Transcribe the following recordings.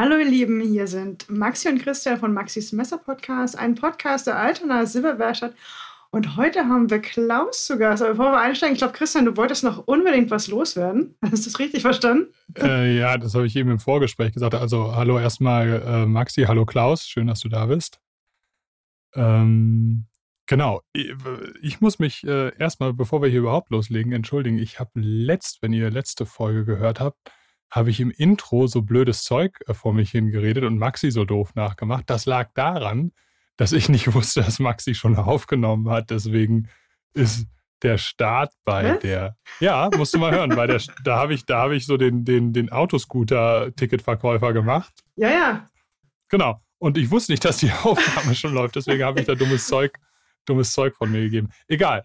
Hallo ihr Lieben, hier sind Maxi und Christian von Maxis Messer Podcast, ein Podcast der Altona Silberwerkstatt. Und heute haben wir Klaus zu Gast. Aber bevor wir einsteigen, ich glaube, Christian, du wolltest noch unbedingt was loswerden. Hast du das richtig verstanden? Äh, ja, das habe ich eben im Vorgespräch gesagt. Also, hallo erstmal äh, Maxi, hallo Klaus, schön, dass du da bist. Ähm, genau, ich, muss mich äh, erstmal, bevor wir hier überhaupt loslegen, entschuldigen. Ich habe letzt, wenn ihr letzte Folge gehört habt, habe ich im Intro so blödes Zeug äh, vor mich hingeredet und Maxi so doof nachgemacht. Das lag daran, dass ich nicht wusste, dass Maxi schon aufgenommen hat. Deswegen ist der Start bei Was? der. Ja, musst du mal hören, weil der, da habe ich, da ich so den, den, den Autoscooter-Ticketverkäufer gemacht. Ja, ja. Genau. Und ich wusste nicht, dass die Aufnahme schon läuft, deswegen habe ich da dummes Zeug, dummes Zeug von mir gegeben. Egal.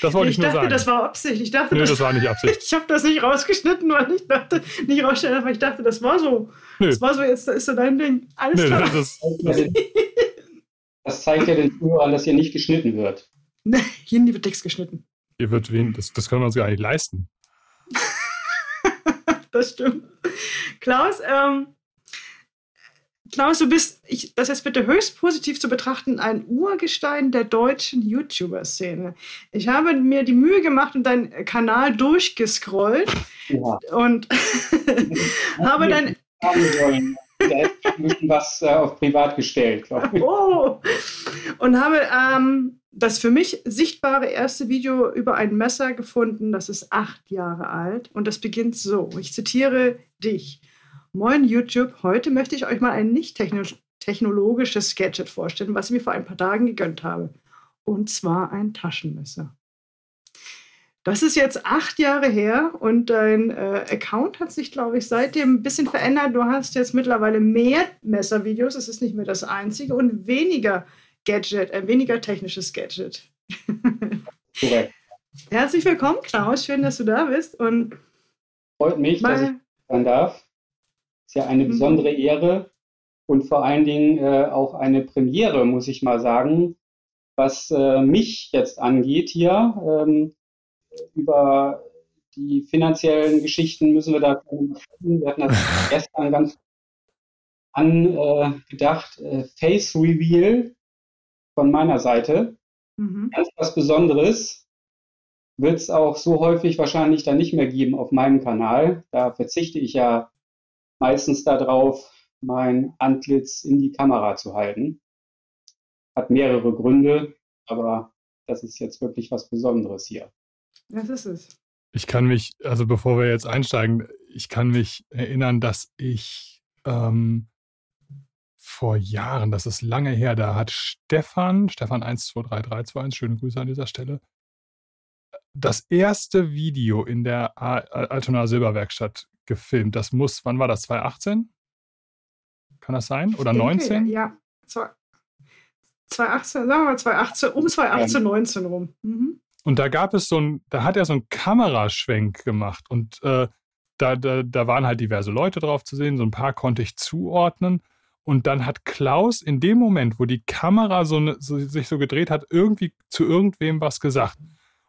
Das wollte ich, ich nur dachte, sagen. das war Absicht. Ich dachte, Nö, das, das war nicht Absicht. ich habe das nicht rausgeschnitten, weil ich dachte, nicht rausstellen, weil ich dachte, das war so. Nö. Das war so, jetzt ist so dein Ding. Alles Nö, klar. Das, ist, das zeigt ja den Zuhörern, dass hier nicht geschnitten wird. Nee, hier wird nichts geschnitten. Hier wird wen, das, das können wir uns gar nicht leisten. das stimmt. Klaus, ähm, Klaus, du bist, ich, das ist bitte höchst positiv zu betrachten, ein Urgestein der deutschen YouTuber-Szene. Ich habe mir die Mühe gemacht und deinen Kanal durchgescrollt ja. und habe dann. Da hätte was äh, auf privat gestellt, glaube ich. Oh! Und habe ähm, das für mich sichtbare erste Video über ein Messer gefunden. Das ist acht Jahre alt und das beginnt so. Ich zitiere dich. Moin YouTube, heute möchte ich euch mal ein nicht technologisches Gadget vorstellen, was ich mir vor ein paar Tagen gegönnt habe. Und zwar ein Taschenmesser. Das ist jetzt acht Jahre her und dein äh, Account hat sich, glaube ich, seitdem ein bisschen verändert. Du hast jetzt mittlerweile mehr Messervideos, es ist nicht mehr das einzige, und weniger Gadget, ein weniger technisches Gadget. Korrekt. Herzlich willkommen, Klaus. Schön, dass du da bist. Und Freut mich, dass ich sein darf. Ist ja eine mhm. besondere Ehre und vor allen Dingen äh, auch eine Premiere, muss ich mal sagen, was äh, mich jetzt angeht hier. Ähm, über die finanziellen Geschichten müssen wir da sprechen. Wir hatten das gestern ganz angedacht. Äh, Face Reveal von meiner Seite. Mhm. Ganz was Besonderes. Wird es auch so häufig wahrscheinlich dann nicht mehr geben auf meinem Kanal. Da verzichte ich ja meistens darauf, mein Antlitz in die Kamera zu halten. Hat mehrere Gründe, aber das ist jetzt wirklich was Besonderes hier. Das ist es. Ich kann mich, also bevor wir jetzt einsteigen, ich kann mich erinnern, dass ich ähm, vor Jahren, das ist lange her, da hat Stefan, Stefan 123321, schöne Grüße an dieser Stelle, das erste Video in der Altona Silberwerkstatt gefilmt. Das muss, wann war das? 2018? Kann das sein? Oder denke, 19? Ja, 2018, sagen wir mal 2018, um 2018, ja. 19 rum. Mhm. Und da gab es so ein, da hat er so einen Kameraschwenk gemacht und äh, da, da, da waren halt diverse Leute drauf zu sehen, so ein paar konnte ich zuordnen. Und dann hat Klaus in dem Moment, wo die Kamera so, ne, so, sich so gedreht hat, irgendwie zu irgendwem was gesagt.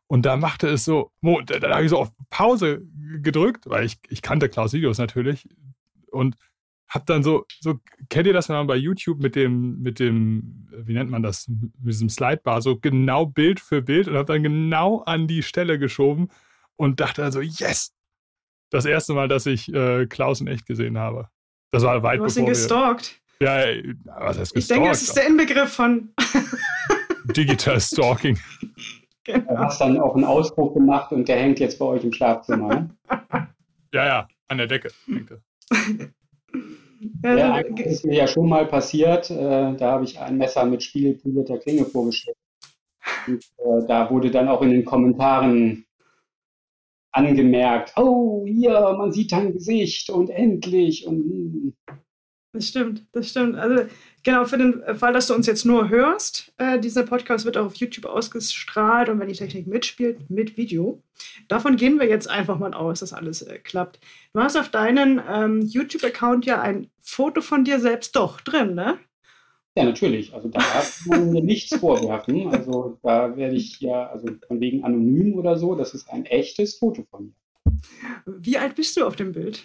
Und da machte es so, da, da habe ich so auf Pause gedrückt, weil ich, ich kannte Klaus Videos natürlich und habe dann so, so, kennt ihr das, wenn man bei YouTube mit dem, mit dem, wie nennt man das, mit diesem Slidebar, so genau Bild für Bild und habe dann genau an die Stelle geschoben und dachte also, yes! Das erste Mal, dass ich äh, Klaus in echt gesehen habe. Das war weit du hast ihn gestalkt. Ja, was heißt gestalkt? Ich denke, es ist der Inbegriff von Digital Stalking. Genau. Du hast dann auch einen Ausbruch gemacht und der hängt jetzt bei euch im Schlafzimmer. Ne? ja, ja, an der Decke hängt er. Ja, das ist mir ja schon mal passiert. Äh, da habe ich ein Messer mit spiegelpolierter Klinge vorgestellt. Und, äh, da wurde dann auch in den Kommentaren angemerkt, oh, hier, man sieht dein Gesicht und endlich und hm. Das stimmt, das stimmt. Also genau, für den Fall, dass du uns jetzt nur hörst, äh, dieser Podcast wird auch auf YouTube ausgestrahlt und wenn die Technik mitspielt, mit Video. Davon gehen wir jetzt einfach mal aus, dass alles äh, klappt. Du hast auf deinem ähm, YouTube-Account ja ein Foto von dir selbst doch drin, ne? Ja, natürlich. Also da darf man mir nichts vorwerfen. Also da werde ich ja, also von wegen anonym oder so, das ist ein echtes Foto von mir. Wie alt bist du auf dem Bild?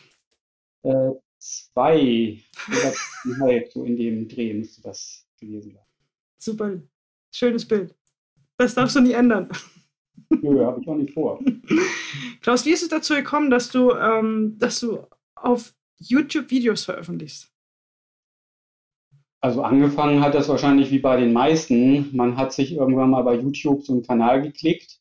Äh, zwei oder so in dem Dreh müsste das gewesen sein. Super, schönes Bild. Das darfst du nie ändern. Nö, habe ich auch nicht vor. Klaus, wie ist es dazu gekommen, dass du, ähm, dass du auf YouTube Videos veröffentlichst? Also angefangen hat das wahrscheinlich wie bei den meisten. Man hat sich irgendwann mal bei YouTube so einen Kanal geklickt.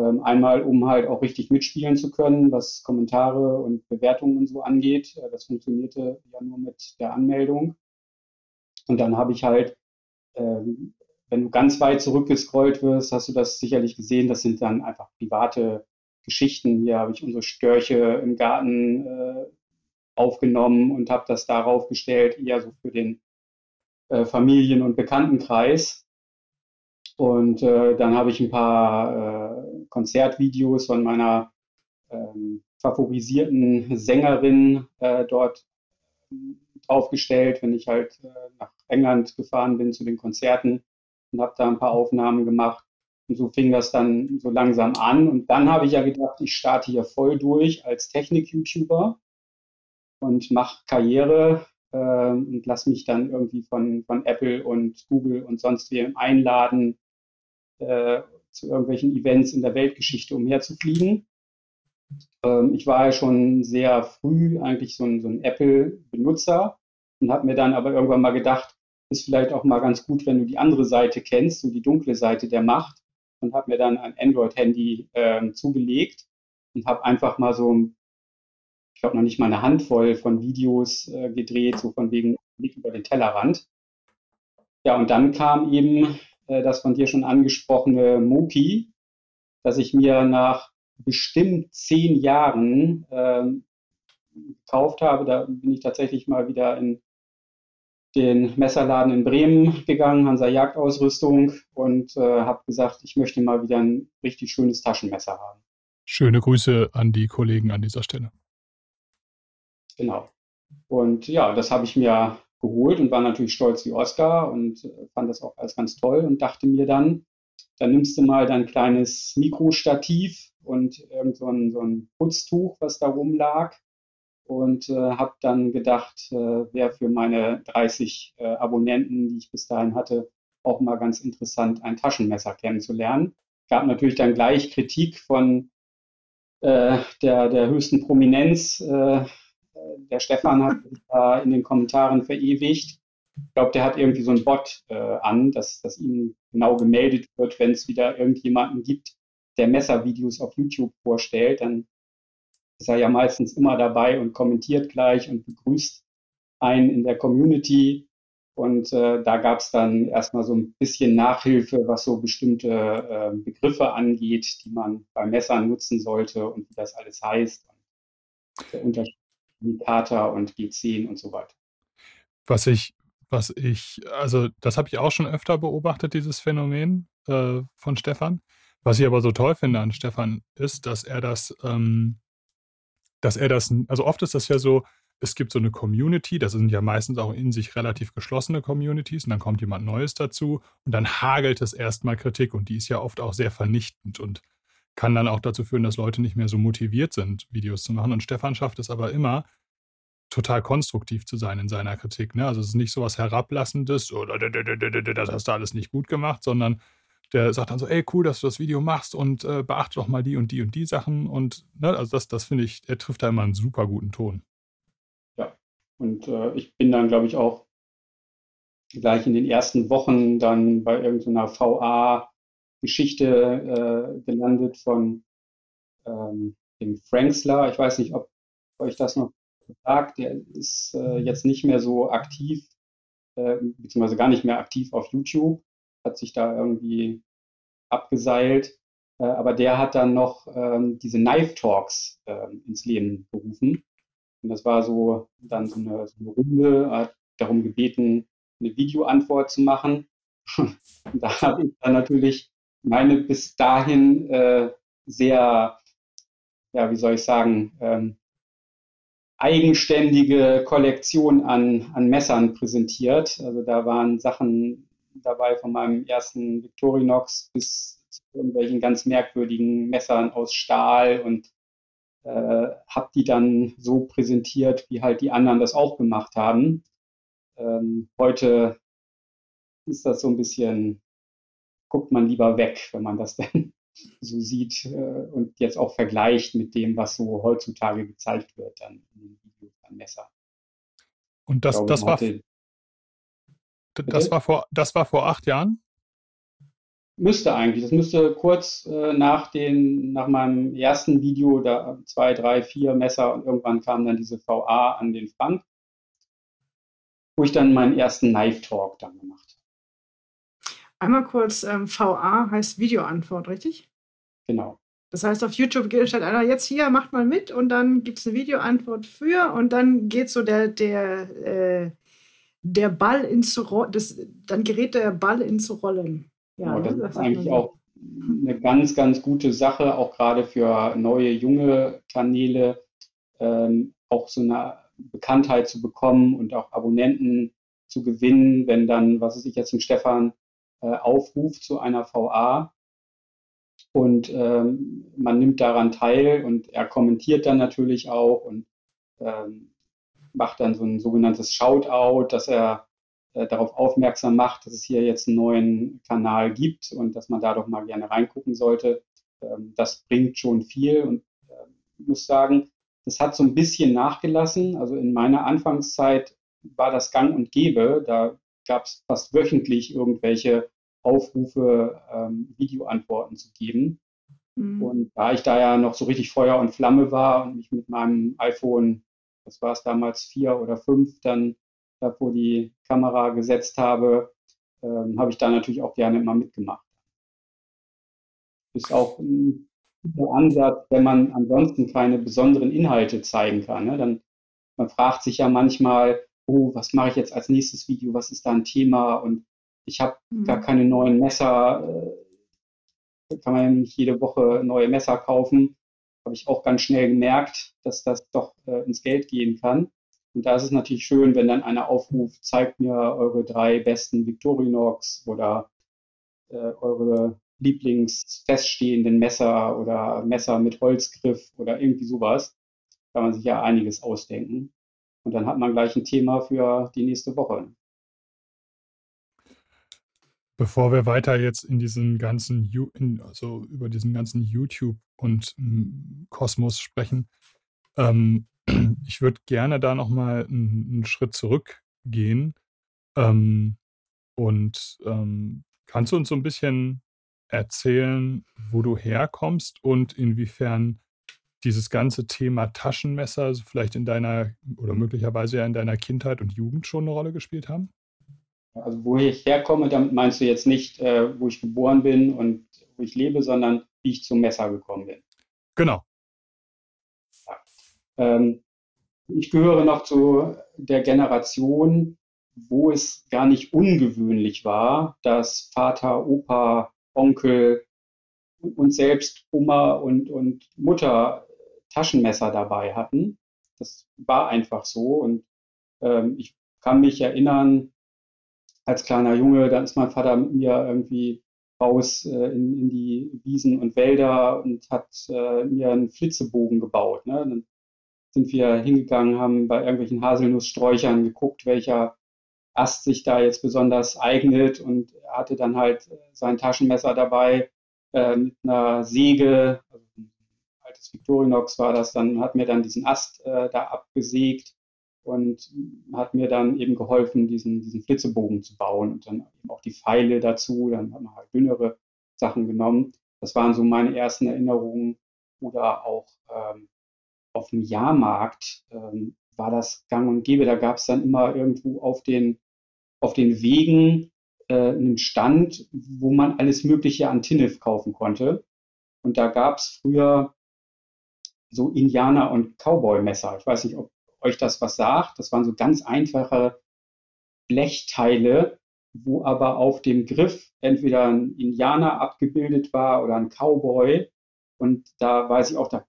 Ähm, einmal, um halt auch richtig mitspielen zu können, was Kommentare und Bewertungen und so angeht. Äh, das funktionierte ja nur mit der Anmeldung. Und dann habe ich halt, ähm, wenn du ganz weit zurückgescrollt wirst, hast du das sicherlich gesehen. Das sind dann einfach private Geschichten. Hier habe ich unsere Störche im Garten äh, aufgenommen und habe das darauf gestellt, eher so für den äh, Familien- und Bekanntenkreis. Und äh, dann habe ich ein paar äh, Konzertvideos von meiner ähm, favorisierten Sängerin äh, dort draufgestellt, wenn ich halt äh, nach England gefahren bin zu den Konzerten und habe da ein paar Aufnahmen gemacht. Und so fing das dann so langsam an. Und dann habe ich ja gedacht, ich starte hier voll durch als Technik-YouTuber und mache Karriere äh, und lass mich dann irgendwie von, von Apple und Google und sonst wem einladen, äh, zu irgendwelchen Events in der Weltgeschichte umherzufliegen. Ähm, ich war ja schon sehr früh eigentlich so ein, so ein Apple-Benutzer und habe mir dann aber irgendwann mal gedacht, ist vielleicht auch mal ganz gut, wenn du die andere Seite kennst, so die dunkle Seite der Macht und habe mir dann ein Android-Handy äh, zugelegt und habe einfach mal so ich glaube, noch nicht mal eine Handvoll von Videos äh, gedreht, so von wegen Blick über den Tellerrand. Ja, und dann kam eben das von dir schon angesprochene Moki, dass ich mir nach bestimmt zehn Jahren äh, gekauft habe. Da bin ich tatsächlich mal wieder in den Messerladen in Bremen gegangen, Hansa Jagdausrüstung und äh, habe gesagt, ich möchte mal wieder ein richtig schönes Taschenmesser haben. Schöne Grüße an die Kollegen an dieser Stelle. Genau. Und ja, das habe ich mir geholt und war natürlich stolz wie Oscar und äh, fand das auch alles ganz toll und dachte mir dann, dann nimmst du mal dein kleines Mikrostativ und irgend so ein, so ein Putztuch, was da rumlag und äh, habe dann gedacht, äh, wäre für meine 30 äh, Abonnenten, die ich bis dahin hatte, auch mal ganz interessant, ein Taschenmesser kennenzulernen. Gab natürlich dann gleich Kritik von äh, der, der höchsten Prominenz äh, der Stefan hat da in den Kommentaren verewigt. Ich glaube, der hat irgendwie so ein Bot äh, an, dass, dass ihm genau gemeldet wird, wenn es wieder irgendjemanden gibt, der Messervideos auf YouTube vorstellt. Dann ist er ja meistens immer dabei und kommentiert gleich und begrüßt einen in der Community. Und äh, da gab es dann erstmal so ein bisschen Nachhilfe, was so bestimmte äh, Begriffe angeht, die man bei Messern nutzen sollte und wie das alles heißt. der Unterschied Kater und G10 und so weiter. Was ich, was ich, also das habe ich auch schon öfter beobachtet, dieses Phänomen äh, von Stefan. Was ich aber so toll finde an Stefan ist, dass er das, ähm, dass er das, also oft ist das ja so, es gibt so eine Community, das sind ja meistens auch in sich relativ geschlossene Communities und dann kommt jemand Neues dazu und dann hagelt es erstmal Kritik und die ist ja oft auch sehr vernichtend und kann dann auch dazu führen, dass Leute nicht mehr so motiviert sind, Videos zu machen. Und Stefan schafft es aber immer, total konstruktiv zu sein in seiner Kritik. Ne? Also es ist nicht so was Herablassendes oder das hast du alles nicht gut gemacht, sondern der sagt dann so, ey, cool, dass du das Video machst und äh, beachte doch mal die und die und die Sachen. Und ne, also das, das finde ich, er trifft da immer einen super guten Ton. Ja, und äh, ich bin dann, glaube ich, auch gleich in den ersten Wochen dann bei irgendeiner VA Geschichte äh, gelandet von ähm, dem Franksler. Ich weiß nicht, ob euch das noch sagt. Der ist äh, jetzt nicht mehr so aktiv, äh, beziehungsweise gar nicht mehr aktiv auf YouTube, hat sich da irgendwie abgeseilt. Äh, aber der hat dann noch ähm, diese Knife Talks ähm, ins Leben gerufen. Und das war so dann so eine, so eine Runde, hat darum gebeten, eine Videoantwort zu machen. Und da habe ich dann natürlich meine bis dahin äh, sehr, ja, wie soll ich sagen, ähm, eigenständige Kollektion an, an Messern präsentiert. Also da waren Sachen dabei von meinem ersten Victorinox bis zu irgendwelchen ganz merkwürdigen Messern aus Stahl und äh, habe die dann so präsentiert, wie halt die anderen das auch gemacht haben. Ähm, heute ist das so ein bisschen, guckt man lieber weg, wenn man das dann so sieht äh, und jetzt auch vergleicht mit dem, was so heutzutage gezeigt wird dann in den Videos an Messer. Und das, glaube, das war das war vor das war vor acht Jahren? Müsste eigentlich. Das müsste kurz äh, nach, den, nach meinem ersten Video, da zwei, drei, vier Messer und irgendwann kam dann diese VA an den Frank, wo ich dann meinen ersten Knife Talk dann gemacht habe. Einmal kurz, ähm, VA heißt Videoantwort, richtig? Genau. Das heißt, auf YouTube geht statt einer jetzt hier, macht mal mit und dann gibt es eine Videoantwort für und dann geht so der, der, äh, der Ball ins Rollen, dann gerät der Ball ins Rollen. Ja, genau, das, das ist eigentlich auch eine ganz, ganz gute Sache, auch gerade für neue, junge Kanäle, ähm, auch so eine Bekanntheit zu bekommen und auch Abonnenten zu gewinnen, wenn dann, was weiß ich jetzt, ein Stefan äh, aufruft zu einer VA und ähm, man nimmt daran teil und er kommentiert dann natürlich auch und ähm, macht dann so ein sogenanntes Shoutout, dass er äh, darauf aufmerksam macht, dass es hier jetzt einen neuen Kanal gibt und dass man da doch mal gerne reingucken sollte. Ähm, das bringt schon viel und äh, muss sagen, das hat so ein bisschen nachgelassen. Also in meiner Anfangszeit war das gang und gäbe. Da gab es fast wöchentlich irgendwelche Aufrufe, ähm, Videoantworten zu geben. Mhm. Und da ich da ja noch so richtig Feuer und Flamme war und mich mit meinem iPhone, was war es damals, vier oder fünf, dann da vor die Kamera gesetzt habe, ähm, habe ich da natürlich auch gerne immer mitgemacht. Ist auch ein guter Ansatz, wenn man ansonsten keine besonderen Inhalte zeigen kann. Ne? Dann man fragt sich ja manchmal, oh, was mache ich jetzt als nächstes Video? Was ist da ein Thema? Und ich habe mhm. gar keine neuen Messer. Äh, kann man ja nicht jede Woche neue Messer kaufen. Habe ich auch ganz schnell gemerkt, dass das doch äh, ins Geld gehen kann. Und da ist es natürlich schön, wenn dann einer aufruft, zeigt mir eure drei besten Victorinox oder äh, eure Lieblingsfeststehenden Messer oder Messer mit Holzgriff oder irgendwie sowas. Kann man sich ja einiges ausdenken. Und dann hat man gleich ein Thema für die nächste Woche. Bevor wir weiter jetzt in diesen ganzen, also über diesen ganzen YouTube und hm, Kosmos sprechen, ähm, ich würde gerne da nochmal einen, einen Schritt zurückgehen. Ähm, und ähm, kannst du uns so ein bisschen erzählen, wo du herkommst und inwiefern dieses ganze Thema Taschenmesser also vielleicht in deiner oder möglicherweise ja in deiner Kindheit und Jugend schon eine Rolle gespielt haben? Also wo ich herkomme, damit meinst du jetzt nicht, äh, wo ich geboren bin und wo ich lebe, sondern wie ich zum Messer gekommen bin. Genau. Ähm, ich gehöre noch zu der Generation, wo es gar nicht ungewöhnlich war, dass Vater, Opa, Onkel und selbst Oma und, und Mutter Taschenmesser dabei hatten. Das war einfach so. Und ähm, ich kann mich erinnern, als kleiner Junge, da ist mein Vater mit mir irgendwie raus äh, in, in, die Wiesen und Wälder und hat äh, mir einen Flitzebogen gebaut. Ne? Dann sind wir hingegangen, haben bei irgendwelchen Haselnusssträuchern geguckt, welcher Ast sich da jetzt besonders eignet und hatte dann halt äh, sein Taschenmesser dabei äh, mit einer Säge, also altes Victorinox war das, dann hat mir dann diesen Ast äh, da abgesägt und hat mir dann eben geholfen, diesen, diesen Flitzebogen zu bauen und dann eben auch die Pfeile dazu, dann haben wir halt dünnere Sachen genommen. Das waren so meine ersten Erinnerungen oder auch ähm, auf dem Jahrmarkt ähm, war das gang und gäbe. Da gab es dann immer irgendwo auf den, auf den Wegen äh, einen Stand, wo man alles Mögliche an Tinnef kaufen konnte. Und da gab es früher so Indianer- und Cowboy-Messer. Ich weiß nicht, ob euch das was sagt. Das waren so ganz einfache Blechteile, wo aber auf dem Griff entweder ein Indianer abgebildet war oder ein Cowboy. Und da weiß ich auch, da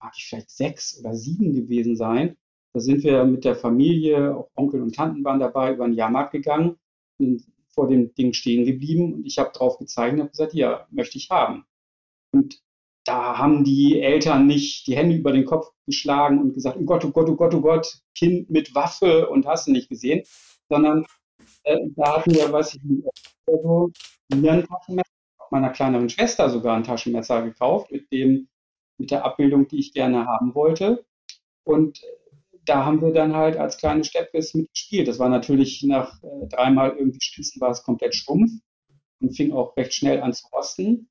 mag ich vielleicht sechs oder sieben gewesen sein. Da sind wir mit der Familie, auch Onkel und Tanten waren dabei, über den Jahrmarkt gegangen und vor dem Ding stehen geblieben und ich habe drauf gezeigt und gesagt, ja, möchte ich haben. Und da haben die Eltern nicht die Hände über den Kopf geschlagen und gesagt, oh Gott, oh Gott, oh Gott, oh Gott, Kind mit Waffe und hast du nicht gesehen, sondern äh, da hatten wir, weiß ich nicht, also, ein Taschenmesser, meiner kleineren Schwester sogar ein Taschenmesser gekauft mit dem, mit der Abbildung, die ich gerne haben wollte. Und da haben wir dann halt als kleine Steppes mitgespielt. Das war natürlich nach äh, dreimal irgendwie Schnitzen war es komplett stumpf und fing auch recht schnell an zu rosten.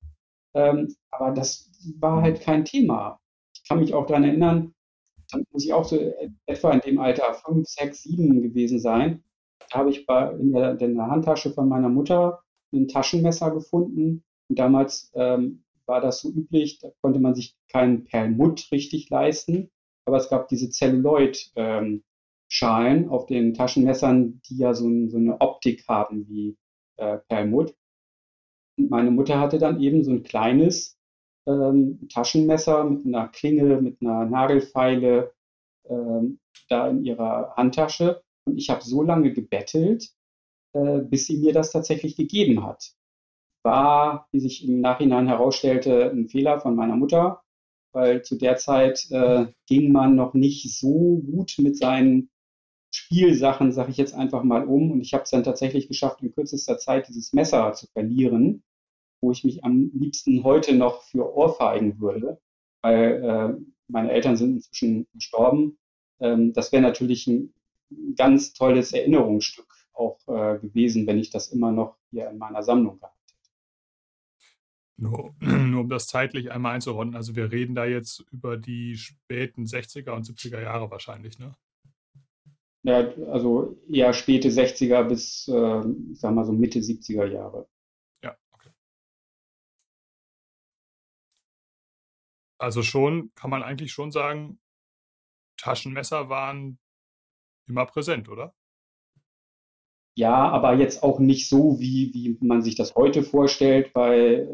Ähm, aber das war halt kein Thema. Ich kann mich auch daran erinnern, da muss ich auch so etwa in dem Alter fünf, sechs, sieben gewesen sein. Da habe ich bei, in, der, in der Handtasche von meiner Mutter ein Taschenmesser gefunden. Und damals ähm, war das so üblich, da konnte man sich keinen Perlmutt richtig leisten. Aber es gab diese Celluloid-Schalen ähm, auf den Taschenmessern, die ja so, so eine Optik haben wie äh, Perlmutt. Und meine Mutter hatte dann eben so ein kleines ähm, Taschenmesser mit einer Klinge, mit einer Nagelfeile ähm, da in ihrer Handtasche. Und ich habe so lange gebettelt, äh, bis sie mir das tatsächlich gegeben hat. War, wie sich im Nachhinein herausstellte, ein Fehler von meiner Mutter, weil zu der Zeit äh, ging man noch nicht so gut mit seinen Spielsachen, sage ich jetzt einfach mal um. Und ich habe es dann tatsächlich geschafft, in kürzester Zeit dieses Messer zu verlieren, wo ich mich am liebsten heute noch für ohrfeigen würde, weil äh, meine Eltern sind inzwischen gestorben. Ähm, das wäre natürlich ein ganz tolles Erinnerungsstück auch äh, gewesen, wenn ich das immer noch hier in meiner Sammlung gehabt hätte. Nur, nur um das zeitlich einmal einzuordnen, also wir reden da jetzt über die späten 60er und 70er Jahre wahrscheinlich, ne? Ja, also eher späte 60er bis, äh, ich sag mal so Mitte 70er Jahre. Ja, okay. Also schon, kann man eigentlich schon sagen, Taschenmesser waren immer präsent, oder? Ja, aber jetzt auch nicht so, wie, wie man sich das heute vorstellt bei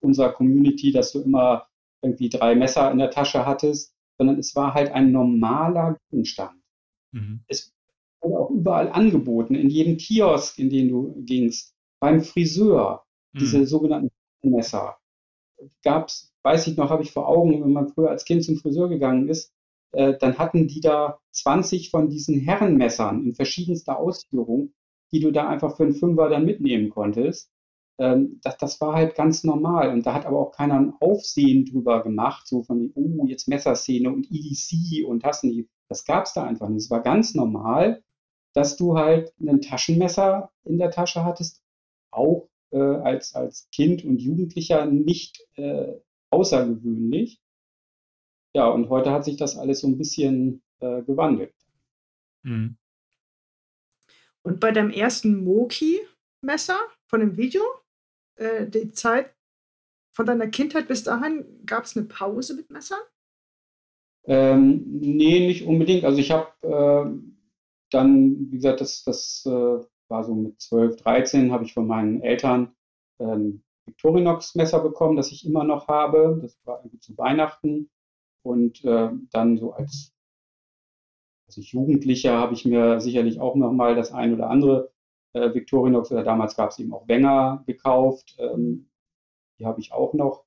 unserer Community, dass du immer irgendwie drei Messer in der Tasche hattest, sondern es war halt ein normaler Gegenstand. Mhm. Es wurde auch überall angeboten, in jedem Kiosk, in den du gingst, beim Friseur, mhm. diese sogenannten Messer. Gab's, weiß ich noch, habe ich vor Augen, wenn man früher als Kind zum Friseur gegangen ist, äh, dann hatten die da 20 von diesen Herrenmessern in verschiedenster Ausführung, die du da einfach für einen Fünfer dann mitnehmen konntest. Ähm, das, das war halt ganz normal und da hat aber auch keiner ein Aufsehen drüber gemacht, so von, oh, jetzt Messerszene und EDC und hast nicht. Das gab es da einfach nicht. Es war ganz normal, dass du halt ein Taschenmesser in der Tasche hattest, auch äh, als, als Kind und Jugendlicher nicht äh, außergewöhnlich. Ja, und heute hat sich das alles so ein bisschen äh, gewandelt. Mhm. Und bei deinem ersten Moki-Messer von dem Video, äh, die Zeit von deiner Kindheit bis dahin, gab es eine Pause mit Messern? Ähm, nee, nicht unbedingt. Also ich habe äh, dann, wie gesagt, das, das äh, war so mit 12, 13, habe ich von meinen Eltern ein Victorinox-Messer bekommen, das ich immer noch habe. Das war irgendwie zu Weihnachten. Und äh, dann so als, als ich Jugendlicher habe ich mir sicherlich auch noch mal das ein oder andere äh, Victorinox oder damals gab es eben auch Wenger gekauft. Ähm, die habe ich auch noch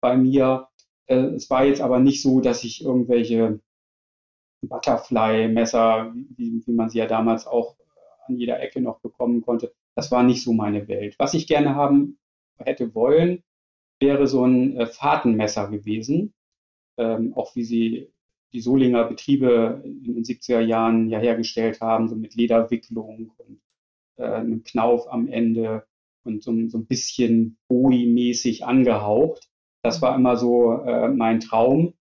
bei mir. Äh, es war jetzt aber nicht so, dass ich irgendwelche Butterfly-Messer, wie, wie man sie ja damals auch an jeder Ecke noch bekommen konnte, das war nicht so meine Welt. Was ich gerne haben hätte wollen, wäre so ein äh, Fahrtenmesser gewesen, ähm, auch wie sie die Solinger Betriebe in den 70er Jahren ja hergestellt haben, so mit Lederwicklung und äh, einem Knauf am Ende und so, so ein bisschen Bowie-mäßig angehaucht. Das war immer so äh, mein Traum.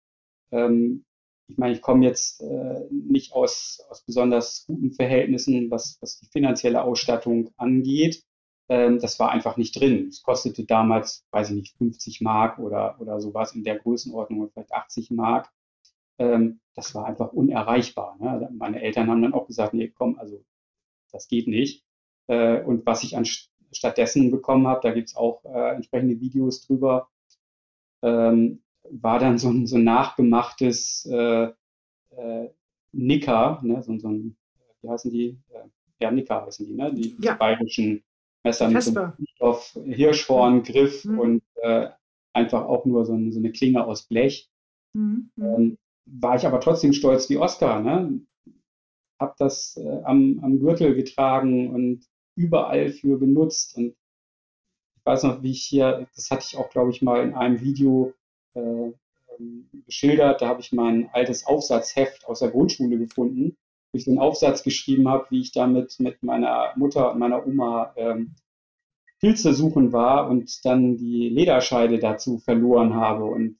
Ähm, ich meine, ich komme jetzt äh, nicht aus, aus besonders guten Verhältnissen, was, was die finanzielle Ausstattung angeht. Ähm, das war einfach nicht drin. Es kostete damals, weiß ich nicht, 50 Mark oder, oder sowas in der Größenordnung, vielleicht 80 Mark. Ähm, das war einfach unerreichbar. Ne? Also meine Eltern haben dann auch gesagt, nee, komm, also das geht nicht. Äh, und was ich an, stattdessen bekommen habe, da gibt's auch äh, entsprechende Videos drüber, ähm, war dann so ein, so ein nachgemachtes äh, äh, Nicker, ne? so, so ein, wie heißen die? Äh, ja, Nicker heißen die, ne? Die ja. bayerischen Messer mit so Stoff, Hirschhorn, Griff mhm. und äh, einfach auch nur so, ein, so eine Klinge aus Blech. Mhm. Ähm, war ich aber trotzdem stolz wie Oscar. Ne? Hab das äh, am, am Gürtel getragen und überall für genutzt. Und weiß noch, wie ich hier, das hatte ich auch, glaube ich, mal in einem Video äh, ähm, geschildert. Da habe ich mein altes Aufsatzheft aus der Grundschule gefunden, wo ich einen Aufsatz geschrieben habe, wie ich damit mit meiner Mutter und meiner Oma ähm, Pilze suchen war und dann die Lederscheide dazu verloren habe und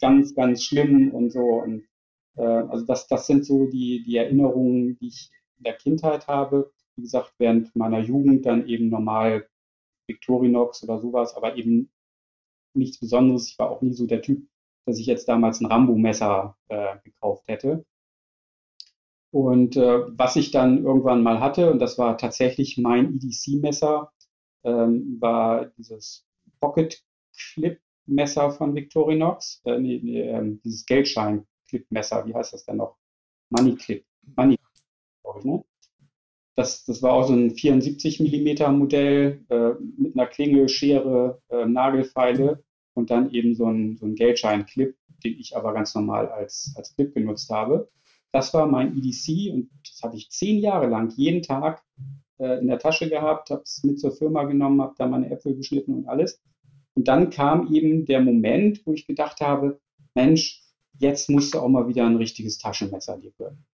ganz, ganz schlimm und so. Und äh, also das, das sind so die, die Erinnerungen, die ich in der Kindheit habe. Wie gesagt, während meiner Jugend dann eben normal Victorinox oder sowas, aber eben nichts Besonderes. Ich war auch nie so der Typ, dass ich jetzt damals ein Rambo-Messer äh, gekauft hätte. Und äh, was ich dann irgendwann mal hatte, und das war tatsächlich mein EDC-Messer, ähm, war dieses Pocket Clip Messer von Victorinox, äh, nee, nee, ähm, dieses Geldschein Clip Messer, wie heißt das denn noch? Money Clip, Money, ne? Das, das war auch so ein 74 mm Modell äh, mit einer Klinge, Schere, äh, Nagelfeile und dann eben so ein, so ein Geldschein-Clip, den ich aber ganz normal als, als Clip genutzt habe. Das war mein EDC und das hatte ich zehn Jahre lang jeden Tag äh, in der Tasche gehabt, habe es mit zur Firma genommen, habe da meine Äpfel geschnitten und alles. Und dann kam eben der Moment, wo ich gedacht habe, Mensch, jetzt musst du auch mal wieder ein richtiges Taschenmesser dir gönnen.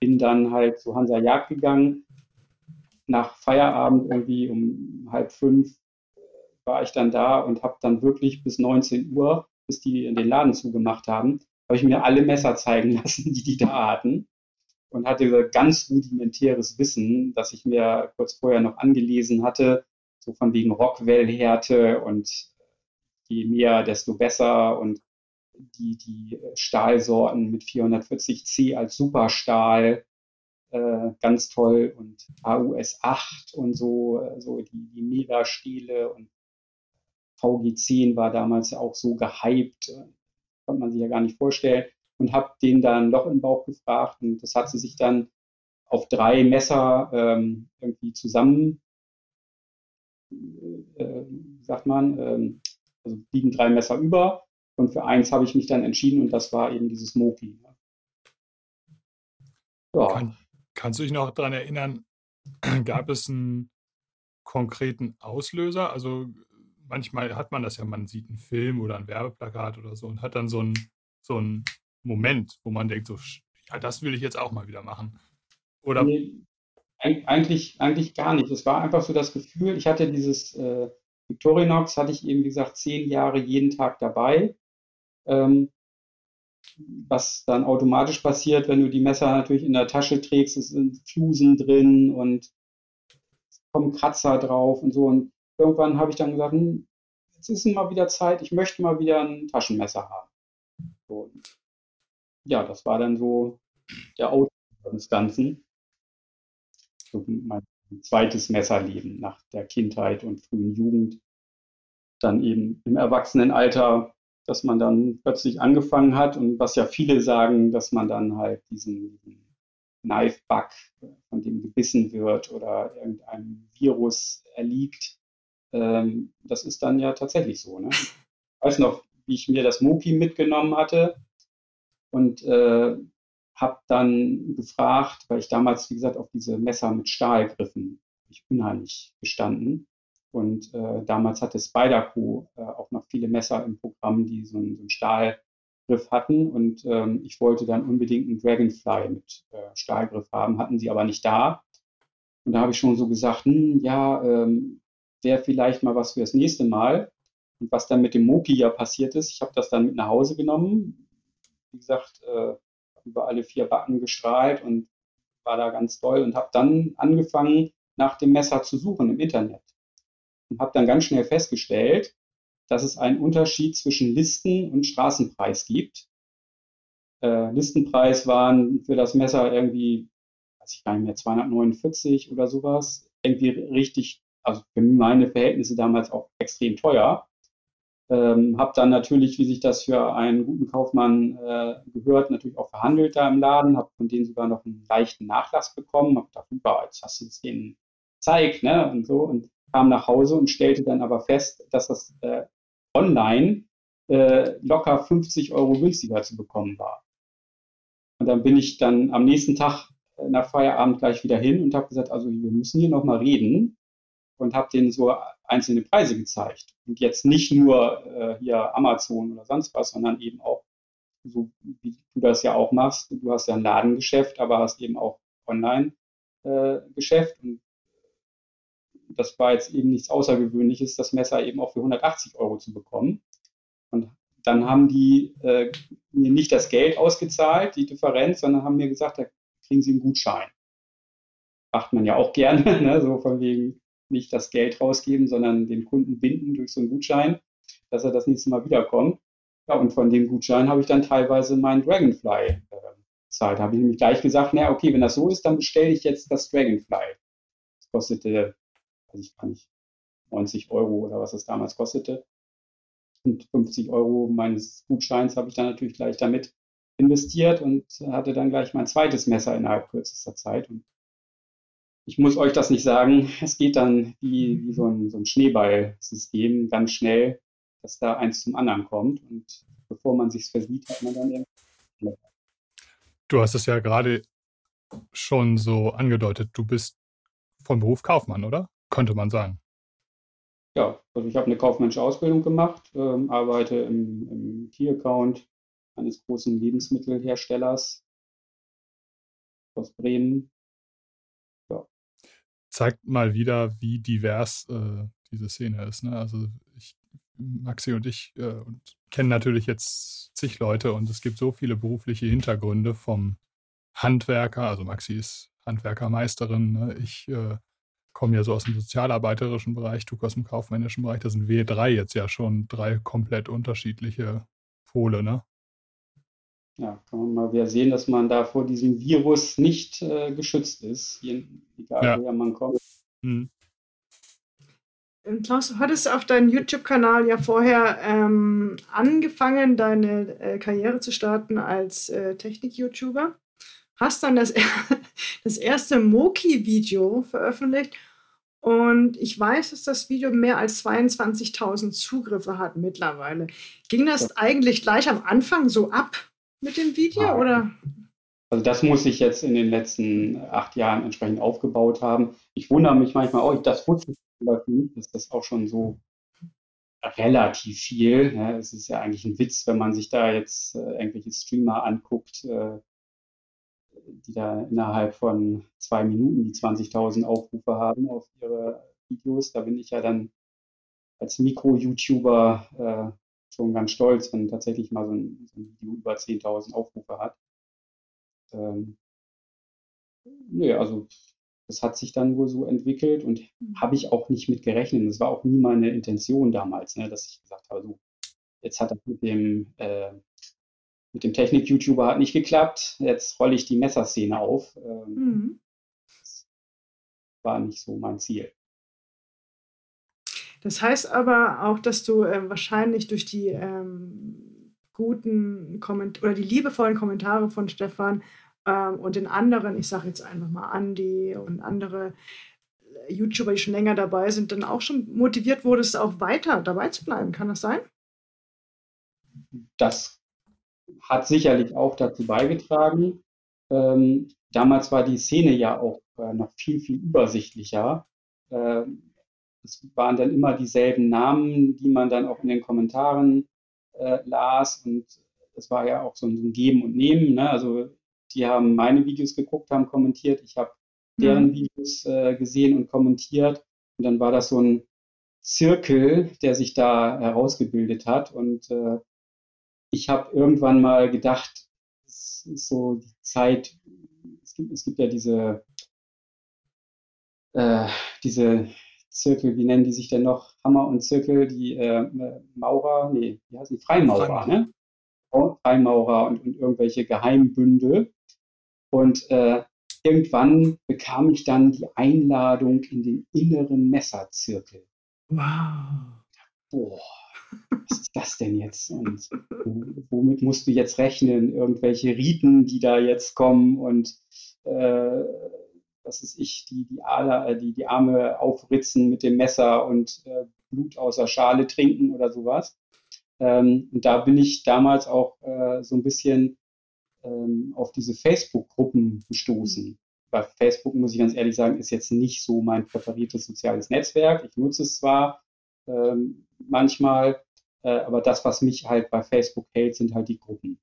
Bin dann halt zu Hansa Jagd gegangen. Nach Feierabend irgendwie um halb fünf äh, war ich dann da und habe dann wirklich bis 19 Uhr, bis die den Laden zugemacht haben, habe ich mir alle Messer zeigen lassen, die die da hatten und hatte ganz rudimentäres Wissen, das ich mir kurz vorher noch angelesen hatte, so von wegen Rockwell-Härte und je mehr, desto besser und die, die Stahlsorten mit 440C als Superstahl, äh, ganz toll und AUS 8 und so, so die, die Mega-Stähle und VG10 war damals ja auch so gehypt, äh, konnte man sich ja gar nicht vorstellen und habe den dann ein Loch im Bauch gefragt und das hat sie sich dann auf drei Messer ähm, irgendwie zusammen, äh, sagt man, ähm, also liegen drei Messer über und für eins habe ich mich dann entschieden und das war eben dieses Moki. Ja. Kann, kannst du dich noch daran erinnern, gab es einen konkreten Auslöser? Also manchmal hat man das ja, man sieht einen Film oder ein Werbeplakat oder so und hat dann so ein, so ein Moment, wo man denkt, so, ja, das will ich jetzt auch mal wieder machen? Oder? Nee, eigentlich, eigentlich gar nicht. Es war einfach so das Gefühl, ich hatte dieses äh, Victorinox, hatte ich eben, wie gesagt, zehn Jahre jeden Tag dabei. Ähm, was dann automatisch passiert, wenn du die Messer natürlich in der Tasche trägst, es sind Flusen drin und es kommen Kratzer drauf und so. Und irgendwann habe ich dann gesagt, hm, jetzt ist mal wieder Zeit, ich möchte mal wieder ein Taschenmesser haben. So, ja, das war dann so der Autor des Ganzen. So mein zweites Messerleben nach der Kindheit und frühen Jugend. Dann eben im Erwachsenenalter, dass man dann plötzlich angefangen hat und was ja viele sagen, dass man dann halt diesen, Knife-Bug, von dem gebissen wird oder irgendeinem Virus erliegt. Ähm, das ist dann ja tatsächlich so. Ne? Ich weiß noch, wie ich mir das Moki mitgenommen hatte und äh, habe dann gefragt, weil ich damals, wie gesagt, auf diese Messer mit Stahlgriffen ich unheimlich gestanden. Und äh, damals hatte Spyderco äh, auch noch viele Messer im Programm, die so einen, so einen Stahlgriff hatten. Und ähm, ich wollte dann unbedingt einen Dragonfly mit äh, Stahlgriff haben, hatten sie aber nicht da. Und da habe ich schon so gesagt, hm, ja, ähm, wäre vielleicht mal was für das nächste Mal. Und was dann mit dem Moki ja passiert ist, ich habe das dann mit nach Hause genommen, wie gesagt, äh, über alle vier Backen gestrahlt und war da ganz toll und habe dann angefangen, nach dem Messer zu suchen im Internet. Und habe dann ganz schnell festgestellt, dass es einen Unterschied zwischen Listen- und Straßenpreis gibt. Äh, Listenpreis waren für das Messer irgendwie, weiß ich gar nicht mehr, 249 oder sowas. Irgendwie richtig, also für meine Verhältnisse damals auch extrem teuer. Ähm, habe dann natürlich, wie sich das für einen guten Kaufmann äh, gehört, natürlich auch verhandelt da im Laden, habe von denen sogar noch einen leichten Nachlass bekommen, habe gedacht, super, jetzt hast du es denen gezeigt, ne, und so, und kam nach Hause und stellte dann aber fest, dass das äh, online äh, locker 50 Euro günstiger zu bekommen war. Und dann bin ich dann am nächsten Tag nach Feierabend gleich wieder hin und habe gesagt, also wir müssen hier nochmal reden und habe denen so einzelne Preise gezeigt. Und jetzt nicht nur äh, hier Amazon oder sonst was, sondern eben auch, so wie du das ja auch machst, du hast ja ein Ladengeschäft, aber hast eben auch Online-Geschäft. Äh, und das war jetzt eben nichts Außergewöhnliches, das Messer eben auch für 180 Euro zu bekommen. Und dann haben die äh, mir nicht das Geld ausgezahlt, die Differenz, sondern haben mir gesagt, da kriegen sie einen Gutschein. Macht man ja auch gerne, ne? so von wegen nicht das Geld rausgeben, sondern den Kunden binden durch so einen Gutschein, dass er das nächste Mal wiederkommt. Ja, und von dem Gutschein habe ich dann teilweise meinen Dragonfly äh. Da habe ich nämlich gleich gesagt, naja, okay, wenn das so ist, dann bestelle ich jetzt das Dragonfly. Das kostete, weiß ich gar nicht, 90 Euro oder was es damals kostete. Und 50 Euro meines Gutscheins habe ich dann natürlich gleich damit investiert und hatte dann gleich mein zweites Messer innerhalb kürzester Zeit. Und ich muss euch das nicht sagen, es geht dann wie, wie so ein, so ein Schneeballsystem ganz schnell, dass da eins zum anderen kommt. Und bevor man sich versieht, hat man dann irgendwie. Du hast es ja gerade schon so angedeutet, du bist von Beruf Kaufmann, oder? Könnte man sagen. Ja, also ich habe eine kaufmännische Ausbildung gemacht, ähm, arbeite im, im Key-Account eines großen Lebensmittelherstellers aus Bremen. Ja. Zeigt mal wieder, wie divers äh, diese Szene ist. Ne? Also ich, Maxi und ich äh, kennen natürlich jetzt zig Leute und es gibt so viele berufliche Hintergründe vom Handwerker, also Maxi ist Handwerkermeisterin, ne? ich äh, komme ja so aus dem sozialarbeiterischen Bereich, du aus dem kaufmännischen Bereich. Da sind wir drei jetzt ja schon drei komplett unterschiedliche Pole, ne? Ja, kann man mal wieder sehen, dass man da vor diesem Virus nicht äh, geschützt ist, egal ja. woher man kommt. Hm. Klaus, du hattest auf deinem YouTube-Kanal ja vorher ähm, angefangen, deine äh, Karriere zu starten als äh, Technik-YouTuber. Hast dann das, das erste Moki-Video veröffentlicht und ich weiß, dass das Video mehr als 22.000 Zugriffe hat mittlerweile. Ging das eigentlich gleich am Anfang so ab mit dem Video ah, oder? Also das muss ich jetzt in den letzten acht Jahren entsprechend aufgebaut haben. Ich wundere mich manchmal auch, das wusste ich nicht, dass das auch schon so relativ viel. Ja, es ist ja eigentlich ein Witz, wenn man sich da jetzt äh, irgendwelche Streamer anguckt, äh, die da innerhalb von zwei Minuten die 20.000 Aufrufe haben auf ihre Videos. Da bin ich ja dann als Mikro-YouTuber äh, schon ganz stolz, wenn tatsächlich mal so ein, so ein Video über 10.000 Aufrufe hat. Ähm, nee, also das hat sich dann wohl so entwickelt und mhm. habe ich auch nicht mit gerechnet. Das war auch nie meine Intention damals, ne, dass ich gesagt habe, so, jetzt hat das mit dem äh, mit dem Technik-YouTuber hat nicht geklappt. Jetzt rolle ich die Messerszene auf. Ähm, mhm. Das war nicht so mein Ziel. Das heißt aber auch, dass du äh, wahrscheinlich durch die ähm, guten Kommentare oder die liebevollen Kommentare von Stefan ähm, und den anderen, ich sage jetzt einfach mal Andy und andere äh, YouTuber, die schon länger dabei sind, dann auch schon motiviert wurdest, auch weiter dabei zu bleiben. Kann das sein? Das hat sicherlich auch dazu beigetragen. Ähm, damals war die Szene ja auch äh, noch viel, viel übersichtlicher. Ähm, es waren dann immer dieselben Namen, die man dann auch in den Kommentaren äh, las. Und es war ja auch so ein, Geben und Nehmen. Ne? Also die haben meine Videos geguckt, haben kommentiert. Ich habe deren mhm. Videos äh, gesehen und kommentiert. Und dann war das so ein Zirkel, der sich da herausgebildet hat. Und äh, ich habe irgendwann mal gedacht, es ist so die Zeit, es gibt, es gibt ja diese, äh, diese Zirkel, wie nennen die sich denn noch? Hammer und Zirkel, die äh, Maurer, nee, wie heißen die? Freimaurer, Freimaurer. ne? Freimaurer und, und, irgendwelche Geheimbünde. Und äh, irgendwann bekam ich dann die Einladung in den inneren Messerzirkel. Wow. Boah, was ist das denn jetzt? Und womit musst du jetzt rechnen? Irgendwelche Riten, die da jetzt kommen und äh, was ist ich, die, die, Aale, äh, die, die Arme aufritzen mit dem Messer und äh, Blut außer Schale trinken oder sowas. Ähm, und da bin ich damals auch äh, so ein bisschen ähm, auf diese Facebook-Gruppen gestoßen. Bei Facebook, muss ich ganz ehrlich sagen, ist jetzt nicht so mein präferiertes soziales Netzwerk. Ich nutze es zwar ähm, manchmal, äh, aber das, was mich halt bei Facebook hält, sind halt die Gruppen.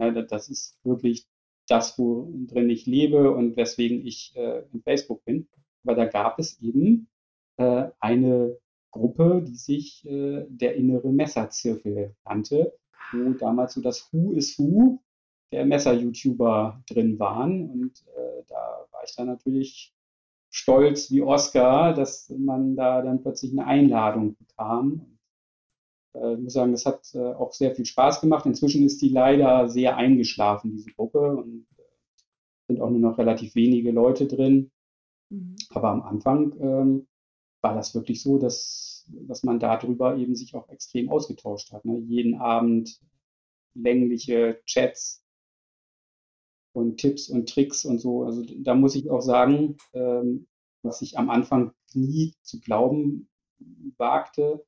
Ja, das ist wirklich das, worin ich lebe und weswegen ich äh, in Facebook bin. Aber da gab es eben äh, eine Gruppe, die sich äh, der innere Messerzirkel nannte, wo damals so das Who is Who der Messer-YouTuber drin waren. Und äh, da war ich dann natürlich stolz wie Oscar, dass man da dann plötzlich eine Einladung bekam. Äh, ich muss sagen, das hat äh, auch sehr viel Spaß gemacht. Inzwischen ist die leider sehr eingeschlafen, diese Gruppe, und äh, sind auch nur noch relativ wenige Leute drin. Mhm. Aber am Anfang ähm, war das wirklich so, dass, dass man darüber eben sich auch extrem ausgetauscht hat. Ne? Jeden Abend längliche Chats und Tipps und Tricks und so. Also da muss ich auch sagen, ähm, was ich am Anfang nie zu glauben wagte,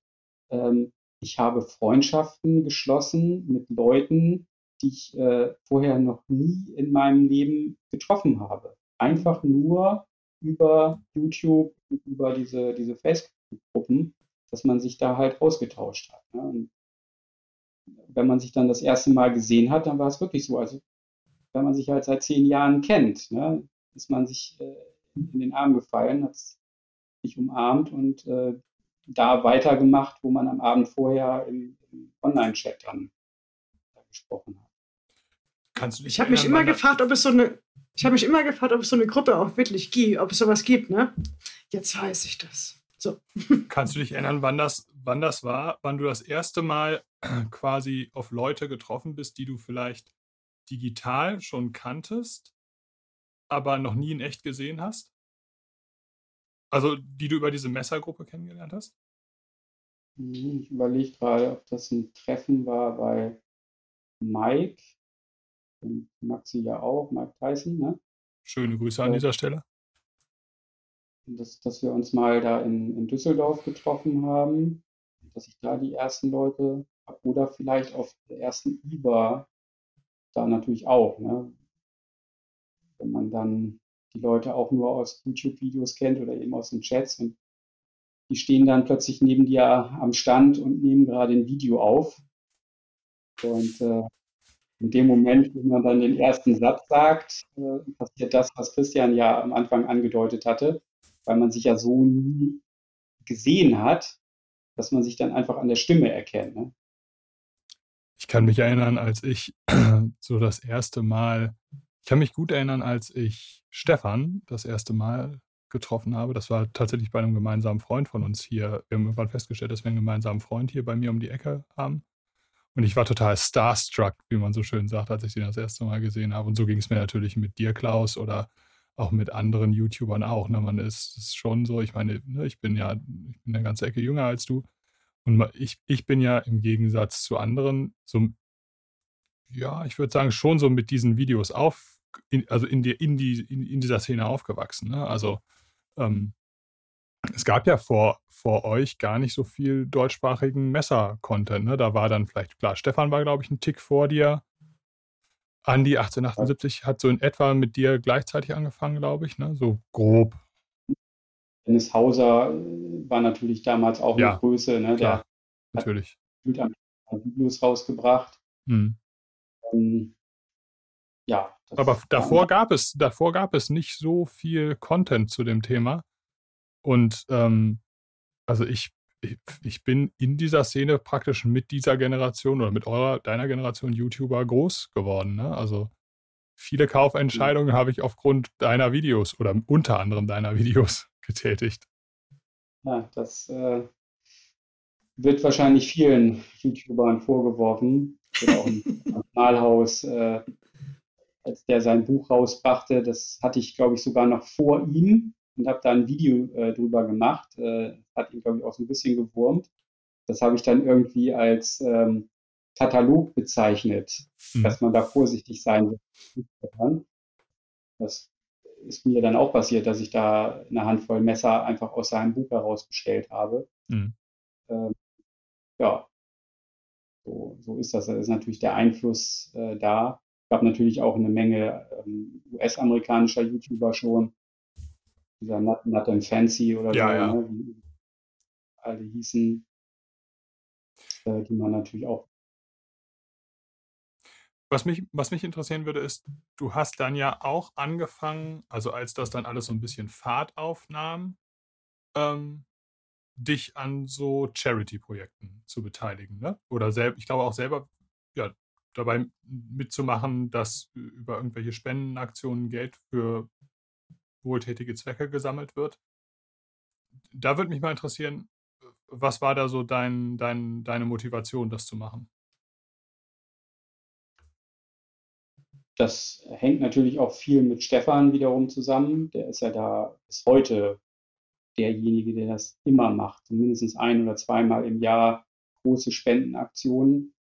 ähm, ich habe Freundschaften geschlossen mit Leuten, die ich äh, vorher noch nie in meinem Leben getroffen habe. Einfach nur über YouTube, über diese, diese Facebook-Gruppen, dass man sich da halt ausgetauscht hat. Ne? Und wenn man sich dann das erste Mal gesehen hat, dann war es wirklich so, also wenn man sich halt seit zehn Jahren kennt, ne, ist man sich äh, in den Arm gefallen, hat sich umarmt und äh, da weitergemacht, wo man am Abend vorher im, im Online-Chat dann gesprochen hat. Kannst du ich habe mich immer gefragt, ob es so eine, ich habe mich immer gefragt, ob es so eine Gruppe auch wirklich gibt, ob es sowas gibt, ne? Jetzt weiß ich das. So. Kannst du dich erinnern, wann das, wann das war, wann du das erste Mal quasi auf Leute getroffen bist, die du vielleicht digital schon kanntest, aber noch nie in echt gesehen hast? Also, die du über diese Messergruppe kennengelernt hast? Hm, ich überlege gerade, ob das ein Treffen war bei Mike, und Maxi ja auch, Mike Tyson, ne? Schöne Grüße an dieser Stelle. Dass, dass wir uns mal da in, in Düsseldorf getroffen haben, dass ich da die ersten Leute oder vielleicht auf der ersten IBA da natürlich auch. Ne? Wenn man dann die Leute auch nur aus YouTube-Videos kennt oder eben aus den Chats und die stehen dann plötzlich neben dir am Stand und nehmen gerade ein Video auf. Und äh, in dem Moment, wo man dann den ersten Satz sagt, äh, passiert das, was Christian ja am Anfang angedeutet hatte, weil man sich ja so nie gesehen hat, dass man sich dann einfach an der Stimme erkennt. Ne? Ich kann mich erinnern, als ich so das erste Mal, ich kann mich gut erinnern, als ich Stefan das erste Mal getroffen habe. Das war tatsächlich bei einem gemeinsamen Freund von uns hier. Wir haben irgendwann festgestellt, dass wir einen gemeinsamen Freund hier bei mir um die Ecke haben. Und ich war total starstruck, wie man so schön sagt, als ich den das erste Mal gesehen habe. Und so ging es mir natürlich mit dir, Klaus, oder auch mit anderen YouTubern auch. Ne? Man ist, ist schon so, ich meine, ne, ich bin ja ich bin eine ganze Ecke jünger als du. Und ich, ich bin ja im Gegensatz zu anderen so, ja, ich würde sagen, schon so mit diesen Videos auf, in, also in, die, in, die, in, in dieser Szene aufgewachsen. Ne? Also ähm, es gab ja vor, vor euch gar nicht so viel deutschsprachigen Messer-Content. Ne? Da war dann vielleicht, klar, Stefan war, glaube ich, ein Tick vor dir. Andi 1878 hat so in etwa mit dir gleichzeitig angefangen, glaube ich, ne? so grob. Dennis Hauser war natürlich damals auch ja, eine Größe. Ne? Klar, Der natürlich. hat Videos rausgebracht. Hm. Ähm, ja. Aber davor gab es, davor gab es nicht so viel Content zu dem Thema. Und ähm, also ich, ich, ich bin in dieser Szene praktisch mit dieser Generation oder mit eurer, deiner Generation YouTuber groß geworden. Ne? Also viele Kaufentscheidungen habe ich aufgrund deiner Videos oder unter anderem deiner Videos getätigt. Ja, das äh, wird wahrscheinlich vielen YouTubern vorgeworfen. Oder auch im Malhaus, äh, als der sein Buch rausbrachte, das hatte ich, glaube ich, sogar noch vor ihm und habe da ein Video äh, drüber gemacht. Äh, hat ihn, glaube ich, auch so ein bisschen gewurmt. Das habe ich dann irgendwie als ähm, Katalog bezeichnet, mhm. dass man da vorsichtig sein muss. Das ist mir dann auch passiert, dass ich da eine Handvoll Messer einfach aus seinem Buch heraus bestellt habe. Mhm. äh, ja, so, so ist das. Da ist natürlich der Einfluss äh, da. Es gab natürlich auch eine Menge ähm, US-amerikanischer YouTuber schon. Dieser Nut and Fancy oder ja, so, ja. Ne, wie alle hießen, äh, die man natürlich auch was mich, was mich interessieren würde, ist, du hast dann ja auch angefangen, also als das dann alles so ein bisschen Fahrt aufnahm, ähm, dich an so Charity-Projekten zu beteiligen, ne? Oder selber, ich glaube auch selber, ja, dabei mitzumachen, dass über irgendwelche Spendenaktionen Geld für wohltätige Zwecke gesammelt wird. Da würde mich mal interessieren, was war da so dein, dein, deine Motivation, das zu machen? Das hängt natürlich auch viel mit Stefan wiederum zusammen. Der ist ja da bis heute derjenige, der das immer macht. Mindestens ein oder zweimal im Jahr große Spendenaktionen.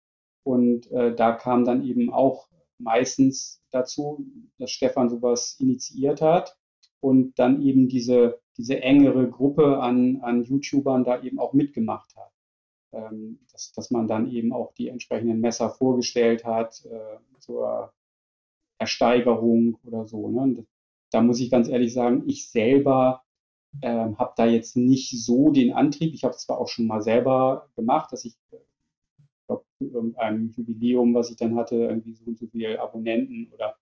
Und äh, da kam dann eben auch meistens dazu, dass Stefan sowas initiiert hat und dann eben diese, diese engere Gruppe an, an YouTubern da eben auch mitgemacht hat. Ähm, dass, dass man dann eben auch die entsprechenden Messer vorgestellt hat äh, zur Ersteigerung oder so. Ne? Da muss ich ganz ehrlich sagen, ich selber ähm, habe da jetzt nicht so den Antrieb. Ich habe es zwar auch schon mal selber gemacht, dass ich, ich glaube, zu irgendeinem Jubiläum, was ich dann hatte, irgendwie so und so viele Abonnenten oder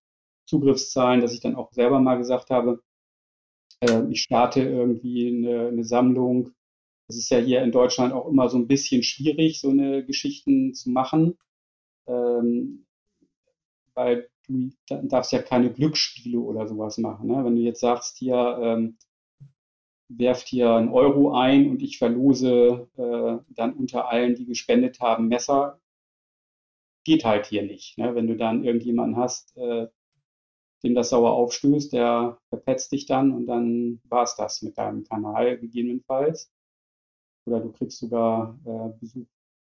Zugriffszahlen, dass ich dann auch selber mal gesagt habe, äh, ich starte irgendwie eine, eine Sammlung. Das ist ja hier in Deutschland auch immer so ein bisschen schwierig, so eine Geschichten zu machen. Ähm, weil du darfst ja keine Glücksspiele oder sowas machen. Ne? Wenn du jetzt sagst, hier ähm, werft hier einen Euro ein und ich verlose äh, dann unter allen, die gespendet haben, Messer, geht halt hier nicht. Ne? Wenn du dann irgendjemanden hast, äh, dem das sauer aufstößt, der verpetzt dich dann und dann war es das mit deinem Kanal gegebenenfalls. Oder du kriegst sogar äh, Besuch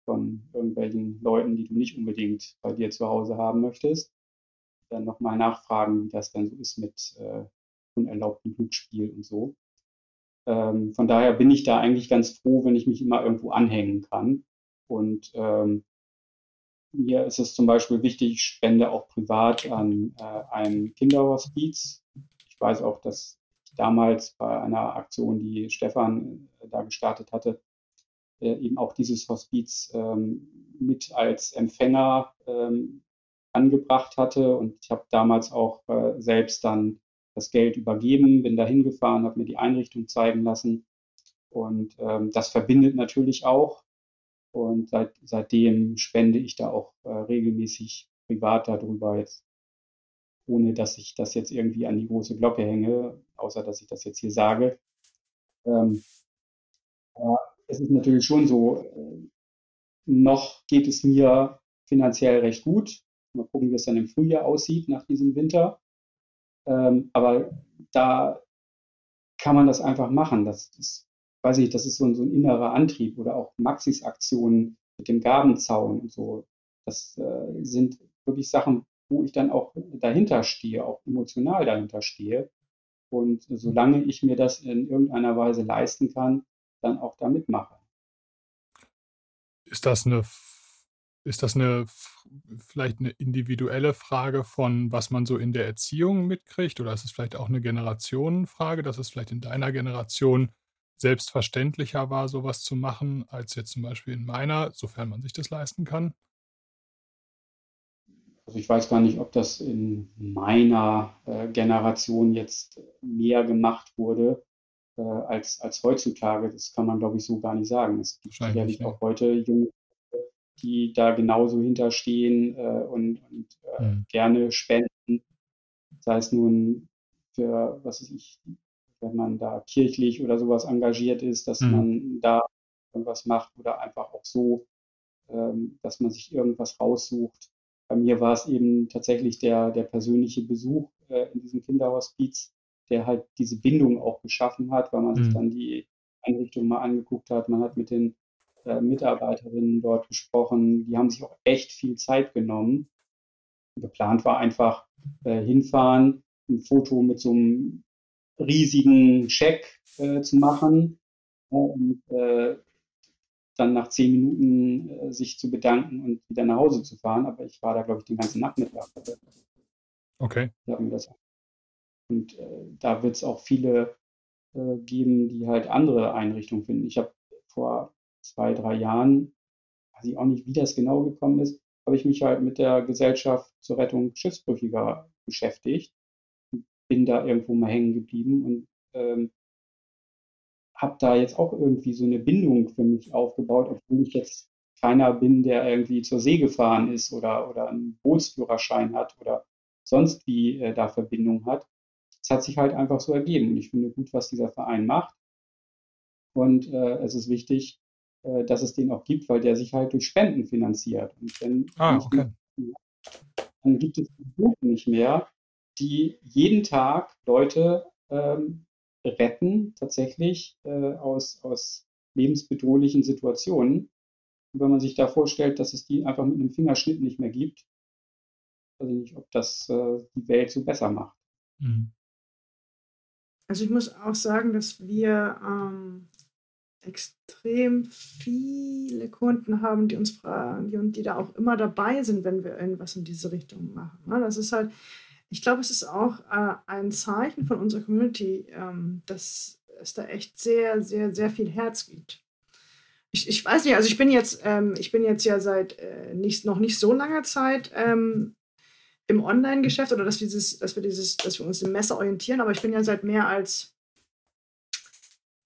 von irgendwelchen Leuten, die du nicht unbedingt bei dir zu Hause haben möchtest dann nochmal nachfragen, wie das denn so ist mit äh, unerlaubtem Glücksspiel und so. Ähm, von daher bin ich da eigentlich ganz froh, wenn ich mich immer irgendwo anhängen kann. Und ähm, mir ist es zum Beispiel wichtig, ich spende auch privat an äh, ein Kinderhospiz. Ich weiß auch, dass ich damals bei einer Aktion, die Stefan äh, da gestartet hatte, äh, eben auch dieses Hospiz ähm, mit als Empfänger ähm, angebracht hatte. Und ich habe damals auch äh, selbst dann das Geld übergeben, bin da hingefahren, habe mir die Einrichtung zeigen lassen. Und ähm, das verbindet natürlich auch. Und seit, seitdem spende ich da auch äh, regelmäßig privat darüber jetzt, ohne dass ich das jetzt irgendwie an die große Glocke hänge, außer dass ich das jetzt hier sage. Ähm, es ist natürlich schon so, äh, noch geht es mir finanziell recht gut. Mal gucken, wie es dann im Frühjahr aussieht nach diesem Winter. Ähm, aber da kann man das einfach machen. Das ist, weiß ich, das ist so ein, so ein innerer Antrieb oder auch Maxis Aktionen mit dem Gabenzaun und so. Das äh, sind wirklich Sachen, wo ich dann auch dahinter stehe, auch emotional dahinter stehe. Und solange ich mir das in irgendeiner Weise leisten kann, dann auch da mitmache. Ist das eine ist das eine vielleicht eine individuelle Frage von, was man so in der Erziehung mitkriegt? Oder ist es vielleicht auch eine Generationenfrage, dass es vielleicht in deiner Generation selbstverständlicher war, sowas zu machen, als jetzt zum Beispiel in meiner, sofern man sich das leisten kann? Also ich weiß gar nicht, ob das in meiner äh, Generation jetzt mehr gemacht wurde äh, als, als heutzutage. Das kann man, glaube ich, so gar nicht sagen. Es gibt sicherlich auch heute junge die da genauso hinterstehen äh, und, und äh, mhm. gerne spenden. Sei es nun für, was weiß ich, wenn man da kirchlich oder sowas engagiert ist, dass mhm. man da irgendwas macht oder einfach auch so, ähm, dass man sich irgendwas raussucht. Bei mir war es eben tatsächlich der, der persönliche Besuch äh, in diesem Kinderhospiz, der halt diese Bindung auch geschaffen hat, weil man mhm. sich dann die Einrichtung mal angeguckt hat. Man hat mit den äh, Mitarbeiterinnen dort gesprochen. Die haben sich auch echt viel Zeit genommen. Geplant war einfach äh, hinfahren, ein Foto mit so einem riesigen Scheck äh, zu machen. und äh, dann nach zehn Minuten äh, sich zu bedanken und wieder nach Hause zu fahren. Aber ich war da, glaube ich, den ganzen Nachmittag. Okay. Und äh, da wird es auch viele äh, geben, die halt andere Einrichtungen finden. Ich habe vor zwei, drei Jahren, weiß ich auch nicht, wie das genau gekommen ist, habe ich mich halt mit der Gesellschaft zur Rettung Schiffsbrüchiger beschäftigt. Bin da irgendwo mal hängen geblieben und ähm, habe da jetzt auch irgendwie so eine Bindung für mich aufgebaut, obwohl ich jetzt keiner bin, der irgendwie zur See gefahren ist oder, oder einen Bootsführerschein hat oder sonst wie äh, da Verbindung hat. Es hat sich halt einfach so ergeben und ich finde gut, was dieser Verein macht. Und äh, es ist wichtig, äh, dass es den auch gibt, weil der sich halt durch Spenden finanziert. Und wenn ah, okay. dann gibt es Boote nicht mehr, die jeden Tag Leute ähm, retten, tatsächlich äh, aus, aus lebensbedrohlichen Situationen. Und wenn man sich da vorstellt, dass es die einfach mit einem Fingerschnitt nicht mehr gibt, weiß ich nicht, ob das äh, die Welt so besser macht. Mhm. Also ich muss auch sagen, dass wir ähm, extrem viele Kunden haben, die uns fragen, die, und die da auch immer dabei sind, wenn wir irgendwas in diese Richtung machen. Ne? Das ist halt, ich glaube, es ist auch äh, ein Zeichen von unserer Community, ähm, dass es da echt sehr, sehr, sehr viel Herz gibt. Ich, ich weiß nicht, also ich bin jetzt, ähm, ich bin jetzt ja seit äh, nicht, noch nicht so langer Zeit ähm, im Online-Geschäft oder dass wir, dieses, dass, wir dieses, dass wir uns im Messer orientieren, aber ich bin ja seit mehr als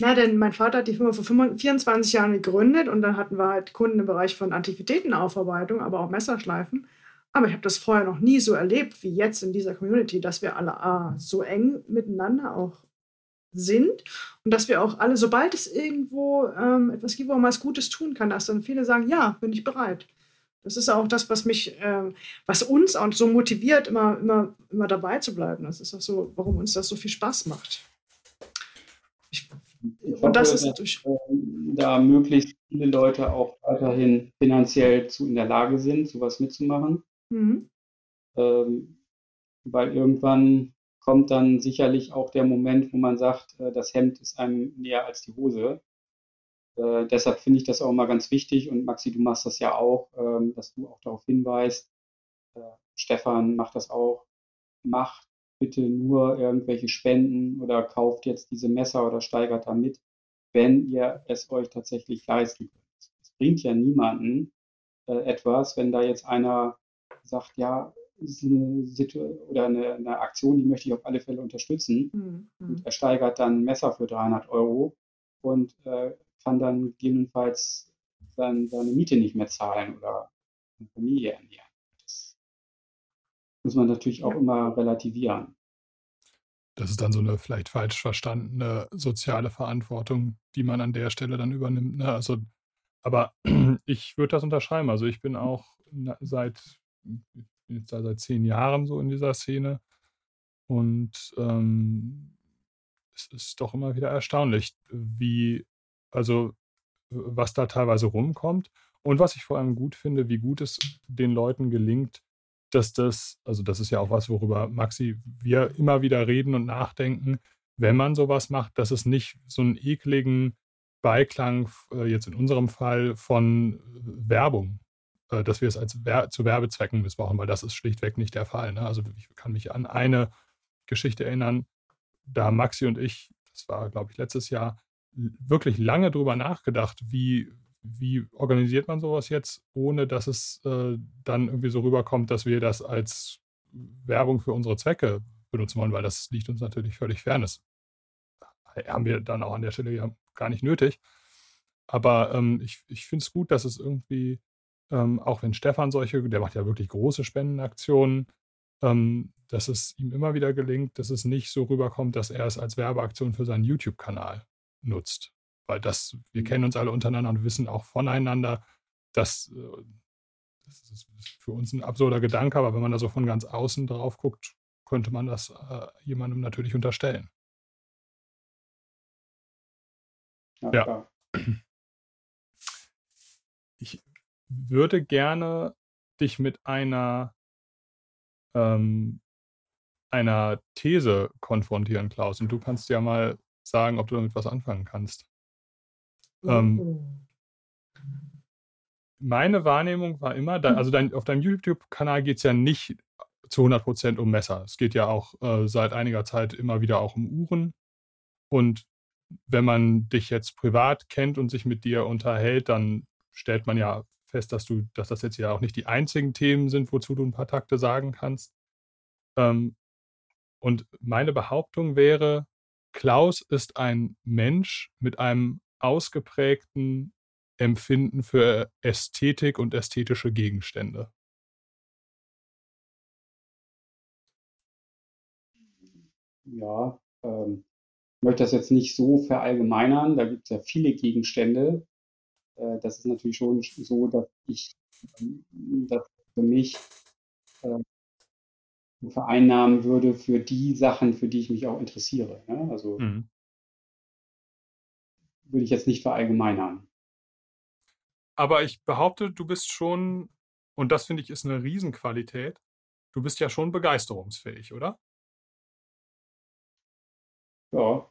na, denn mein Vater hat die Firma vor 24 Jahren gegründet und dann hatten wir halt Kunden im Bereich von Antiquitätenaufarbeitung, aber auch Messerschleifen. Aber ich habe das vorher noch nie so erlebt wie jetzt in dieser Community, dass wir alle ah, so eng miteinander auch sind und dass wir auch alle, sobald es irgendwo ähm, etwas gibt, wo man was Gutes tun kann, dass dann viele sagen, ja, bin ich bereit. Das ist auch das, was mich, ähm, was uns auch so motiviert, immer, immer, immer dabei zu bleiben. Das ist auch so, warum uns das so viel Spaß macht. Ich, und hoffe, das ist natürlich. Dass, äh, da möglichst viele Leute auch weiterhin finanziell zu in der Lage sind, sowas mitzumachen. Mhm. Ähm, weil irgendwann kommt dann sicherlich auch der Moment, wo man sagt, äh, das Hemd ist einem näher als die Hose. Äh, deshalb finde ich das auch immer ganz wichtig und Maxi, du machst das ja auch, ähm, dass du auch darauf hinweist. Äh, Stefan macht das auch. Macht bitte nur irgendwelche Spenden oder kauft jetzt diese Messer oder steigert damit, wenn ihr es euch tatsächlich leisten könnt. Es bringt ja niemanden äh, etwas, wenn da jetzt einer sagt, ja, ist eine Situation oder eine, eine, Aktion, die möchte ich auf alle Fälle unterstützen. Mhm. Und er steigert dann Messer für 300 Euro und äh, kann dann gegebenenfalls sein, seine Miete nicht mehr zahlen oder eine Familie ernähren. Muss man natürlich auch immer relativieren. Das ist dann so eine vielleicht falsch verstandene soziale Verantwortung, die man an der Stelle dann übernimmt. Ne? Also, aber ich würde das unterschreiben. Also ich bin auch seit jetzt seit zehn Jahren so in dieser Szene und ähm, es ist doch immer wieder erstaunlich, wie, also was da teilweise rumkommt und was ich vor allem gut finde, wie gut es den Leuten gelingt, dass das, also das ist ja auch was, worüber Maxi, wir immer wieder reden und nachdenken, wenn man sowas macht, dass es nicht so einen ekligen Beiklang, äh, jetzt in unserem Fall, von Werbung äh, dass wir es als Wer zu Werbezwecken missbrauchen, weil das ist schlichtweg nicht der Fall. Ne? Also ich kann mich an eine Geschichte erinnern, da Maxi und ich, das war, glaube ich, letztes Jahr, wirklich lange drüber nachgedacht, wie, wie organisiert man sowas jetzt, ohne dass es äh, dann irgendwie so rüberkommt, dass wir das als Werbung für unsere Zwecke benutzen wollen, weil das liegt uns natürlich völlig Fairness. Haben wir dann auch an der Stelle ja gar nicht nötig. Aber ähm, ich, ich finde es gut, dass es irgendwie ähm, auch wenn Stefan solche, der macht ja wirklich große Spendenaktionen, ähm, dass es ihm immer wieder gelingt, dass es nicht so rüberkommt, dass er es als Werbeaktion für seinen YouTube-Kanal nutzt. Weil das, wir kennen uns alle untereinander und wissen auch voneinander, dass äh, das ist für uns ein absurder Gedanke, aber wenn man da so von ganz außen drauf guckt, könnte man das äh, jemandem natürlich unterstellen. Ja. ja. Ich würde gerne dich mit einer, ähm, einer These konfrontieren, Klaus. Und du kannst ja mal sagen, ob du damit was anfangen kannst. Ähm, meine Wahrnehmung war immer, da, also dein, auf deinem YouTube-Kanal geht es ja nicht zu 100 Prozent um Messer. Es geht ja auch äh, seit einiger Zeit immer wieder auch um Uhren. Und wenn man dich jetzt privat kennt und sich mit dir unterhält, dann stellt man ja fest, dass du, dass das jetzt ja auch nicht die einzigen Themen sind, wozu du ein paar Takte sagen kannst. Ähm, und meine Behauptung wäre, Klaus ist ein Mensch mit einem ausgeprägten Empfinden für Ästhetik und ästhetische Gegenstände. Ja, ähm, ich möchte das jetzt nicht so verallgemeinern. Da gibt es ja viele Gegenstände. Äh, das ist natürlich schon so, dass ich ähm, das für mich äh, vereinnahmen würde für die Sachen, für die ich mich auch interessiere. Ja? Also mhm. Würde ich jetzt nicht verallgemeinern. Aber ich behaupte, du bist schon, und das finde ich ist eine Riesenqualität, du bist ja schon begeisterungsfähig, oder? Ja.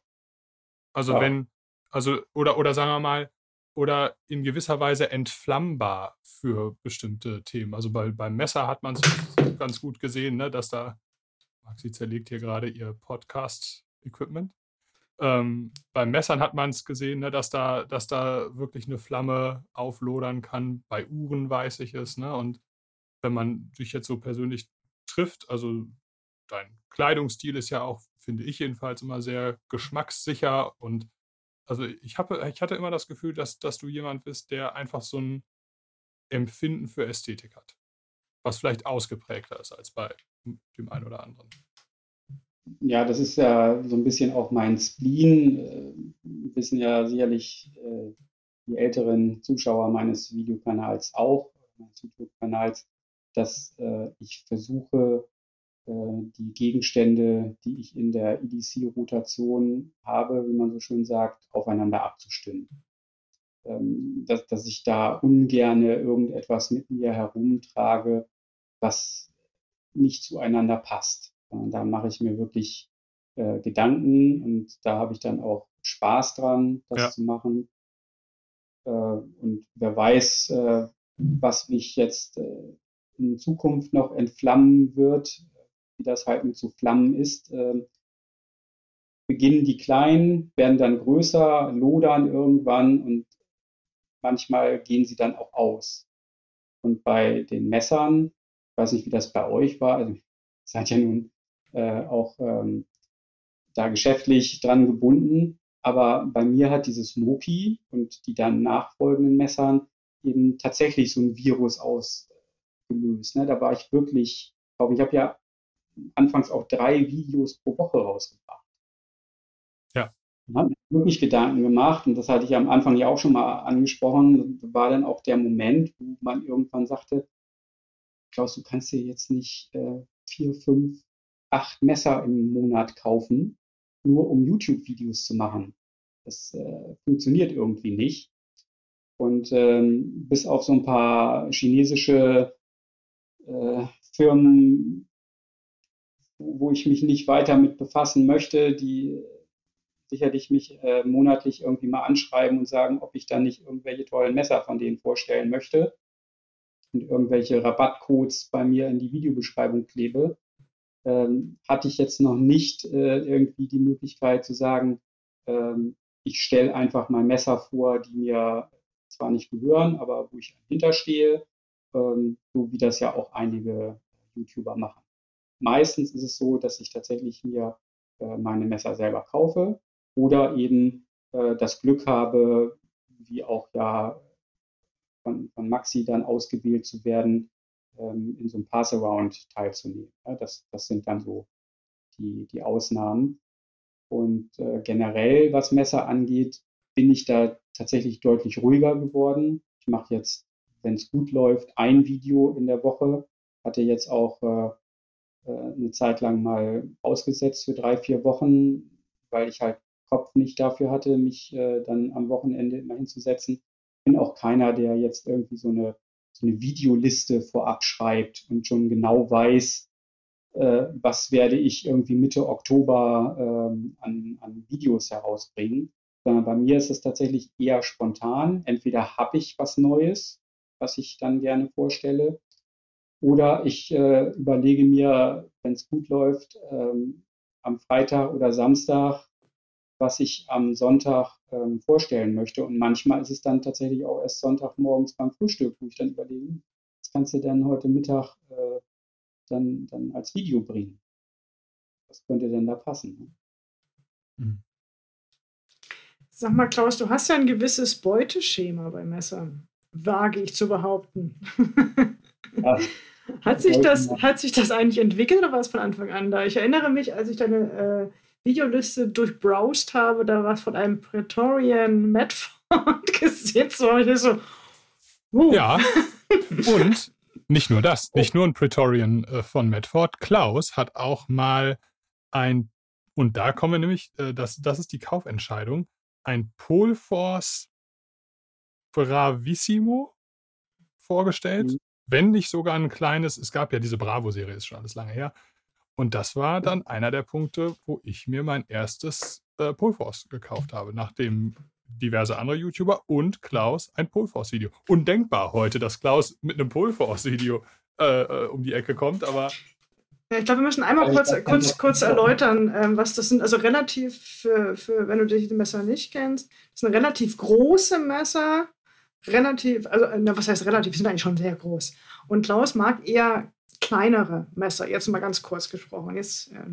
Also ja. wenn, also, oder, oder sagen wir mal, oder in gewisser Weise entflammbar für bestimmte Themen. Also bei, beim Messer hat man es ganz gut gesehen, ne, dass da, Maxi zerlegt hier gerade ihr Podcast-Equipment. Ähm, beim Messern hat man es gesehen, ne, dass, da, dass da wirklich eine Flamme auflodern kann. Bei Uhren weiß ich es. Ne? Und wenn man sich jetzt so persönlich trifft, also dein Kleidungsstil ist ja auch, finde ich jedenfalls, immer sehr geschmackssicher und also ich, hab, ich hatte immer das Gefühl, dass, dass du jemand bist, der einfach so ein Empfinden für Ästhetik hat. Was vielleicht ausgeprägter ist als bei dem einen oder anderen. Ja, das ist ja so ein bisschen auch mein Spleen. Äh, wissen ja sicherlich äh, die älteren Zuschauer meines Videokanals auch, meines YouTube-Kanals, dass äh, ich versuche, äh, die Gegenstände, die ich in der EDC-Rotation habe, wie man so schön sagt, aufeinander abzustimmen. Ähm, dass, dass ich da ungerne irgendetwas mit mir herumtrage, was nicht zueinander passt. Da mache ich mir wirklich äh, Gedanken und da habe ich dann auch Spaß dran, das ja. zu machen. Äh, und wer weiß, äh, was mich jetzt äh, in Zukunft noch entflammen wird, wie das halt mit so Flammen ist, äh, beginnen die kleinen, werden dann größer, lodern irgendwann und manchmal gehen sie dann auch aus. Und bei den Messern, ich weiß nicht, wie das bei euch war, also seid ja nun äh, auch ähm, da geschäftlich dran gebunden, aber bei mir hat dieses Moki und die dann nachfolgenden Messern eben tatsächlich so ein Virus ausgelöst. Ne? Da war ich wirklich, glaube ich, habe ja anfangs auch drei Videos pro Woche rausgebracht. Ja. Und habe mir wirklich Gedanken gemacht und das hatte ich am Anfang ja auch schon mal angesprochen, war dann auch der Moment, wo man irgendwann sagte, Klaus, du kannst dir jetzt nicht äh, vier, fünf, acht Messer im Monat kaufen, nur um YouTube-Videos zu machen. Das äh, funktioniert irgendwie nicht. Und ähm, bis auf so ein paar chinesische äh, Firmen wo ich mich nicht weiter mit befassen möchte, die sicherlich mich äh, monatlich irgendwie mal anschreiben und sagen, ob ich dann nicht irgendwelche tollen Messer von denen vorstellen möchte und irgendwelche Rabattcodes bei mir in die Videobeschreibung klebe, ähm, hatte ich jetzt noch nicht äh, irgendwie die Möglichkeit zu sagen, ähm, ich stelle einfach mal Messer vor, die mir zwar nicht gehören, aber wo ich hinterstehe, ähm, so wie das ja auch einige YouTuber machen. Meistens ist es so, dass ich tatsächlich mir äh, meine Messer selber kaufe oder eben äh, das Glück habe, wie auch ja von, von Maxi dann ausgewählt zu werden, ähm, in so einem Pass-Around teilzunehmen. Ja, das, das sind dann so die, die Ausnahmen. Und äh, generell, was Messer angeht, bin ich da tatsächlich deutlich ruhiger geworden. Ich mache jetzt, wenn es gut läuft, ein Video in der Woche. Hatte jetzt auch äh, äh, eine Zeit lang mal ausgesetzt für drei, vier Wochen, weil ich halt Kopf nicht dafür hatte, mich äh, dann am Wochenende immer hinzusetzen. Bin auch keiner, der jetzt irgendwie so eine, so eine Videoliste vorab schreibt und schon genau weiß, äh, was werde ich irgendwie Mitte Oktober ähm, an, an Videos herausbringen. Sondern bei mir ist es tatsächlich eher spontan. Entweder habe ich was Neues, was ich dann gerne vorstelle. Oder ich äh, überlege mir, wenn es gut läuft, ähm, am Freitag oder Samstag, was ich am Sonntag ähm, vorstellen möchte. Und manchmal ist es dann tatsächlich auch erst Sonntagmorgens beim Frühstück, wo ich dann überlege, was kannst du denn heute Mittag äh, dann, dann als Video bringen? Was könnte denn da passen? Ne? Mhm. Sag mal, Klaus, du hast ja ein gewisses Beuteschema bei Messern, wage ich zu behaupten. Ja, hat, sich das, hat sich das eigentlich entwickelt oder war es von Anfang an da? Ich erinnere mich, als ich deine äh, Videoliste durchbrowst habe, da war es von einem Praetorian Medford gesehen. So, ich so, uh. Ja, und nicht nur das, nicht nur ein Praetorian äh, von Medford. Klaus hat auch mal ein, und da kommen wir nämlich, äh, das, das ist die Kaufentscheidung, ein Polforce Bravissimo vorgestellt. Mhm. Wenn nicht sogar ein kleines, es gab ja diese Bravo-Serie, ist schon alles lange her. Und das war dann einer der Punkte, wo ich mir mein erstes äh, Polforce gekauft habe, nachdem diverse andere YouTuber und Klaus ein Polforce-Video. Undenkbar heute, dass Klaus mit einem Polforce-Video äh, äh, um die Ecke kommt, aber ja, ich glaube, wir müssen einmal kurz, kurz, kurz erläutern, ähm, was das sind. Also relativ, für, für, wenn du die Messer nicht kennst, das sind relativ große Messer. Relativ, also na, was heißt relativ, die sind eigentlich schon sehr groß. Und Klaus mag eher kleinere Messer, jetzt mal ganz kurz gesprochen. Jetzt, ja,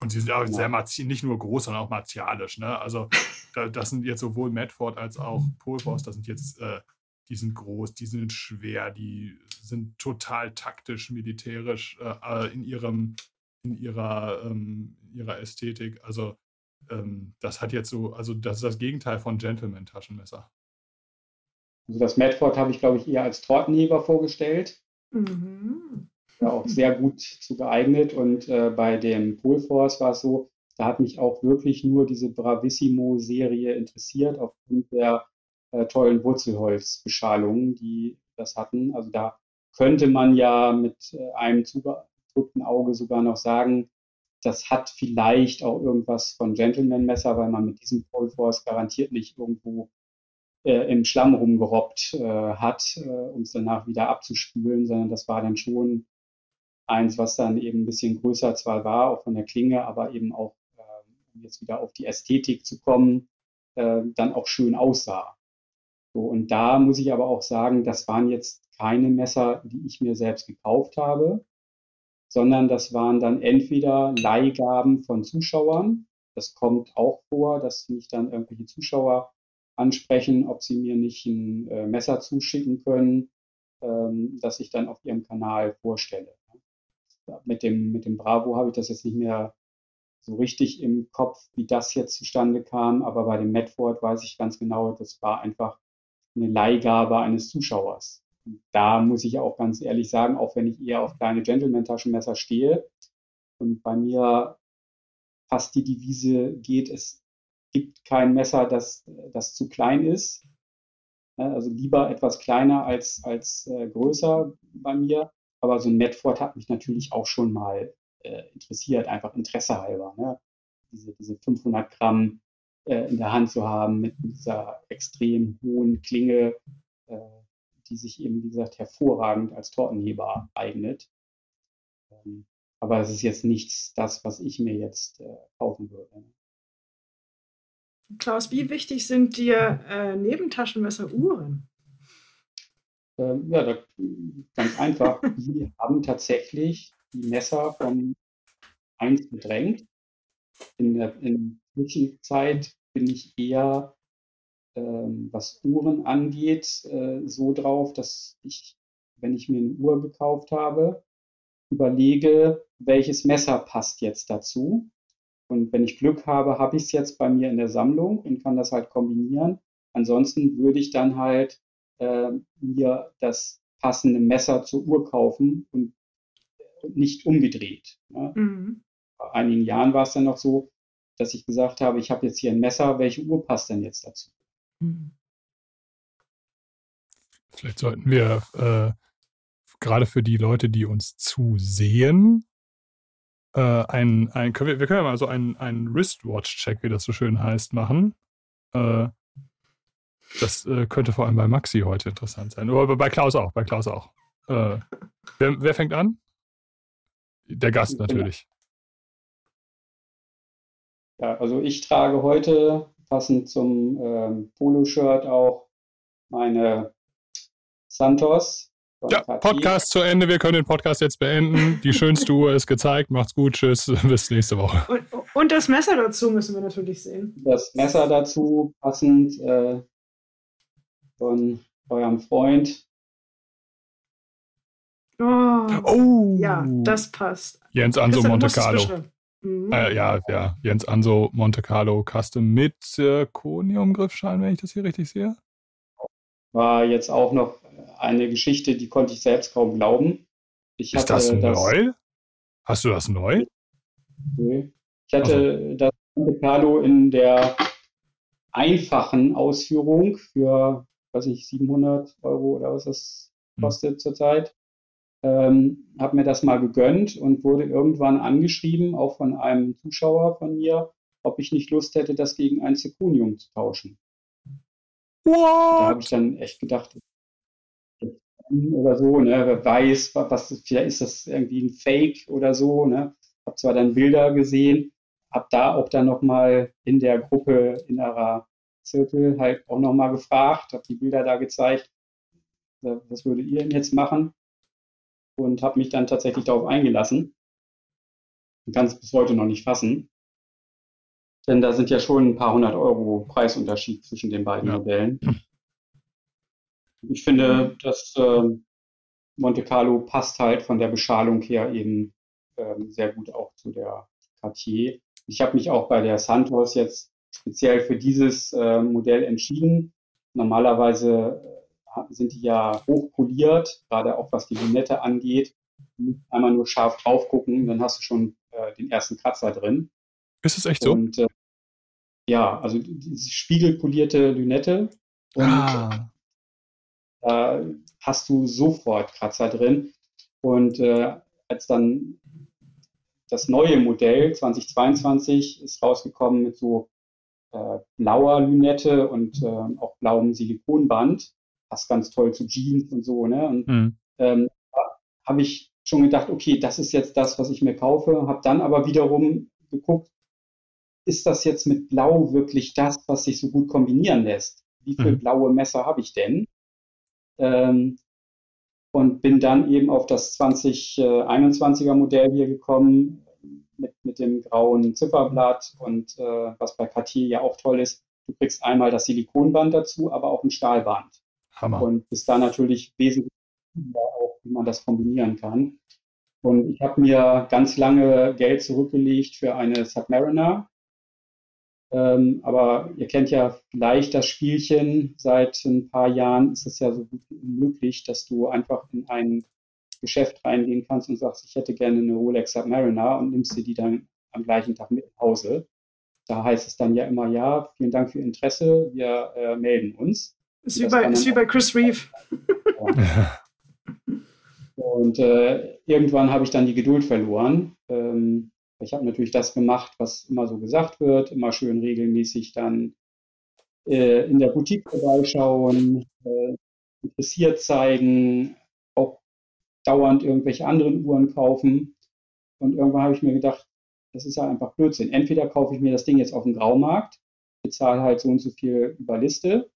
und sie sind auch sehr nicht nur groß, sondern auch martialisch. Ne? Also das sind jetzt sowohl Medford als auch Polforce, das sind jetzt äh, die sind groß, die sind schwer, die sind total taktisch, militärisch äh, äh, in ihrem, in ihrer, ähm, ihrer Ästhetik. Also ähm, das hat jetzt so, also das ist das Gegenteil von Gentleman-Taschenmesser. Also das Medford habe ich, glaube ich, eher als Tortenheber vorgestellt. Mhm. Ja, auch sehr gut zu geeignet. Und äh, bei dem Polforce war es so, da hat mich auch wirklich nur diese Bravissimo-Serie interessiert, aufgrund der äh, tollen Wurzelholzbeschalungen, die das hatten. Also da könnte man ja mit äh, einem zugedrückten Auge sogar noch sagen, das hat vielleicht auch irgendwas von Gentleman-Messer, weil man mit diesem Polforce garantiert nicht irgendwo äh, im Schlamm rumgerobbt äh, hat, äh, um es danach wieder abzuspülen, sondern das war dann schon eins, was dann eben ein bisschen größer zwar war, auch von der Klinge, aber eben auch, äh, um jetzt wieder auf die Ästhetik zu kommen, äh, dann auch schön aussah. So, und da muss ich aber auch sagen, das waren jetzt keine Messer, die ich mir selbst gekauft habe, sondern das waren dann entweder Leihgaben von Zuschauern. Das kommt auch vor, dass mich dann irgendwelche Zuschauer ansprechen, ob sie mir nicht ein äh, Messer zuschicken können, ähm, das ich dann auf ihrem Kanal vorstelle. Mit dem, mit dem Bravo habe ich das jetzt nicht mehr so richtig im Kopf, wie das jetzt zustande kam, aber bei dem Medford weiß ich ganz genau, das war einfach eine Leihgabe eines Zuschauers. Und da muss ich auch ganz ehrlich sagen, auch wenn ich eher auf kleine Gentleman-Taschenmesser stehe und bei mir fast die Devise geht, es gibt kein Messer, das, das zu klein ist. Also lieber etwas kleiner als, als äh, größer bei mir. Aber so ein Medford hat mich natürlich auch schon mal äh, interessiert, einfach Interesse halber. Ne? Diese, diese 500 Gramm äh, in der Hand zu haben mit dieser extrem hohen Klinge, äh, die sich eben, wie gesagt, hervorragend als Tortenheber eignet. Ähm, aber es ist jetzt nichts das, was ich mir jetzt äh, kaufen würde. Klaus, wie wichtig sind dir äh, Nebentaschenmesser Uhren? Ähm, ja, da, ganz einfach. die haben tatsächlich die Messer von 1 gedrängt. In der in Zwischenzeit bin ich eher, ähm, was Uhren angeht, äh, so drauf, dass ich, wenn ich mir eine Uhr gekauft habe, überlege, welches Messer passt jetzt dazu. Und wenn ich Glück habe, habe ich es jetzt bei mir in der Sammlung und kann das halt kombinieren. Ansonsten würde ich dann halt äh, mir das passende Messer zur Uhr kaufen und nicht umgedreht. Ne? Mhm. Vor einigen Jahren war es dann noch so, dass ich gesagt habe, ich habe jetzt hier ein Messer, welche Uhr passt denn jetzt dazu? Mhm. Vielleicht sollten wir äh, gerade für die Leute, die uns zusehen, äh, ein, ein, können wir, wir können ja mal so einen, einen Wristwatch-Check, wie das so schön heißt, machen. Äh, Das äh, könnte vor allem bei Maxi heute interessant sein. Oder bei Klaus auch, bei Klaus auch. Äh, wer, wer, fängt an? Der Gast natürlich. Ja, also ich trage heute, passend zum ähm, Poloshirt auch, meine Santos. Ja, Podcast zu Ende. Wir können den Podcast jetzt beenden. Die schönste Uhr ist gezeigt. Macht's gut. Tschüss. Bis nächste Woche. Und, und das Messer dazu müssen wir natürlich sehen. Das Messer dazu, passend äh, von eurem Freund. Oh, oh, ja, das passt. Jens Anso Monte Carlo. Mhm. Äh, ja, ja, Jens Anso Monte Carlo Custom mit äh, Konium-Griffschein, wenn ich das hier richtig sehe. War jetzt auch noch eine Geschichte, die konnte ich selbst kaum glauben. Ich Ist das neu? Hast du das neu? Nee. Ich hatte also. das Monte Carlo in der einfachen Ausführung für, weiß ich, 700 Euro oder was das hm. kostet hm. zurzeit. Ähm, habe mir das mal gegönnt und wurde irgendwann angeschrieben, auch von einem Zuschauer von mir, ob ich nicht Lust hätte, das gegen ein Zirconium zu tauschen. What? Da habe ich dann echt gedacht, oder so, ne, wer weiß, was, vielleicht ist das irgendwie ein Fake oder so, ne. Habe zwar dann Bilder gesehen, habe da auch dann nochmal in der Gruppe innerer Zirkel halt auch nochmal gefragt, habe die Bilder da gezeigt, was würdet ihr denn jetzt machen? Und habe mich dann tatsächlich darauf eingelassen. Ich kann es bis heute noch nicht fassen. Denn da sind ja schon ein paar hundert Euro Preisunterschied zwischen den beiden ja. Modellen. Ich finde, dass äh, Monte Carlo passt halt von der Beschalung her eben ähm, sehr gut auch zu der Cartier. Ich habe mich auch bei der Santos jetzt speziell für dieses äh, Modell entschieden. Normalerweise äh, sind die ja hochpoliert, gerade auch was die Lunette angeht. Einmal nur scharf drauf gucken, dann hast du schon äh, den ersten Kratzer drin. Ist es echt so? Und, äh, ja, also diese spiegelpolierte Lünette. Und ah. da hast du sofort Kratzer drin. Und äh, als dann das neue Modell 2022 ist rausgekommen mit so äh, blauer Lünette und äh, auch blauem Silikonband. Passt ganz toll zu Jeans und so. Ne? Und mhm. ähm, habe ich schon gedacht, okay, das ist jetzt das, was ich mir kaufe. Habe dann aber wiederum geguckt, ist das jetzt mit Blau wirklich das, was sich so gut kombinieren lässt? Wie viele mhm. blaue Messer habe ich denn? Ähm, und bin dann eben auf das 2021er Modell hier gekommen mit, mit dem grauen Zifferblatt und äh, was bei Cartier ja auch toll ist, du kriegst einmal das Silikonband dazu, aber auch ein Stahlband. Hammer. Und bis da natürlich wesentlich auch, wie man das kombinieren kann. Und ich habe mir ganz lange Geld zurückgelegt für eine Submariner. Ähm, aber ihr kennt ja vielleicht das Spielchen. Seit ein paar Jahren ist es ja so gut wie unmöglich, dass du einfach in Geschäft reingehen kannst und sagst, ich hätte gerne eine Rolex Submariner und nimmst dir die dann am gleichen Tag mit nach Hause. Da heißt es dann ja immer, ja, vielen Dank für Ihr Interesse, wir äh, melden uns. Ist wie, bei, ist wie bei Chris Reeve. Ja. Und äh, irgendwann habe ich dann die Geduld verloren. Ähm, ich habe natürlich das gemacht, was immer so gesagt wird, immer schön regelmäßig dann äh, in der Boutique vorbeischauen, äh, interessiert zeigen, dauernd irgendwelche anderen Uhren kaufen. Und irgendwann habe ich mir gedacht, das ist ja einfach Blödsinn. Entweder kaufe ich mir das Ding jetzt auf dem Graumarkt, bezahle halt so und so viel über Liste,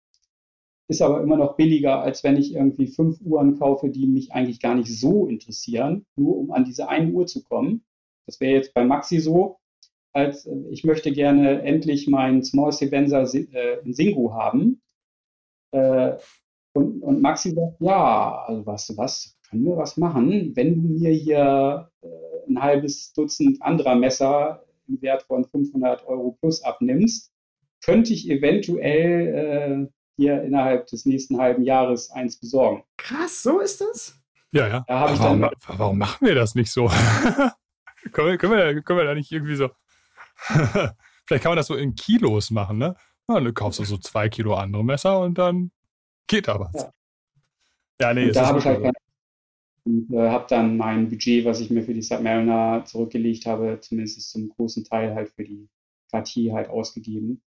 ist aber immer noch billiger, als wenn ich irgendwie fünf Uhren kaufe, die mich eigentlich gar nicht so interessieren, nur um an diese eine Uhr zu kommen. Das wäre jetzt bei Maxi so, als äh, ich möchte gerne endlich meinen Small Sebenza äh, in Singu haben. Äh, und, und Maxi sagt, ja, also du was, können wir was machen, wenn du mir hier äh, ein halbes Dutzend anderer Messer im Wert von 500 Euro plus abnimmst, könnte ich eventuell äh, hier innerhalb des nächsten halben Jahres eins besorgen. Krass, so ist das? Ja, ja. Da warum, warum, machen wir das nicht so? können, wir, können, wir, können wir da nicht irgendwie so. Vielleicht kann man das so in Kilos machen, ne? Ja, du kaufst du so zwei Kilo andere Messer und dann geht da was. Ja, ja nee, und da habe ich halt und äh, habe dann mein Budget, was ich mir für die Submariner zurückgelegt habe, zumindest zum großen Teil halt für die Cartier halt ausgegeben.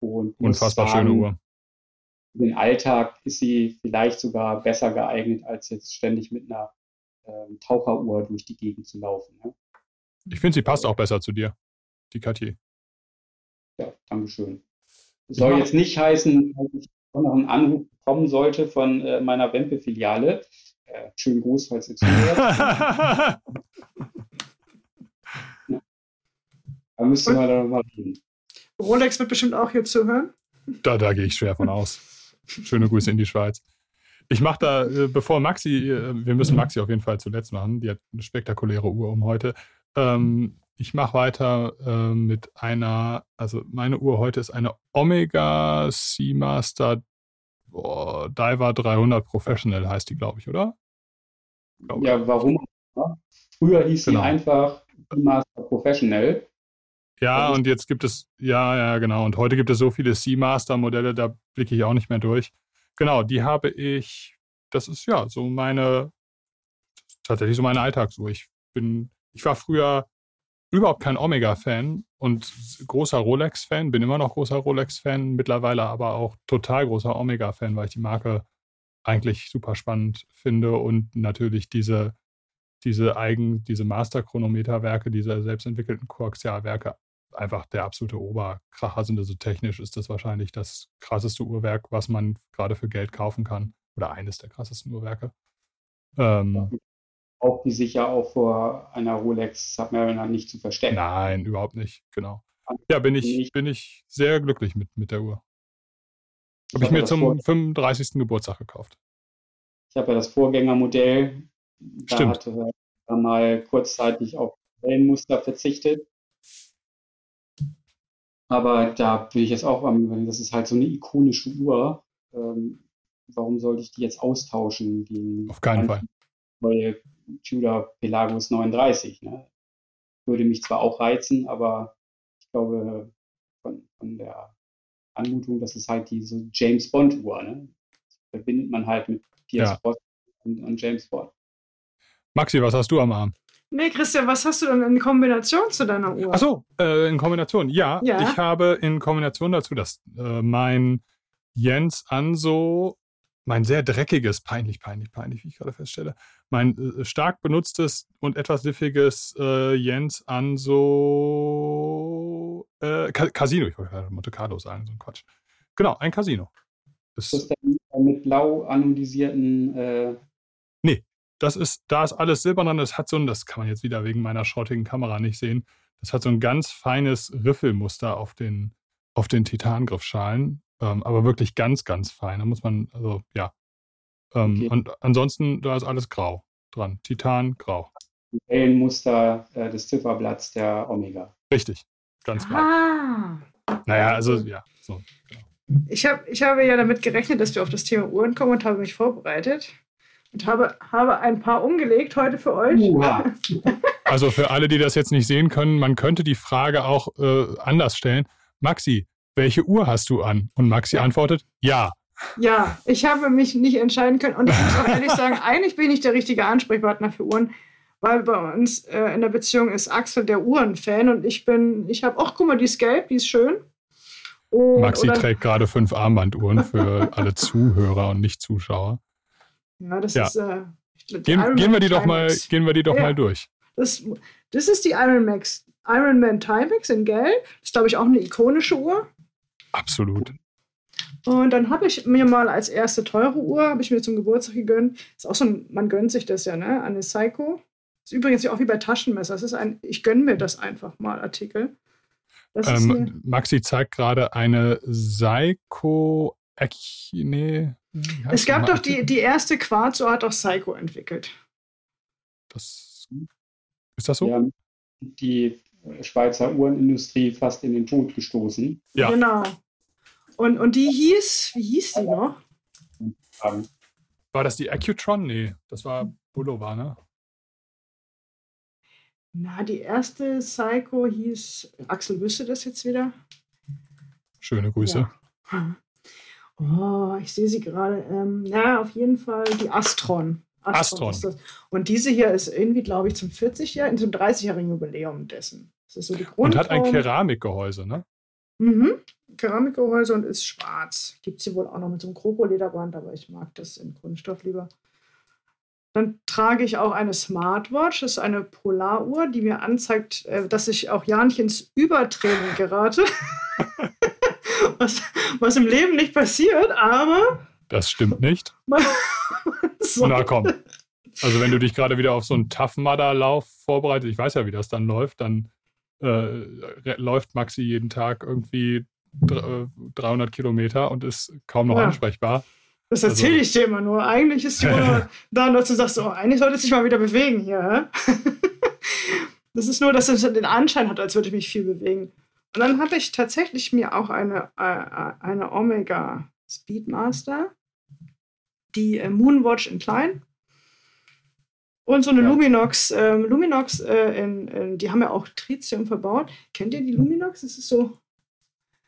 Und Unfassbar sagen, schöne Uhr. für den Alltag ist sie vielleicht sogar besser geeignet, als jetzt ständig mit einer ähm, Taucheruhr durch die Gegend zu laufen. Ne? Ich finde, sie passt auch besser zu dir, die Cartier. Ja, Dankeschön. Soll jetzt nicht heißen, dass ich noch einen Anruf bekommen sollte von äh, meiner Wempe-Filiale. Äh, schönen Gruß, falls ihr zuhört. da müsste man da nochmal reden. Rolex wird bestimmt auch hier zuhören. Da, da gehe ich schwer von aus. Schöne Grüße in die Schweiz. Ich mache da, äh, bevor Maxi, äh, wir müssen Maxi auf jeden Fall zuletzt machen, die hat eine spektakuläre Uhr um heute. Ähm, ich mache weiter äh, mit einer, also meine Uhr heute ist eine Omega Seamaster oh, Diver 300 Professional, heißt die, glaube ich, oder? Glaube ja, warum? Früher hieß genau. sie einfach Seamaster Professional. Ja, und jetzt gibt es, ja, ja, genau. Und heute gibt es so viele Seamaster-Modelle, da blicke ich auch nicht mehr durch. Genau, die habe ich, das ist ja so meine, tatsächlich so meine Alltagsuhr. Ich bin, ich war früher überhaupt kein Omega-Fan und großer Rolex-Fan, bin immer noch großer Rolex-Fan, mittlerweile aber auch total großer Omega-Fan, weil ich die Marke eigentlich super spannend finde und natürlich diese, diese eigen, diese Master-Chronometer-Werke, diese selbstentwickelten Koaxialwerke einfach der absolute Oberkracher sind. Also technisch ist das wahrscheinlich das krasseste Uhrwerk, was man gerade für Geld kaufen kann. Oder eines der krassesten Uhrwerke. Ähm, auch die sich ja auch vor einer Rolex Submariner nicht zu verstecken. Nein, überhaupt nicht, genau. Ja, bin ich, bin ich sehr glücklich mit, mit der Uhr. Habe ich mir zum Vor 35. Geburtstag gekauft. Ich habe ja das Vorgängermodell. Da Stimmt. hatte er mal kurzzeitig auf Wellenmuster verzichtet. Aber da will ich jetzt auch am das ist halt so eine ikonische Uhr. Ähm, warum sollte ich die jetzt austauschen gegen Auf keinen Fall. neue Tudor Pelagos 39? Ne? Würde mich zwar auch reizen, aber ich glaube, von, von der Anmutung, das ist halt diese James Bond Uhr. Ne? Das verbindet man halt mit Pierce ja. Und, und James Bond. Maxi, was hast du am Arm? Nee, Christian, was hast du denn in Kombination zu deiner Uhr? Achso, äh, in Kombination. Ja, ja, ich habe in Kombination dazu, dass äh, mein Jens Anso, mein sehr dreckiges, peinlich, peinlich, peinlich, wie ich gerade feststelle, mein äh, stark benutztes und etwas diffiges äh, Jens Anso äh, Casino, ich wollte gerade Monte Carlo sagen, so ein Quatsch. Genau, ein Casino. Das ist das mit blau anodisierten äh, das ist, da ist alles silbern dran. Das hat so ein, das kann man jetzt wieder wegen meiner schrottigen Kamera nicht sehen. Das hat so ein ganz feines Riffelmuster auf den, auf den Titangriffschalen. Ähm, aber wirklich ganz, ganz fein. Da muss man, also ja. Ähm, okay. Und ansonsten, da ist alles grau dran. Titan, grau. Wellenmuster äh, des Zifferblatts der Omega. Richtig, ganz klar. Ah. Naja, also ja, so, genau. Ich, hab, ich habe ja damit gerechnet, dass wir auf das Thema Uhren kommen und habe mich vorbereitet und habe, habe ein paar umgelegt heute für euch. Uha. Also für alle, die das jetzt nicht sehen können, man könnte die Frage auch äh, anders stellen. Maxi, welche Uhr hast du an? Und Maxi antwortet, ja. Ja, ich habe mich nicht entscheiden können. Und ich muss auch ehrlich sagen, eigentlich bin ich der richtige Ansprechpartner für Uhren, weil bei uns äh, in der Beziehung ist Axel der Uhrenfan und ich bin, ich habe, ach guck mal, die ist gelb, die ist schön. Und, Maxi trägt gerade fünf Armbanduhren für alle Zuhörer und Nicht-Zuschauer. Ja, das ja. ist. Äh, gehen, gehen, wir die doch mal, gehen wir die doch ja. mal durch. Das, das ist die Iron Max. Iron Man Timex in Gelb. Das ist, glaube ich, auch eine ikonische Uhr. Absolut. Und dann habe ich mir mal als erste teure Uhr, habe ich mir zum Geburtstag gegönnt. Ist auch so ein, man gönnt sich das ja, ne? Eine Psycho. Ist übrigens auch wie bei Taschenmesser. Das ist ein, ich gönne mir das einfach mal Artikel. Ähm, Maxi zeigt gerade eine Psycho nee, es gab doch die, die erste Quarzuhr hat auch Psycho entwickelt. Das, ist das so? Ja, die Schweizer Uhrenindustrie fast in den Tod gestoßen. Ja. Genau. Und, und die hieß, wie hieß die noch? War das die Accutron? Nee, das war Bulova, ne? Na, die erste Psycho hieß, Axel wüsste das jetzt wieder. Schöne Grüße. Ja. Oh, ich sehe sie gerade. Ähm, ja, auf jeden Fall die Astron. Astron. Astron. Und diese hier ist irgendwie, glaube ich, zum 40-jährigen, zum 30-jährigen Jubiläum dessen. Das ist so die Und hat ein Keramikgehäuse, ne? Mhm. Keramikgehäuse und ist schwarz. Gibt sie wohl auch noch mit so einem Krokolederband, aber ich mag das in Kunststoff lieber. Dann trage ich auch eine Smartwatch, das ist eine Polaruhr, die mir anzeigt, äh, dass ich auch ja nicht ins Übertraining gerate. was, was im Leben nicht passiert, aber. Das stimmt nicht. so. Na komm. Also, wenn du dich gerade wieder auf so einen Tough Mudder-Lauf vorbereitest, ich weiß ja, wie das dann läuft, dann äh, läuft Maxi jeden Tag irgendwie 300 äh, Kilometer und ist kaum noch ja. ansprechbar. Das also erzähle also, ich dir immer nur. Eigentlich ist die Uhr da, dass du sagst, oh, eigentlich sollte ich mal wieder bewegen hier. das ist nur, dass es den Anschein hat, als würde ich mich viel bewegen. Und dann habe ich tatsächlich mir auch eine, äh, äh eine Omega Speedmaster, die äh, Moonwatch in klein und so eine ja. Luminox. Ähm, Luminox, äh, in, in, die haben ja auch Tritium verbaut. Kennt ihr die Luminox? Das ist so.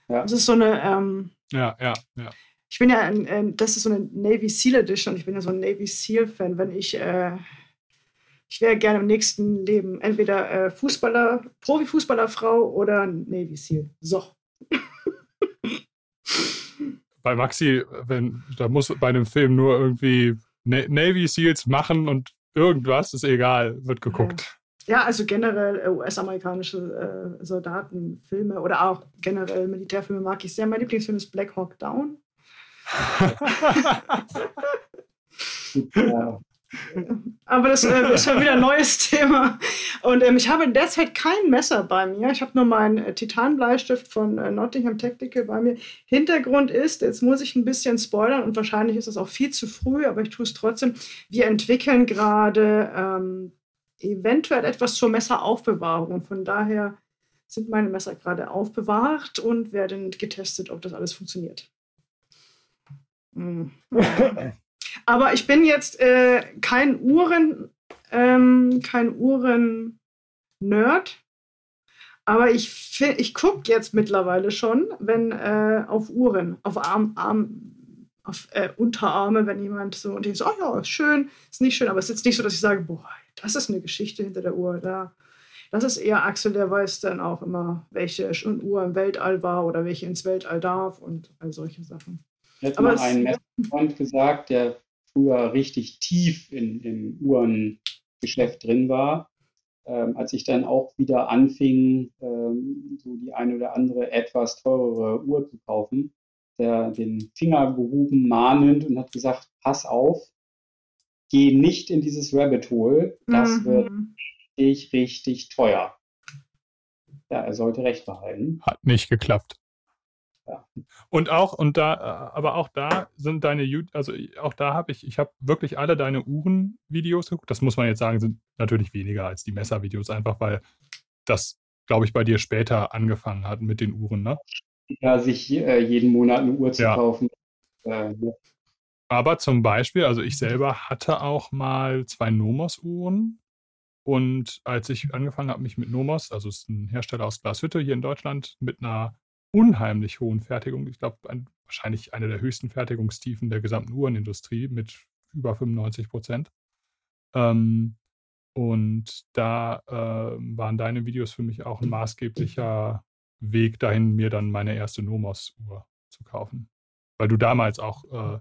Ja. Das ist so eine. Ähm, ja, ja, ja ich bin ja, ein, ein, das ist so eine Navy Seal Edition und ich bin ja so ein Navy Seal Fan. Wenn ich, äh, ich wäre gerne im nächsten Leben entweder äh, Fußballer, Profifußballerfrau oder Navy Seal. So. bei Maxi, wenn, da muss bei einem Film nur irgendwie Navy Seals machen und irgendwas, ist egal, wird geguckt. Ja, also generell äh, US-amerikanische äh, Soldatenfilme oder auch generell Militärfilme mag ich sehr. Mein Lieblingsfilm ist Black Hawk Down. Aber das äh, ist ja wieder ein neues Thema. Und ähm, ich habe derzeit kein Messer bei mir. Ich habe nur meinen äh, Titanbleistift von äh, Nottingham Tactical bei mir. Hintergrund ist, jetzt muss ich ein bisschen spoilern und wahrscheinlich ist es auch viel zu früh, aber ich tue es trotzdem. Wir entwickeln gerade ähm, eventuell etwas zur Messeraufbewahrung. Und von daher sind meine Messer gerade aufbewahrt und werden getestet, ob das alles funktioniert. Aber ich bin jetzt äh, kein Uhren, ähm, kein Uhren-Nerd. Aber ich, ich gucke jetzt mittlerweile schon, wenn äh, auf Uhren, auf Arm, Arm auf äh, Unterarme, wenn jemand so und ich so, oh ja, ist schön, ist nicht schön, aber es ist jetzt nicht so, dass ich sage, boah, das ist eine Geschichte hinter der Uhr. Da, das ist eher Axel, der weiß dann auch immer, welche Uhr im Weltall war oder welche ins Weltall darf und all solche Sachen. Jetzt mal ein Messfreund gesagt, der früher richtig tief in, im Uhrengeschäft drin war. Ähm, als ich dann auch wieder anfing, ähm, so die eine oder andere etwas teurere Uhr zu kaufen, der den Finger gehoben, mahnend und hat gesagt, pass auf, geh nicht in dieses Rabbit Hole, das mhm. wird richtig, richtig teuer. Ja, er sollte recht behalten. Hat nicht geklappt. Und auch, und da, äh, aber auch da sind deine, also auch da habe ich, ich habe wirklich alle deine Uhren-Videos geguckt. Das muss man jetzt sagen, sind natürlich weniger als die Messer-Videos, einfach weil das, glaube ich, bei dir später angefangen hat mit den Uhren, ne? Ja, sich äh, jeden Monat eine Uhr zu ja. kaufen. Äh, ja. Aber zum Beispiel, also ich selber hatte auch mal zwei Nomos-Uhren. Und als ich angefangen habe, mich mit Nomos, also es ist ein Hersteller aus Glashütte hier in Deutschland, mit einer unheimlich hohen Fertigung. Ich glaube, ein, wahrscheinlich eine der höchsten Fertigungstiefen der gesamten Uhrenindustrie mit über 95 Prozent. Ähm, und da äh, waren deine Videos für mich auch ein maßgeblicher Weg dahin, mir dann meine erste Nomos-Uhr zu kaufen. Weil du damals auch äh,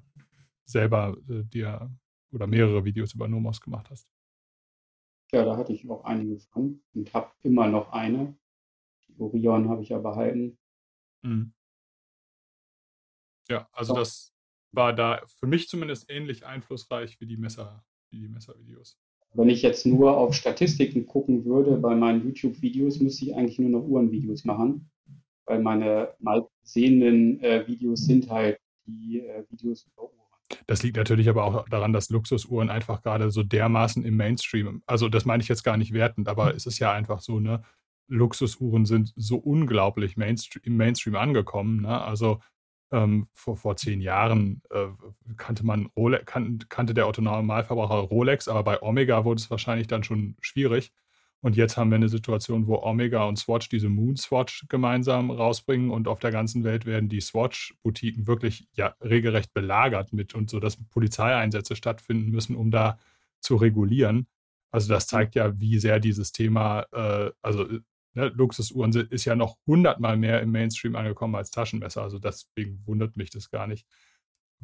selber äh, dir oder mehrere Videos über Nomos gemacht hast. Ja, da hatte ich auch einige von und habe immer noch eine. Die Orion habe ich ja behalten. Mhm. Ja, also das war da für mich zumindest ähnlich einflussreich wie die Messer, wie die Messervideos. Wenn ich jetzt nur auf Statistiken gucken würde bei meinen YouTube-Videos, müsste ich eigentlich nur noch Uhrenvideos machen, weil meine mal sehenden äh, Videos sind halt die äh, Videos über Uhren. Das liegt natürlich aber auch daran, dass Luxusuhren einfach gerade so dermaßen im Mainstream, also das meine ich jetzt gar nicht wertend, aber hm. es ist ja einfach so, ne? Luxusuhren sind so unglaublich Mainstream, im Mainstream angekommen. Ne? Also ähm, vor, vor zehn Jahren äh, kannte man Rolex, kan kannte der Autonormalverbraucher Rolex, aber bei Omega wurde es wahrscheinlich dann schon schwierig. Und jetzt haben wir eine Situation, wo Omega und Swatch diese Moon Swatch gemeinsam rausbringen und auf der ganzen Welt werden die Swatch-Boutiken wirklich ja regelrecht belagert mit und so, dass Polizeieinsätze stattfinden müssen, um da zu regulieren. Also das zeigt ja, wie sehr dieses Thema, äh, also ne, Luxusuhren ist ja noch hundertmal mehr im Mainstream angekommen als Taschenmesser. Also deswegen wundert mich das gar nicht.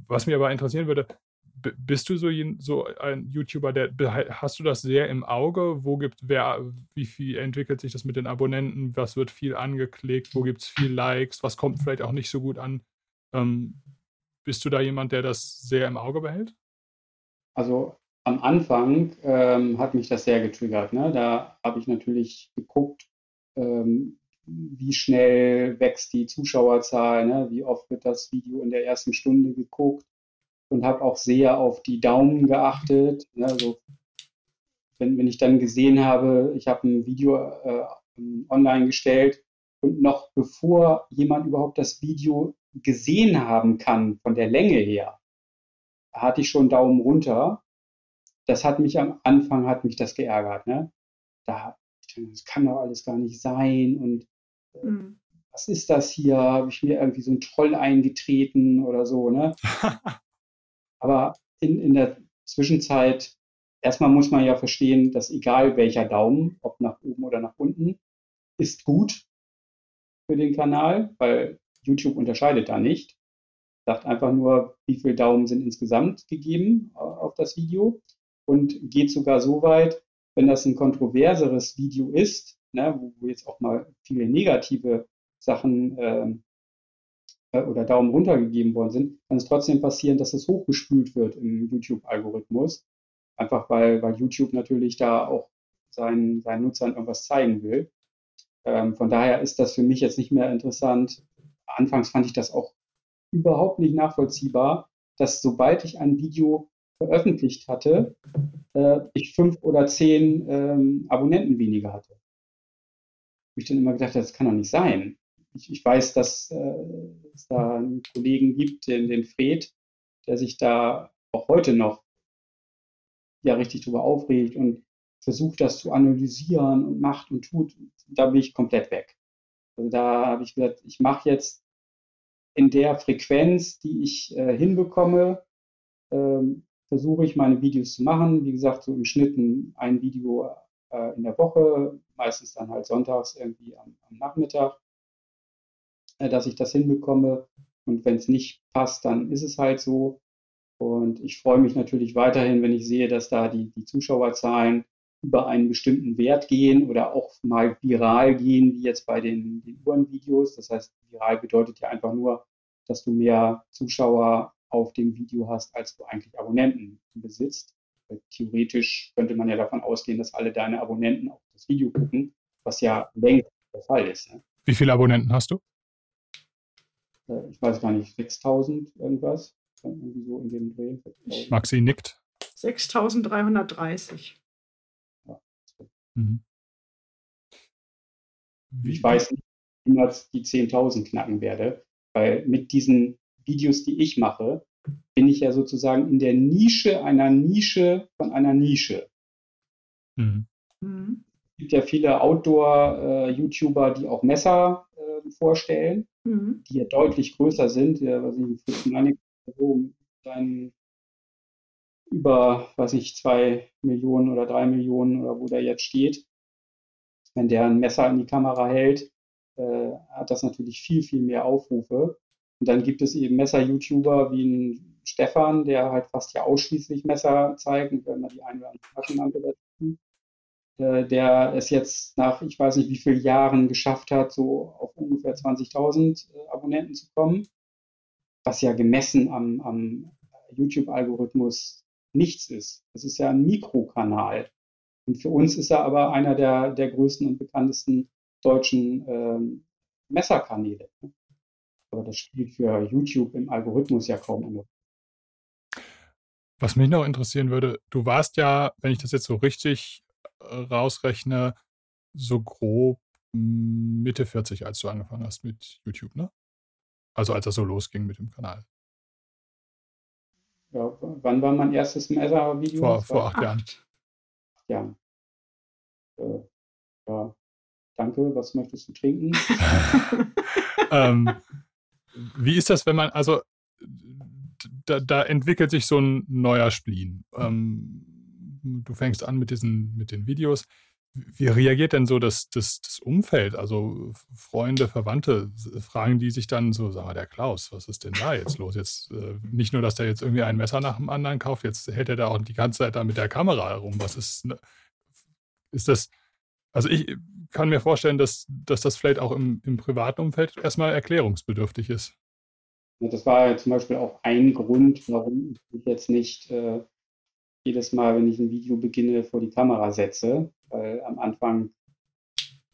Was mich aber interessieren würde, bist du so, so, ein YouTuber, der hast du das sehr im Auge? Wo gibt wer, wie viel entwickelt sich das mit den Abonnenten? Was wird viel angeklickt? Wo gibt es viel Likes? Was kommt vielleicht auch nicht so gut an? Ähm, bist du da jemand, der das sehr im Auge behält? Also am Anfang ähm, hat mich das sehr getriggert. Ne? Da habe ich natürlich geguckt, ähm, wie schnell wächst die Zuschauerzahl, ne? wie oft wird das Video in der ersten Stunde geguckt und habe auch sehr auf die Daumen geachtet. Ne? Also wenn, wenn ich dann gesehen habe, ich habe ein Video äh, online gestellt und noch bevor jemand überhaupt das Video gesehen haben kann von der Länge her, hatte ich schon Daumen runter. Das hat mich am Anfang, hat mich das geärgert. Ne? Da, das kann doch alles gar nicht sein und mhm. was ist das hier? Habe ich mir irgendwie so einen Troll eingetreten oder so, ne? Aber in, in der Zwischenzeit, erstmal muss man ja verstehen, dass egal welcher Daumen, ob nach oben oder nach unten, ist gut für den Kanal, weil YouTube unterscheidet da nicht. Sagt einfach nur, wie viele Daumen sind insgesamt gegeben äh, auf das Video und geht sogar so weit, wenn das ein kontroverseres Video ist, ne, wo, jetzt auch mal viele negative Sachen äh, äh, oder Daumen runter gegeben worden sind, kann es trotzdem passieren, dass es hochgespült wird im YouTube-Algorithmus. Einfach weil, weil YouTube natürlich da auch seinen, seinen Nutzern irgendwas zeigen will. Ähm, von daher ist das für mich jetzt nicht mehr interessant. Anfangs fand ich das auch überhaupt nicht nachvollziehbar, dass sobald ich ein Video veröffentlicht hatte, äh, ich fünf oder zehn ähm, Abonnenten weniger hatte. Wo ich dann immer gedacht das kann doch nicht sein ich, ich weiß, dass äh, es da einen Kollegen gibt, den, den Fred, der sich da auch heute noch ja richtig drüber aufregt und versucht, das zu analysieren und macht und tut. Da bin ich komplett weg. Also da habe ich gesagt, ich mache jetzt in der Frequenz, die ich äh, hinbekomme, ähm, versuche ich meine Videos zu machen. Wie gesagt, so im Schnitt ein Video äh, in der Woche, meistens dann halt sonntags irgendwie am, am Nachmittag. Äh, dass ich das hinbekomme. Und wenn es nicht passt, dann ist es halt so. Und ich freue mich natürlich weiterhin, wenn ich sehe, dass da die, die Zuschauerzahlen über einen bestimmten Wert gehen oder auch mal viral gehen, wie jetzt bei den, den Uhrenvideos. Das heißt, viral bedeutet ja einfach nur, dass du mehr Zuschauer auf dem Video hast, als du eigentlich Abonnenten besitzt. Theoretisch könnte man ja davon ausgehen, dass alle deine Abonnenten auf das Video gucken, was ja längst der Fall ist. Ne? Wie viele Abonnenten hast du? Äh, ich weiß gar nicht, 6000 irgendwas. Irgendwie so in dem Dreh. Maxi nickt. 6330. Ja. Mhm. Ich weiß nicht, wie ich die 10.000 knacken werde, weil mit diesen Videos, die ich mache, bin ich ja sozusagen in der Nische einer Nische von einer Nische. Mhm. Mhm. Es gibt ja viele Outdoor-YouTuber, äh, die auch Messer äh, vorstellen mhm. die ja deutlich größer sind. Ja, was ich, Fritz Meinig so seinen über, was ich, zwei Millionen oder drei Millionen oder wo der jetzt steht. Wenn der ein Messer in die Kamera hält, äh, hat das natürlich viel, viel mehr Aufrufe. Und dann gibt es eben Messer-YouTuber wie ein Stefan, der halt fast ja ausschließlich Messer zeigt, und wenn man die eine oder andere Taschenlampe dazu äh, der es jetzt nach, ich weiß nicht wie vielen Jahren geschafft hat, so auf ungefähr 20.000 äh, Abonnenten zu kommen, was ja gemessen am, am YouTube-Algorithmus nichts ist. Das ist ja ein Mikrokanal. Und für uns ist er aber einer der, der größten und bekanntesten deutschen ähm, Messerkanäle. Aber das spielt für YouTube im Algorithmus ja kaum eine was mich noch interessieren würde, du warst ja, wenn ich das jetzt so richtig rausrechne, so grob Mitte 40, als du angefangen hast mit YouTube, ne? Also als das so losging mit dem Kanal. Ja, wann war mein erstes Messer-Video? Vor, vor acht, acht Jahren. Acht Jahren. Äh, ja, danke. Was möchtest du trinken? ähm, wie ist das, wenn man, also da, da, entwickelt sich so ein neuer Spleen. Ähm, du fängst an mit diesen, mit den Videos. wie reagiert denn so das, das, das Umfeld? Also Freunde, Verwandte, fragen die sich dann so, sag mal, der Klaus, was ist denn da jetzt los? Jetzt äh, nicht nur, dass der jetzt irgendwie ein Messer nach dem anderen kauft, jetzt hält er da auch die ganze Zeit da mit der Kamera herum. Was ist, ne? ist das, also ich kann mir vorstellen, dass, dass das vielleicht auch im, im privaten Umfeld erstmal erklärungsbedürftig ist. Das war ja zum Beispiel auch ein Grund, warum ich jetzt nicht äh, jedes Mal, wenn ich ein Video beginne, vor die Kamera setze, weil am Anfang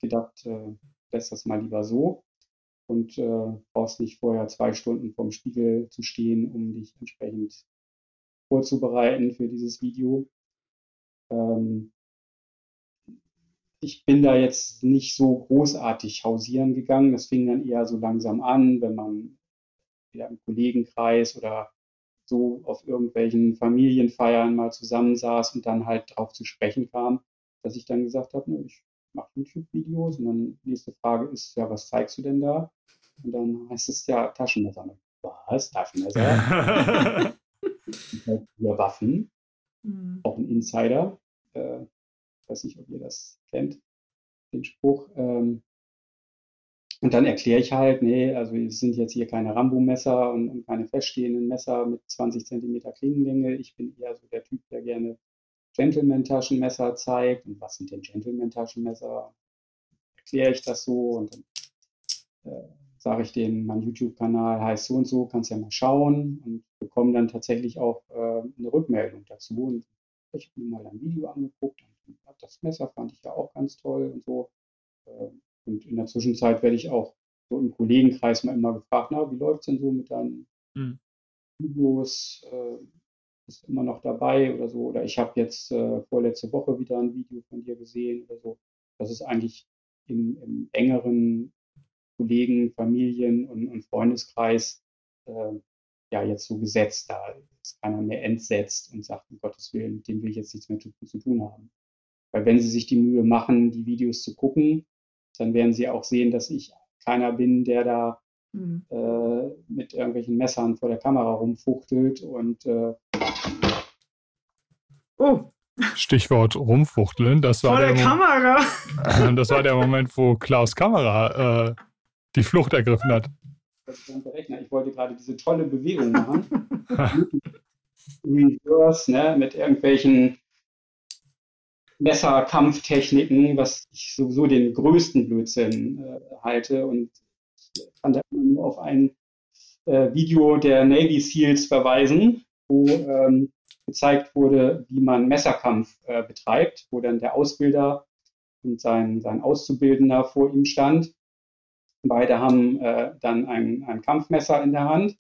gedacht, äh, lässt das mal lieber so und äh, brauchst nicht vorher zwei Stunden vorm Spiegel zu stehen, um dich entsprechend vorzubereiten für dieses Video. Ähm, ich bin da jetzt nicht so großartig hausieren gegangen. Das fing dann eher so langsam an, wenn man wieder im Kollegenkreis oder so auf irgendwelchen Familienfeiern mal zusammensaß und dann halt drauf zu sprechen kam, dass ich dann gesagt habe, ne, ich mache YouTube-Videos und dann nächste Frage ist, ja, was zeigst du denn da? Und dann heißt es ja Taschenmesser. Was? Taschenmesser? wieder Waffen. Mhm. Auch ein Insider. Äh, weiß nicht, ob ihr das kennt, den Spruch. Ähm, und dann erkläre ich halt, nee, also es sind jetzt hier keine Rambo-Messer und, und, keine feststehenden Messer mit 20 Zentimeter Klingenlänge. Ich bin eher so der Typ, der gerne Gentleman-Taschenmesser zeigt. Und was sind denn Gentleman-Taschenmesser? Erkläre ich das so und dann äh, sage ich denen, mein YouTube-Kanal heißt so und so, kannst ja mal schauen und bekomme dann tatsächlich auch äh, eine Rückmeldung dazu. Und ich habe mir mal ein Video angeguckt und das Messer fand ich ja auch ganz toll und so. Äh, und in der Zwischenzeit werde ich auch so im Kollegenkreis mal immer gefragt, na, wie läuft es denn so mit deinen mhm. Videos? Äh, ist immer noch dabei oder so? Oder ich habe jetzt äh, vorletzte Woche wieder ein Video von dir gesehen oder so. Das ist eigentlich im, im engeren Kollegen, Familien und, und Freundeskreis äh, ja jetzt so gesetzt. Da ist keiner mehr entsetzt und sagt, um Gottes Willen, mit dem will ich jetzt nichts mehr zu, zu tun haben. Weil wenn sie sich die Mühe machen, die Videos zu gucken, dann werden sie auch sehen, dass ich keiner bin, der da mhm. äh, mit irgendwelchen Messern vor der Kamera rumfuchtelt und äh, oh. Stichwort rumfuchteln, das war vor der, der Kamera. das war der Moment, wo Klaus Kamera äh, die Flucht ergriffen hat. Ich wollte gerade diese tolle Bewegung machen. Reverse, ne, mit irgendwelchen Messerkampftechniken, was ich sowieso den größten Blödsinn äh, halte. Und ich kann da nur auf ein äh, Video der Navy SEALs verweisen, wo ähm, gezeigt wurde, wie man Messerkampf äh, betreibt, wo dann der Ausbilder und sein, sein Auszubildender vor ihm stand. Beide haben äh, dann ein, ein Kampfmesser in der Hand.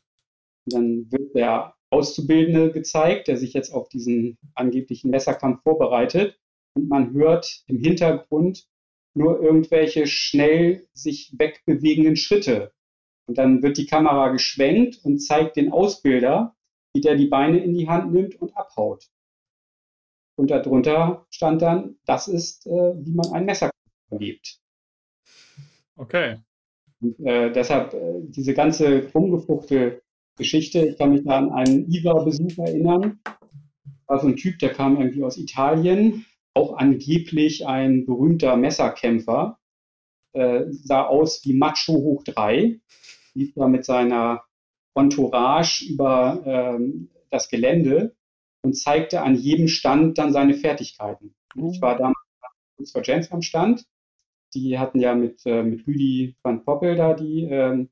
Und dann wird der Auszubildende gezeigt, der sich jetzt auf diesen angeblichen Messerkampf vorbereitet und man hört im Hintergrund nur irgendwelche schnell sich wegbewegenden Schritte. Und dann wird die Kamera geschwenkt und zeigt den Ausbilder, wie der die Beine in die Hand nimmt und abhaut. Und darunter stand dann, das ist, äh, wie man ein Messer erlebt. Okay. Und, äh, deshalb äh, diese ganze rumgefuchte Geschichte. Ich kann mich da an einen IWA-Besuch erinnern. War so ein Typ, der kam irgendwie aus Italien, auch angeblich ein berühmter Messerkämpfer, äh, sah aus wie Macho hoch drei, lief da mit seiner Entourage über ähm, das Gelände und zeigte an jedem Stand dann seine Fertigkeiten. Mhm. Ich war damals kurz vor Jens am Stand. Die hatten ja mit, äh, mit Rüdi van Poppel da die ähm,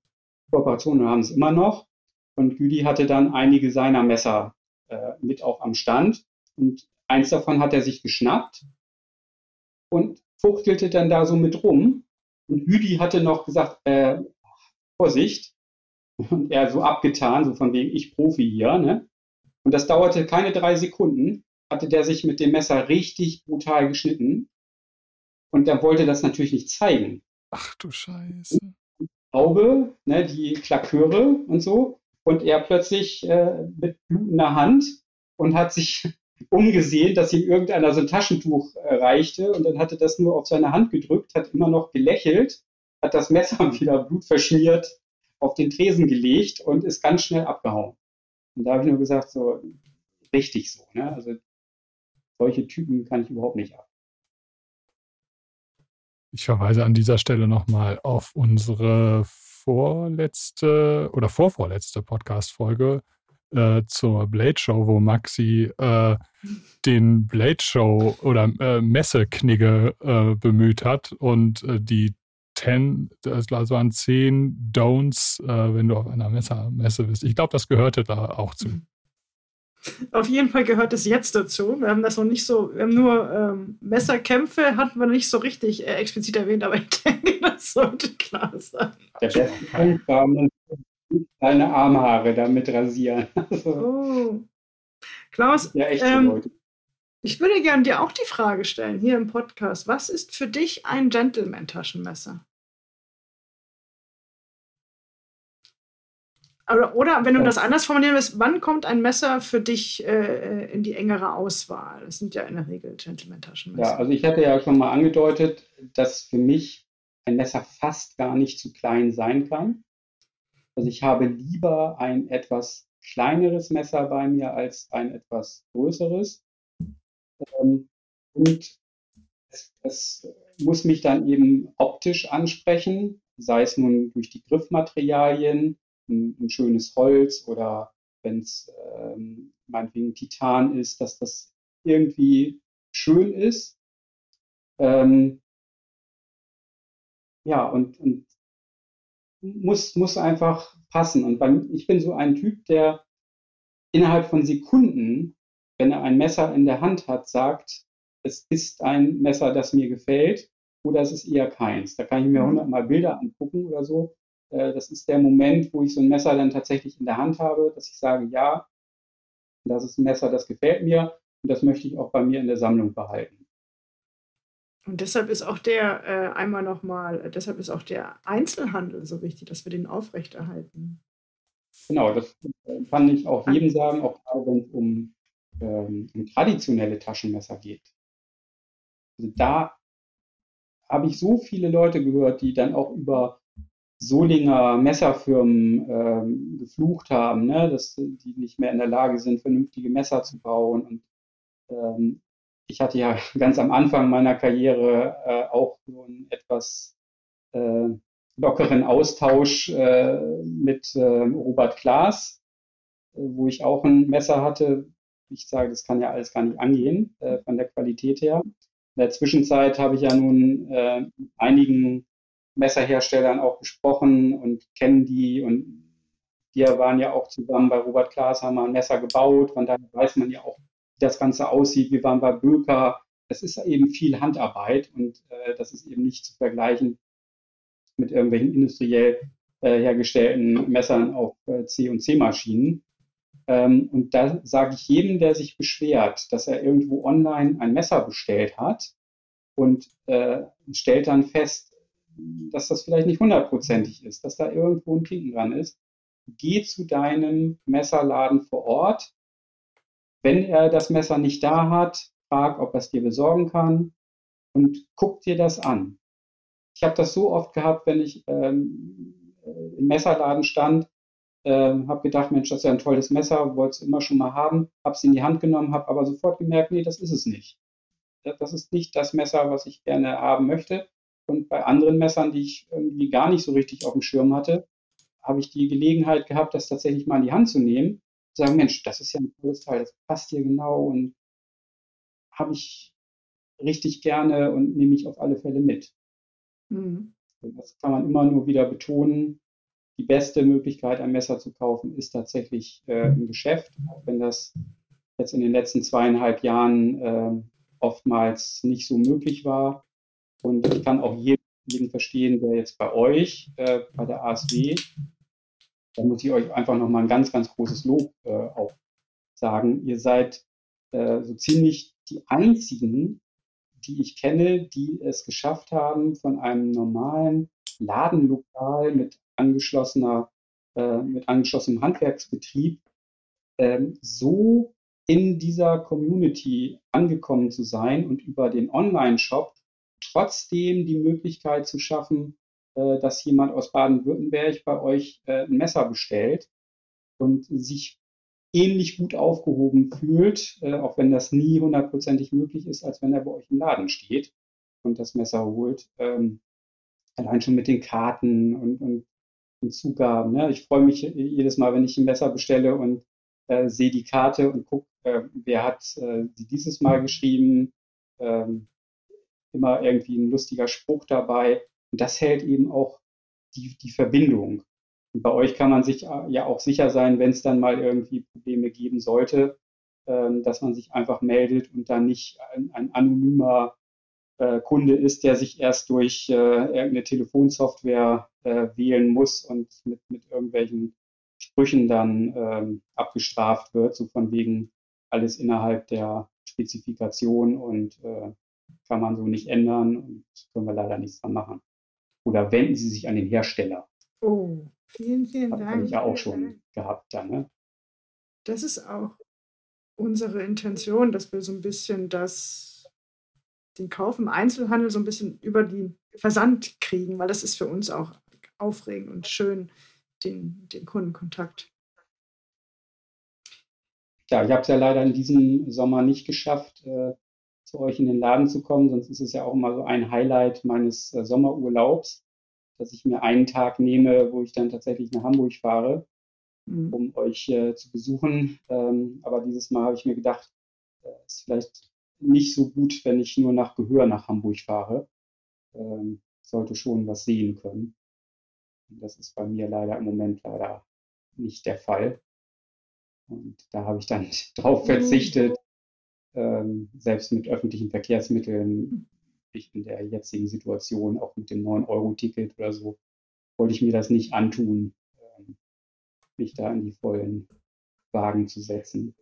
Kooperation und haben es immer noch. Und Rüdi hatte dann einige seiner Messer äh, mit auch am Stand. Und Eins davon hat er sich geschnappt und fuchtelte dann da so mit rum. Und Hüdi hatte noch gesagt, äh, Vorsicht. Und er so abgetan, so von wegen, ich Profi hier. Ne? Und das dauerte keine drei Sekunden, hatte der sich mit dem Messer richtig brutal geschnitten. Und er wollte das natürlich nicht zeigen. Ach du Scheiße. Haube, ne, die Klaköre und so. Und er plötzlich äh, mit blutender Hand und hat sich umgesehen, dass ihm irgendeiner so ein Taschentuch äh, reichte und dann hatte das nur auf seine Hand gedrückt, hat immer noch gelächelt, hat das Messer wieder blutverschmiert auf den Tresen gelegt und ist ganz schnell abgehauen. Und da habe ich nur gesagt, so richtig so. Ne? Also solche Typen kann ich überhaupt nicht ab. Ich verweise an dieser Stelle nochmal auf unsere vorletzte oder vorvorletzte Podcast-Folge äh, zur Blade Show, wo Maxi äh, den Blade Show oder äh, Messeknigge äh, bemüht hat und äh, die 10, das waren 10 Don'ts, äh, wenn du auf einer Messe, Messe bist. Ich glaube, das gehörte da auch zu. Auf jeden Fall gehört es jetzt dazu. Wir haben das noch nicht so, wir haben nur ähm, Messerkämpfe, hatten wir nicht so richtig äh, explizit erwähnt, aber ich denke, das sollte klar sein. Der beste Punkt war, deine Armhaare damit rasieren. Also, oh. Klaus, ja, ähm, ich würde gerne dir auch die Frage stellen hier im Podcast. Was ist für dich ein Gentleman-Taschenmesser? Oder, oder, wenn du das anders formulieren willst, wann kommt ein Messer für dich äh, in die engere Auswahl? Das sind ja in der Regel Gentleman-Taschenmesser. Ja, also ich hatte ja schon mal angedeutet, dass für mich ein Messer fast gar nicht zu klein sein kann. Also ich habe lieber ein etwas kleineres Messer bei mir als ein etwas größeres. Ähm, und es, es muss mich dann eben optisch ansprechen, sei es nun durch die Griffmaterialien, ein, ein schönes Holz oder wenn es ähm, meinetwegen Titan ist, dass das irgendwie schön ist. Ähm, ja, und, und muss, muss einfach passen. Und beim, ich bin so ein Typ, der innerhalb von Sekunden, wenn er ein Messer in der Hand hat, sagt, es ist ein Messer, das mir gefällt oder es ist eher keins. Da kann ich mir mhm. hundertmal Bilder angucken oder so. Äh, das ist der Moment, wo ich so ein Messer dann tatsächlich in der Hand habe, dass ich sage, ja, das ist ein Messer, das gefällt mir und das möchte ich auch bei mir in der Sammlung behalten. Und deshalb ist auch der äh, einmal nochmal, deshalb ist auch der Einzelhandel so wichtig, dass wir den aufrechterhalten. Genau, das kann ich auch jedem sagen, auch gerade wenn es um, ähm, um traditionelle Taschenmesser geht. Also da habe ich so viele Leute gehört, die dann auch über Solinger Messerfirmen ähm, geflucht haben, ne? dass die nicht mehr in der Lage sind, vernünftige Messer zu bauen. Und ähm, ich hatte ja ganz am Anfang meiner Karriere äh, auch so einen etwas äh, lockeren Austausch äh, mit äh, Robert Klaas, äh, wo ich auch ein Messer hatte. Ich sage, das kann ja alles gar nicht angehen äh, von der Qualität her. In der Zwischenzeit habe ich ja nun einigen Messerherstellern auch gesprochen und kennen die und wir waren ja auch zusammen bei Robert Klaas, haben wir ein Messer gebaut, von daher weiß man ja auch, das Ganze aussieht. Wir waren bei Böker. Es ist eben viel Handarbeit und äh, das ist eben nicht zu vergleichen mit irgendwelchen industriell äh, hergestellten Messern auf äh, C- und C-Maschinen. Ähm, und da sage ich jedem, der sich beschwert, dass er irgendwo online ein Messer bestellt hat und äh, stellt dann fest, dass das vielleicht nicht hundertprozentig ist, dass da irgendwo ein Klinken dran ist. Geh zu deinem Messerladen vor Ort. Wenn er das Messer nicht da hat, frag, ob er es dir besorgen kann und guck dir das an. Ich habe das so oft gehabt, wenn ich ähm, äh, im Messerladen stand, ähm, habe gedacht, Mensch, das ist ja ein tolles Messer, wollte es immer schon mal haben, habe es in die Hand genommen, habe aber sofort gemerkt, nee, das ist es nicht. Das ist nicht das Messer, was ich gerne haben möchte. Und bei anderen Messern, die ich irgendwie gar nicht so richtig auf dem Schirm hatte, habe ich die Gelegenheit gehabt, das tatsächlich mal in die Hand zu nehmen. Sagen, Mensch, das ist ja ein tolles Teil, das passt hier genau und habe ich richtig gerne und nehme ich auf alle Fälle mit. Mhm. Das kann man immer nur wieder betonen. Die beste Möglichkeit, ein Messer zu kaufen, ist tatsächlich äh, im Geschäft, auch wenn das jetzt in den letzten zweieinhalb Jahren äh, oftmals nicht so möglich war. Und ich kann auch jeden, jeden verstehen, der jetzt bei euch, äh, bei der ASW, da muss ich euch einfach nochmal ein ganz, ganz großes Lob äh, auch sagen. Ihr seid äh, so ziemlich die einzigen, die ich kenne, die es geschafft haben, von einem normalen Ladenlokal mit angeschlossener, äh, mit angeschlossenem Handwerksbetrieb ähm, so in dieser Community angekommen zu sein und über den Online-Shop trotzdem die Möglichkeit zu schaffen, äh, dass jemand aus Baden-Württemberg bei euch äh, ein Messer bestellt und sich ähnlich gut aufgehoben fühlt, äh, auch wenn das nie hundertprozentig möglich ist, als wenn er bei euch im Laden steht. und das Messer holt. Ähm, allein schon mit den Karten und, und den Zugaben. Ne? Ich freue mich jedes Mal, wenn ich ein Messer bestelle und äh, sehe die Karte und gucke, äh, wer hat äh, die dieses Mal geschrieben. Ähm, immer irgendwie ein lustiger Spruch dabei. Und das hält eben auch die, die Verbindung. Und bei euch kann man sich äh, ja auch sicher sein, wenn es dann mal irgendwie Probleme geben sollte, ähm, dass man sich einfach meldet und dann nicht ein, ein anonymer äh, Kunde ist, der sich erst durch äh, irgendeine Telefonsoftware äh, wählen muss und mit, mit irgendwelchen Sprüchen dann ähm, abgestraft wird, so von wegen alles innerhalb der Spezifikation und äh, kann man so nicht ändern und können wir leider nichts dran machen. Oder wenden Sie sich an den Hersteller. Oh, vielen, vielen das Dank. Habe ich ja auch schon Dank. gehabt dann. Ne? Das ist auch unsere Intention, dass wir so ein bisschen das, den Kauf im Einzelhandel so ein bisschen über den Versand kriegen, weil das ist für uns auch aufregend und schön, den, den Kundenkontakt. Ja, ich habe es ja leider in diesem Sommer nicht geschafft, äh, zu euch in den Laden zu kommen, sonst ist es ja auch immer so ein Highlight meines äh, Sommerurlaubs, dass ich mir einen Tag nehme, wo ich dann tatsächlich nach Hamburg fahre mhm. um euch äh, zu besuchen. Ähm, aber dieses Mal habe ich mir gedacht, äh, ist vielleicht nicht so gut, wenn ich nur nach Gehör nach Hamburg fahre. Ähm, sollte schon was sehen können. Und das ist bei mir leider im Moment leider nicht der Fall. Und da habe ich dann drauf mhm. verzichtet, ähm, selbst mit öffentlichen Verkehrsmitteln, ich in der jetzigen Situation, auch mit dem 9-Euro-Ticket oder so, wollte ich mir das nicht antun, mich da in die vollen Wagen zu setzen.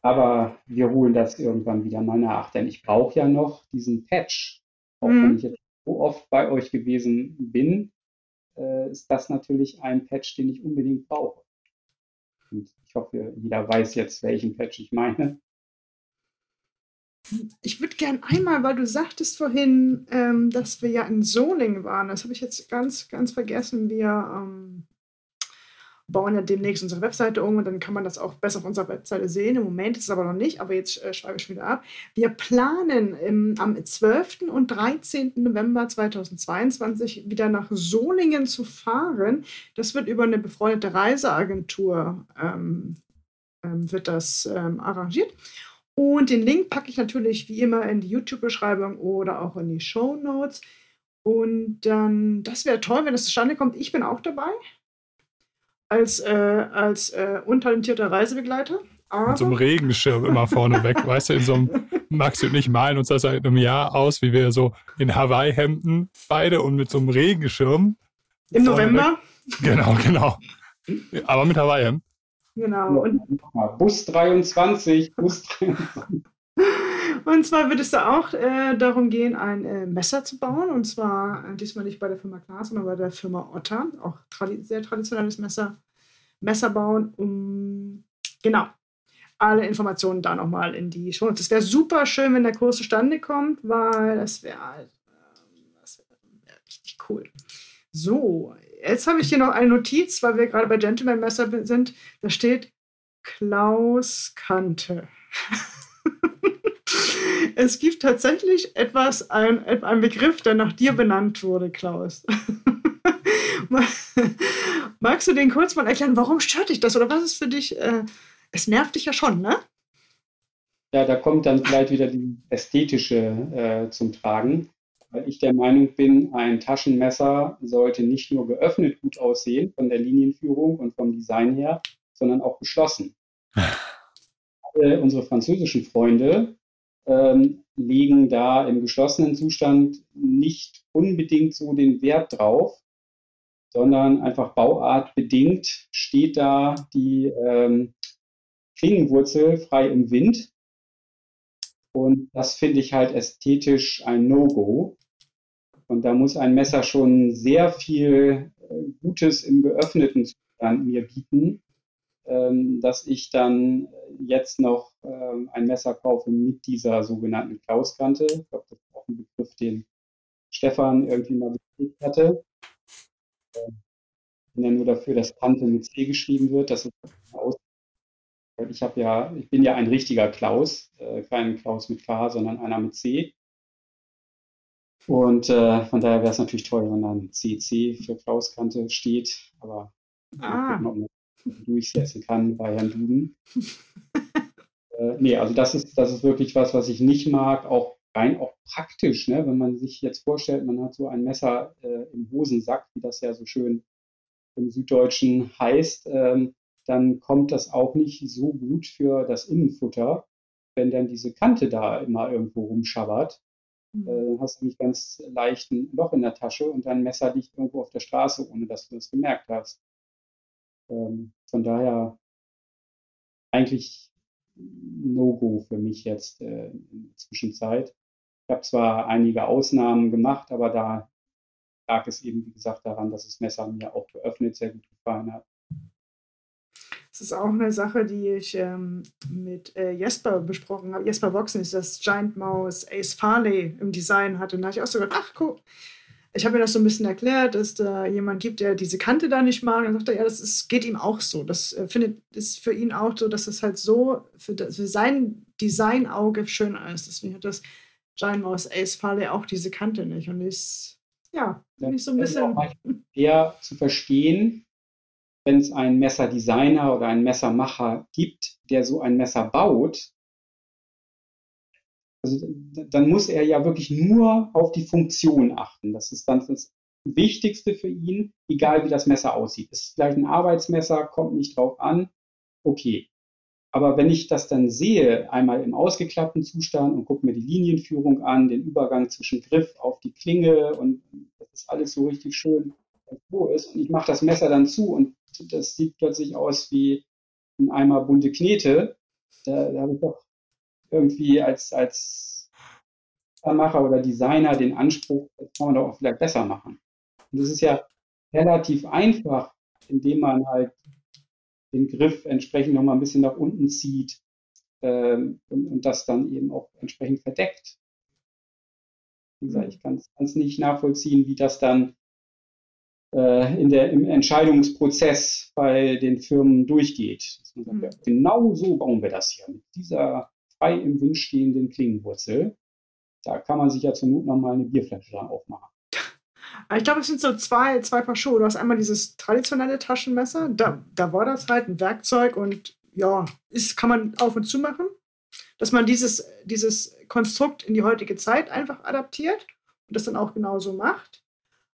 Aber wir holen das irgendwann wieder mal nach, denn ich brauche ja noch diesen Patch. Auch mhm. wenn ich jetzt so oft bei euch gewesen bin, äh, ist das natürlich ein Patch, den ich unbedingt brauche. Und ich hoffe, jeder weiß jetzt, welchen Patch ich meine. Ich würde gern einmal, weil du sagtest vorhin, ähm, dass wir ja in Solingen waren, das habe ich jetzt ganz, ganz vergessen. Wir ähm, bauen ja demnächst unsere Webseite um und dann kann man das auch besser auf unserer Webseite sehen. Im Moment ist es aber noch nicht, aber jetzt äh, schreibe ich wieder ab. Wir planen im, am 12. und 13. November 2022 wieder nach Solingen zu fahren. Das wird über eine befreundete Reiseagentur ähm, ähm, wird das ähm, arrangiert. Und den Link packe ich natürlich wie immer in die YouTube-Beschreibung oder auch in die Show Notes. Und dann, das wäre toll, wenn das zustande kommt. Ich bin auch dabei als, äh, als äh, untalentierter Reisebegleiter. Aber Mit so einem Regenschirm immer vorne weg, weißt du, in so einem, Maxi und ich malen uns das seit einem Jahr aus, wie wir so in Hawaii-Hemden beide und mit so einem Regenschirm. Im November? Weg. Genau, genau. Aber mit Hawaii-Hemd. Genau. Und Bus 23, Bus 23. Und zwar wird es da auch äh, darum gehen, ein äh, Messer zu bauen. Und zwar äh, diesmal nicht bei der Firma Klaas, sondern bei der Firma Otter. Auch tradi sehr traditionelles Messer. Messer bauen. Um, genau. Alle Informationen da nochmal in die Show. Es wäre super schön, wenn der Kurs zustande kommt, weil das wäre halt, wär richtig cool. So, jetzt habe ich hier noch eine Notiz, weil wir gerade bei Gentleman Messer sind. Da steht Klaus Kante. es gibt tatsächlich etwas, ein, ein Begriff, der nach dir benannt wurde, Klaus. Magst du den kurz mal erklären, warum stört dich das oder was ist für dich? Äh, es nervt dich ja schon, ne? Ja, da kommt dann vielleicht wieder die ästhetische äh, zum Tragen, weil ich der Meinung bin, ein Taschenmesser sollte nicht nur geöffnet gut aussehen von der Linienführung und vom Design her, sondern auch geschlossen. Alle unsere französischen Freunde ähm, legen da im geschlossenen Zustand nicht unbedingt so den Wert drauf, sondern einfach bauartbedingt steht da die ähm, Klingenwurzel frei im Wind. Und das finde ich halt ästhetisch ein No-Go. Und da muss ein Messer schon sehr viel äh, Gutes im geöffneten Zustand mir bieten, dass ich dann jetzt noch ähm, ein Messer kaufe mit dieser sogenannten Klauskante. Ich glaube, das ist auch ein Begriff, den Stefan irgendwie mal bestätigt hatte. Ähm, ich bin ja nur dafür, dass Kante mit C geschrieben wird. Das ist aus. Ich habe ja, ich bin ja ein richtiger Klaus, äh, kein Klaus mit K, sondern einer mit C. Und äh, von daher wäre es natürlich toll, wenn dann CC für Klauskante steht, aber ah. gucken, durchsetzen kann bei Herrn Duden. äh, nee, also das ist, das ist wirklich was, was ich nicht mag, auch rein auch praktisch, ne? wenn man sich jetzt vorstellt, man hat so ein Messer äh, im Hosensack, wie das ja so schön im Süddeutschen heißt, ähm, dann kommt das auch nicht so gut für das Innenfutter, wenn dann diese Kante da immer irgendwo rumschabbert. Mhm. Äh, dann hast du nicht ganz leicht ein Loch in der Tasche und dein Messer liegt irgendwo auf der Straße, ohne dass du das gemerkt hast. Ähm, von daher eigentlich No-Go für mich jetzt äh, in der Zwischenzeit. Ich habe zwar einige Ausnahmen gemacht, aber da lag es eben, wie gesagt, daran, dass das Messer mir auch geöffnet sehr gut gefallen hat. Das ist auch eine Sache, die ich ähm, mit äh, Jesper besprochen habe. Jesper Boxen ist das Giant Mouse Ace Farley im Design hatte. Und da habe ich auch so gedacht, ach guck, ich habe mir das so ein bisschen erklärt, dass da jemand gibt, der diese Kante da nicht mag. Dann sagt er, ja, das ist, geht ihm auch so. Das äh, findet ist für ihn auch so, dass es halt so für, das, für sein Designauge schön ist. Deswegen hat das Giant Mouse Ace Farley auch diese Kante nicht. Und ich, ja, finde ich so ein bisschen. Eher zu verstehen, wenn es einen Messerdesigner oder einen Messermacher gibt, der so ein Messer baut, also, dann muss er ja wirklich nur auf die Funktion achten. Das ist dann das Wichtigste für ihn, egal wie das Messer aussieht. Es ist vielleicht ein Arbeitsmesser, kommt nicht drauf an. Okay. Aber wenn ich das dann sehe, einmal im ausgeklappten Zustand und gucke mir die Linienführung an, den Übergang zwischen Griff auf die Klinge und das ist alles so richtig schön wo ist und ich mache das Messer dann zu und das sieht plötzlich aus wie ein Eimer bunte Knete, da, da habe ich doch irgendwie als, als Macher oder Designer den Anspruch, das kann man doch auch vielleicht besser machen. Und das ist ja relativ einfach, indem man halt den Griff entsprechend nochmal ein bisschen nach unten zieht ähm, und, und, das dann eben auch entsprechend verdeckt. Wie gesagt, ich kann es nicht nachvollziehen, wie das dann äh, in der, im Entscheidungsprozess bei den Firmen durchgeht. Sagt, ja, mhm. genau so bauen wir das hier, mit dieser frei im Wind stehenden Klingenwurzel. Da kann man sich ja zur Not nochmal eine Bierflasche dran aufmachen. Ich glaube, es sind so zwei, zwei Paar Schuhe. Du hast einmal dieses traditionelle Taschenmesser. Da, da war das halt ein Werkzeug und ja, ist, kann man auf und zu machen. Dass man dieses, dieses Konstrukt in die heutige Zeit einfach adaptiert und das dann auch genauso macht.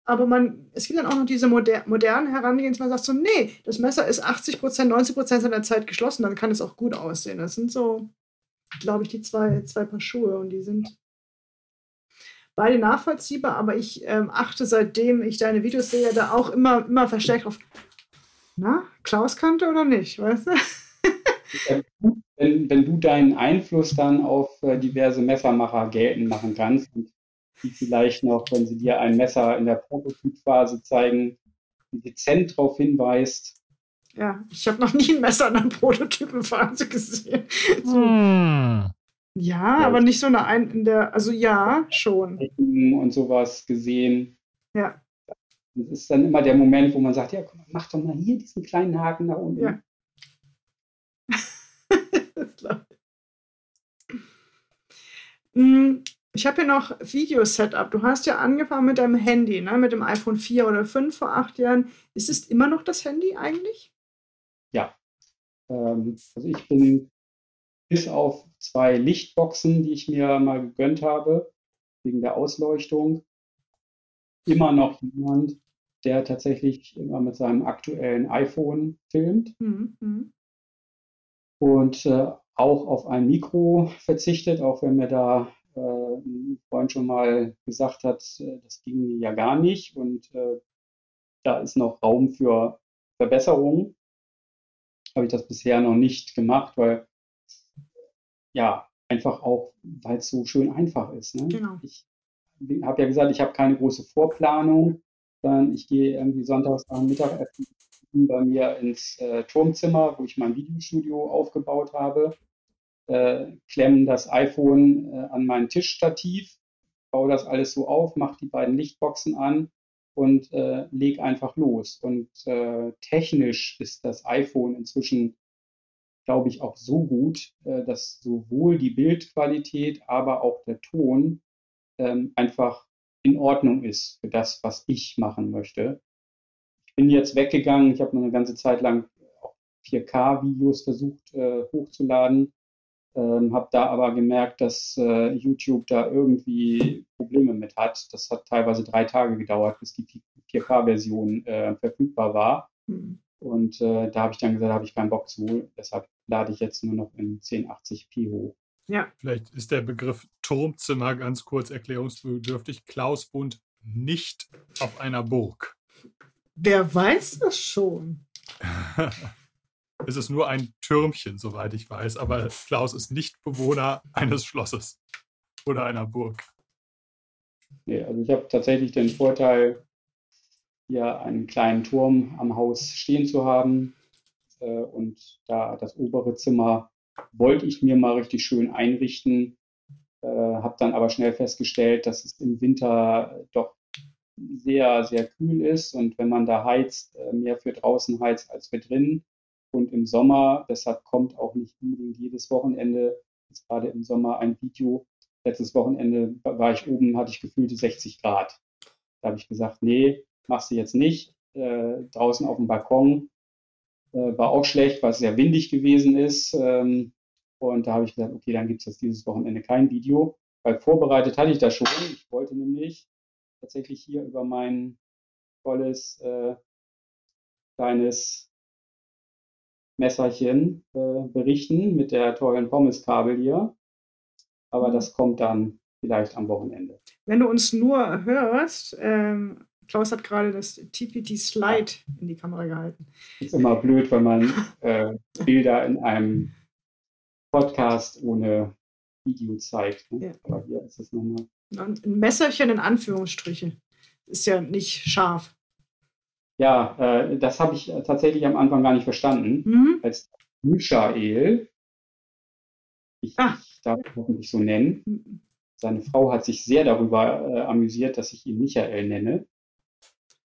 Aber man, es gibt dann auch noch diese moder modernen Herangehensweise, man sagt so, nee, das Messer ist 80 Prozent, 90 Prozent seiner Zeit geschlossen, dann kann es auch gut aussehen. Das sind so, glaube ich, die zwei, zwei Paar Schuhe und die sind beide nachvollziehbar, aber ich ähm, achte seitdem ich deine Videos sehe, da auch immer, immer verstärkt auf, na, Klauskante oder nicht, weißt du? wenn, wenn du deinen Einfluss dann auf äh, diverse Messermacher geltend machen kannst und die vielleicht noch, wenn sie dir ein Messer in der Prototypphase zeigen, dezent darauf hinweist. Ja, ich habe noch nie ein Messer in einer Prototypenphase gesehen. Hm. Ja, ja, aber nicht so eine ein in der, also ja, schon. Und sowas gesehen. Ja. Das ist dann immer der Moment, wo man sagt, ja, komm, mach doch mal hier diesen kleinen Haken nach unten. Ja. das glaube ich. Hm, ich habe hier noch Video-Setup. Du hast ja angefangen mit deinem Handy, ne? mit dem iPhone 4 oder 5 vor acht Jahren. Ist es immer noch das Handy eigentlich? Ähm, also ich bin bis auf zwei Lichtboxen, die ich mir mal gegönnt habe, wegen der Ausleuchtung, immer noch jemand, der tatsächlich immer mit seinem aktuellen iPhone filmt. Mhm. mhm. Und äh, auch auf ein Mikro verzichtet, auch wenn mir da äh, ein Freund schon mal gesagt hat, äh, das ging ja gar nicht und äh, da ist noch Raum für Verbesserungen. Habe ich das bisher noch nicht gemacht, weil ja, einfach auch, weil es so schön einfach ist. Ne? Genau. Ich habe ja gesagt, ich habe keine große Vorplanung, sondern ich gehe irgendwie sonntags nach Mittagessen bei mir ins äh, Turmzimmer, wo ich mein Videostudio aufgebaut habe äh, klemme das iPhone äh, an mein Tischstativ, baue das alles so auf, mache die beiden Lichtboxen an und äh, leg einfach los. Und äh, technisch ist das iPhone inzwischen, glaube ich, auch so gut, äh, dass sowohl die Bildqualität, aber auch der Ton ähm, einfach in Ordnung ist für das, was ich machen möchte. Ich bin jetzt weggegangen, ich habe noch eine ganze Zeit lang auch 4K-Videos versucht äh, hochzuladen, ähm, habe da aber gemerkt, dass äh, YouTube da irgendwie Probleme mit hat. Das hat teilweise drei Tage gedauert, bis die 4K-Version äh, verfügbar war. Mhm. Und äh, da habe ich dann gesagt, da habe ich keinen Bock zu. Deshalb lade ich jetzt nur noch in 1080p hoch. Ja. Vielleicht ist der Begriff Turmzimmer ganz kurz erklärungsbedürftig. Klaus wohnt nicht auf einer Burg. Wer weiß das schon? es ist nur ein Türmchen, soweit ich weiß, aber Klaus ist nicht Bewohner eines Schlosses oder einer Burg. Nee, also ich habe tatsächlich den Vorteil, hier einen kleinen Turm am Haus stehen zu haben. Äh, und da das obere Zimmer wollte ich mir mal richtig schön einrichten, äh, habe dann aber schnell festgestellt, dass es im Winter doch sehr, sehr kühl ist und wenn man da heizt, äh, mehr für draußen heizt als für drinnen. Und im Sommer, deshalb kommt auch nicht unbedingt jedes Wochenende, jetzt gerade im Sommer ein Video. Letztes Wochenende war ich oben, hatte ich gefühlte 60 Grad. Da habe ich gesagt, nee, machst du jetzt nicht. Äh, draußen auf dem Balkon äh, war auch schlecht, weil es sehr windig gewesen ist. Ähm, und da habe ich gesagt, okay, dann gibt es jetzt dieses Wochenende kein Video, weil vorbereitet hatte ich das schon. Ich wollte nämlich tatsächlich hier über mein tolles äh, kleines Messerchen äh, berichten mit der tollen Pommeskabel hier. Aber das kommt dann vielleicht am Wochenende. Wenn du uns nur hörst, ähm, Klaus hat gerade das TPT Slide in die Kamera gehalten. Ist immer blöd, wenn man äh, Bilder in einem Podcast ohne Video zeigt. Ne? Ja. Aber hier ist es nochmal. Ein Messerchen in Anführungsstriche. Ist ja nicht scharf. Ja, äh, das habe ich tatsächlich am Anfang gar nicht verstanden. Mhm. Als Michael, ich, ich darf ihn hoffentlich so nennen, seine Frau hat sich sehr darüber äh, amüsiert, dass ich ihn Michael nenne.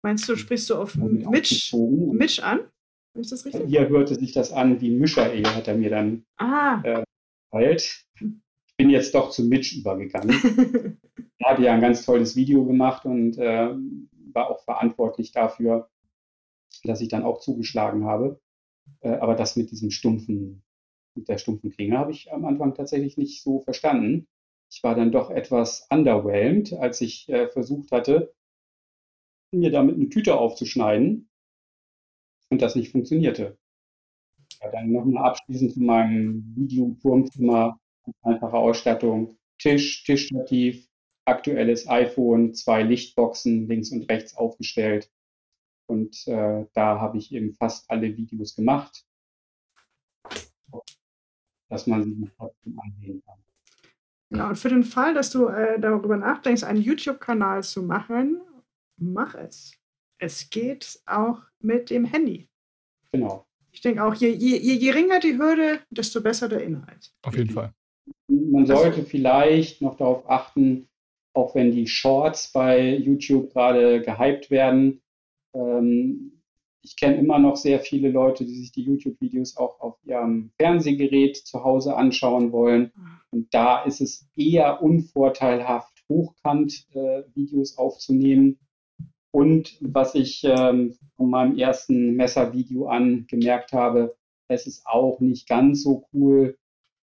Meinst du, sprichst du auf Mitch, Mitch an? Ist das richtig? Hier hörte sich das an wie Michael, hat er mir dann ah. äh. Ich bin jetzt doch zu Mitch übergegangen. er hatte ja ein ganz tolles Video gemacht und äh, war auch verantwortlich dafür, dass ich dann auch zugeschlagen habe. Äh, aber das mit diesem stumpfen, mit der stumpfen Klinge habe ich am Anfang tatsächlich nicht so verstanden. Ich war dann doch etwas underwhelmed, als ich äh, versucht hatte, mir damit eine Tüte aufzuschneiden und das nicht funktionierte. Ja, dann nochmal abschließend zu meinem Video-Turmzimmer, einfache Ausstattung, Tisch, Tischstativ, aktuelles iPhone, zwei Lichtboxen links und rechts aufgestellt. Und äh, da habe ich eben fast alle Videos gemacht, dass man sie trotzdem ansehen kann. Genau, und für den Fall, dass du äh, darüber nachdenkst, einen YouTube-Kanal zu machen, mach es. Es geht auch mit dem Handy. Genau. Ich denke auch, je, je, je geringer die Hürde, desto besser der Inhalt. Auf jeden Fall. Man sollte also, vielleicht noch darauf achten, auch wenn die Shorts bei YouTube gerade gehypt werden. Ähm, ich kenne immer noch sehr viele Leute, die sich die YouTube-Videos auch auf ihrem Fernsehgerät zu Hause anschauen wollen. Und da ist es eher unvorteilhaft, Hochkant-Videos äh, aufzunehmen, und was ich ähm, von meinem ersten Messervideo an gemerkt habe, es ist auch nicht ganz so cool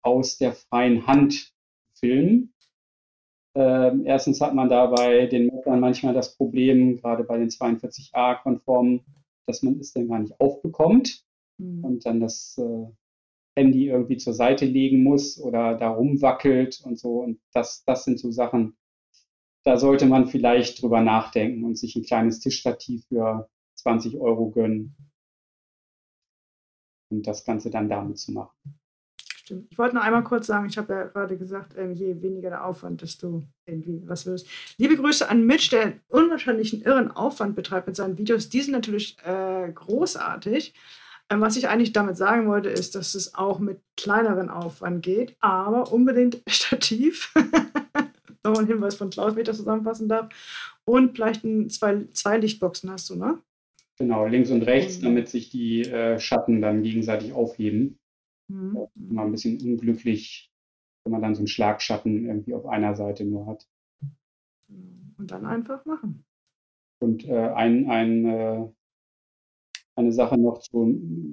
aus der freien Hand filmen. Ähm, erstens hat man da bei den Messern manchmal das Problem, gerade bei den 42a-konformen, dass man es dann gar nicht aufbekommt mhm. und dann das äh, Handy irgendwie zur Seite legen muss oder da rumwackelt und so. Und das, das sind so Sachen, da sollte man vielleicht drüber nachdenken und sich ein kleines Tischstativ für 20 Euro gönnen und das Ganze dann damit zu machen. Stimmt. Ich wollte noch einmal kurz sagen, ich habe ja gerade gesagt, ähm, je weniger der Aufwand, desto irgendwie was wirst. Liebe Grüße an Mitch, der einen unwahrscheinlichen irren Aufwand betreibt mit seinen Videos. Die sind natürlich äh, großartig. Ähm, was ich eigentlich damit sagen wollte, ist, dass es auch mit kleineren Aufwand geht, aber unbedingt Stativ. nochmal ein Hinweis von Klaus, wie ich das zusammenfassen darf. Und vielleicht ein, zwei, zwei Lichtboxen hast du, ne? Genau, links und rechts, mhm. damit sich die äh, Schatten dann gegenseitig aufheben. Mhm. Immer ein bisschen unglücklich, wenn man dann so einen Schlagschatten irgendwie auf einer Seite nur hat. Und dann einfach machen. Und äh, ein, ein, äh, eine Sache noch zu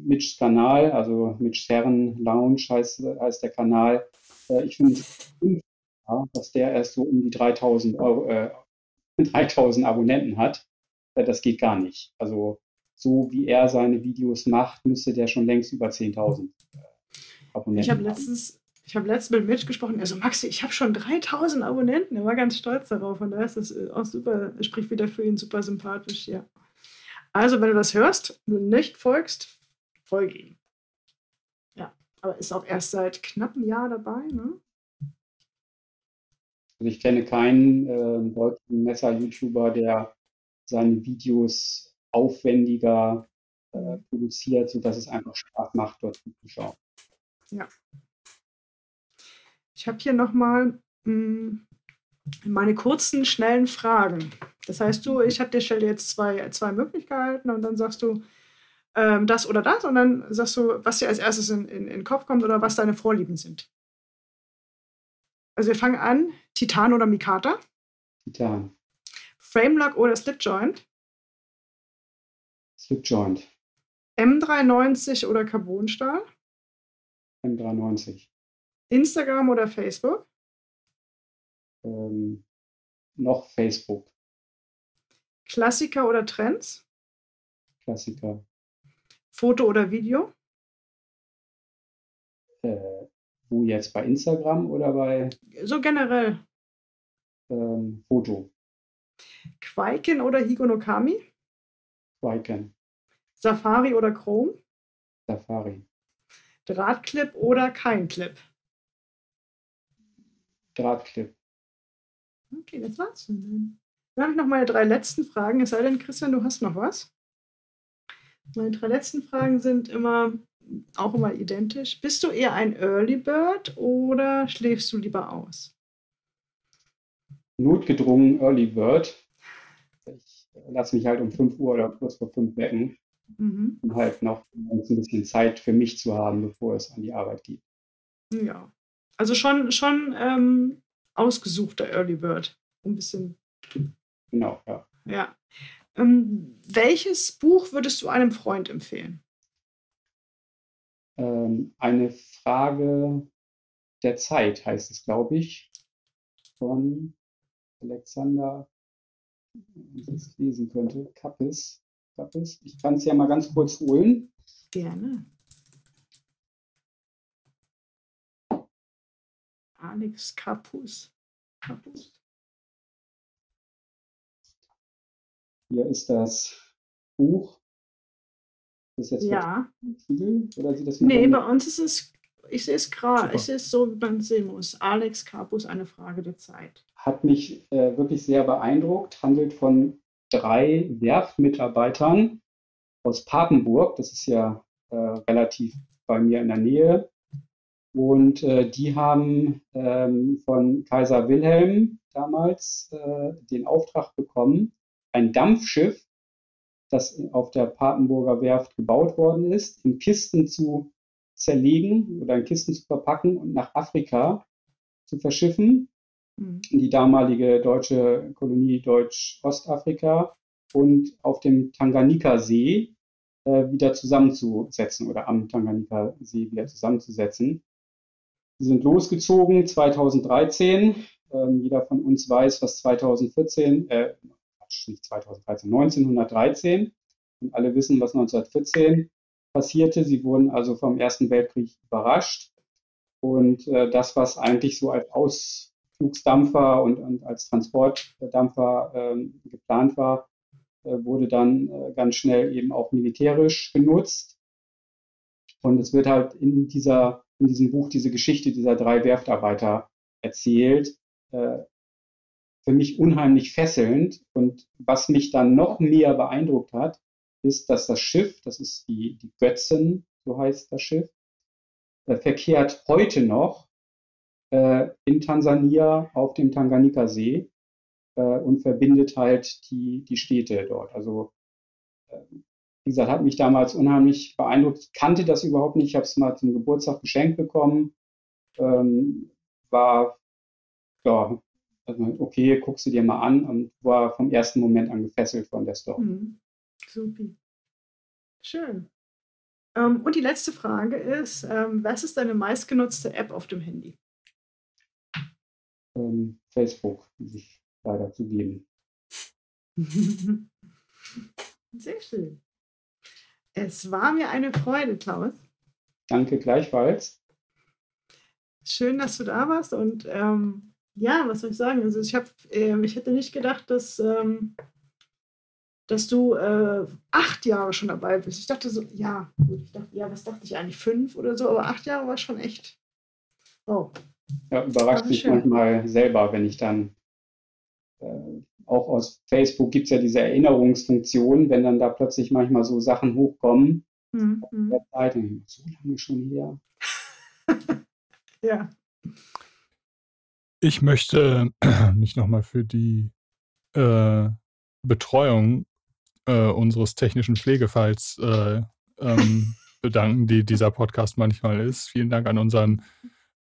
Mitchs Kanal, also Mitch Herren Lounge heißt, heißt der Kanal. Äh, ich finde es ja, dass der erst so um die 3000, Euro, äh, 3000 Abonnenten hat. Äh, das geht gar nicht. Also so wie er seine Videos macht, müsste der schon längst über 10.000 äh, Abonnenten Ich habe letztens ich habe letztens mit Mitch gesprochen, er so, Maxi, ich habe schon 3000 Abonnenten. Er war ganz stolz darauf und da ist das auch super, spricht wieder für ihn super sympathisch, ja. Also, wenn du das hörst, du nicht folgst, folge ihm. Ja, aber ist auch erst seit knapp einem Jahr dabei, ne? Also ich kenne keinen äh, deutschen Messer-YouTuber, der seine Videos aufwendiger äh, produziert, sodass es einfach Spaß macht, dort zu schauen. Ja. Ich habe hier nochmal hm, meine kurzen, schnellen Fragen. Das heißt, du, ich habe dir stelle jetzt zwei, zwei Möglichkeiten und dann sagst du ähm, das oder das und dann sagst du, was dir als erstes in, in, in den Kopf kommt oder was deine Vorlieben sind. Also wir fangen an, Titan oder Mikata? Titan. Framelock oder Slipjoint? Slipjoint. M390 oder Carbonstahl? M390. Instagram oder Facebook? Ähm, noch Facebook. Klassiker oder Trends? Klassiker. Foto oder Video? Äh, wo jetzt? Bei Instagram oder bei? So generell. Ähm, Foto. Quaiken oder Higonokami? Quaiken. Safari oder Chrome? Safari. Drahtclip oder kein Clip? Drahtclip. Okay, das war's dann. Dann habe ich noch meine drei letzten Fragen. Es sei denn, Christian, du hast noch was. Meine drei letzten Fragen sind immer auch immer identisch. Bist du eher ein Early Bird oder schläfst du lieber aus? Notgedrungen Early Bird. Ich lasse mich halt um 5 Uhr oder kurz vor 5 wecken, mhm. um halt noch ein bisschen Zeit für mich zu haben, bevor es an die Arbeit geht. Ja, also schon, schon ähm, ausgesuchter Early Bird. Ein bisschen. Genau, ja. Ja. Ähm, welches Buch würdest du einem Freund empfehlen? Ähm, eine Frage der Zeit heißt es, glaube ich, von Alexander, wenn ich es lesen könnte, Kappes. Kappes. Ich kann es ja mal ganz kurz holen. Gerne. Alex Capus. Capus. Hier ist das Buch. Ist das jetzt ja. Spiegel? Oder sieht das nee, bei uns ist es, ich sehe es gerade, es so, wie man sehen muss. Alex Capus, eine Frage der Zeit. Hat mich äh, wirklich sehr beeindruckt. Handelt von drei Werftmitarbeitern aus Papenburg. Das ist ja äh, relativ bei mir in der Nähe. Und äh, die haben ähm, von Kaiser Wilhelm damals äh, den Auftrag bekommen, ein Dampfschiff, das auf der Papenburger Werft gebaut worden ist, in Kisten zu zerlegen oder in Kisten zu verpacken und nach Afrika zu verschiffen, mhm. in die damalige deutsche Kolonie Deutsch-Ostafrika und auf dem Tanganika-See äh, wieder zusammenzusetzen oder am Tanganika-See wieder zusammenzusetzen. Sie sind losgezogen 2013. Ähm, jeder von uns weiß, was 2014, äh, nicht 2013, 1913. Und alle wissen, was 1914 passierte. Sie wurden also vom Ersten Weltkrieg überrascht. Und äh, das, was eigentlich so als Ausflugsdampfer und, und als Transportdampfer äh, geplant war, äh, wurde dann äh, ganz schnell eben auch militärisch genutzt. Und es wird halt in dieser in diesem Buch diese Geschichte dieser drei Werftarbeiter erzählt. Äh, für mich unheimlich fesselnd. Und was mich dann noch mehr beeindruckt hat, ist, dass das Schiff, das ist die, die Götzen, so heißt das Schiff, äh, verkehrt heute noch äh, in Tansania auf dem Tanganika-See äh, und verbindet halt die, die Städte dort. Also ähm, wie gesagt, hat mich damals unheimlich beeindruckt. Kannte das überhaupt nicht. Ich habe es mal zum Geburtstag geschenkt bekommen. Ähm, war, ja, Also, okay, guck sie dir mal an und war vom ersten Moment an gefesselt von der Story. Mhm. Super. Schön. Ähm, und die letzte Frage ist, ähm, was ist deine meistgenutzte App auf dem Handy? Ähm, Facebook, muss ich leider zugeben. Sehr schön. Es war mir eine Freude, Klaus. Danke gleichfalls. Schön, dass du da warst und ähm, ja, was soll ich sagen? Also ich habe, äh, ich hätte nicht gedacht, dass ähm, dass du äh, acht Jahre schon dabei bist. Ich dachte so, ja, gut, ich dachte, ja, was dachte ich eigentlich? Fünf oder so, aber acht Jahre war schon echt. Oh. Ja, überrascht mich manchmal selber, wenn ich dann äh, auch aus Facebook gibt es ja diese Erinnerungsfunktion, wenn dann da plötzlich manchmal so Sachen hochkommen. Mhm. Der Zeit, so lange schon her. ja. Ich möchte mich nochmal für die äh, Betreuung äh, unseres technischen Pflegefalls äh, ähm, bedanken, die dieser Podcast manchmal ist. Vielen Dank an unseren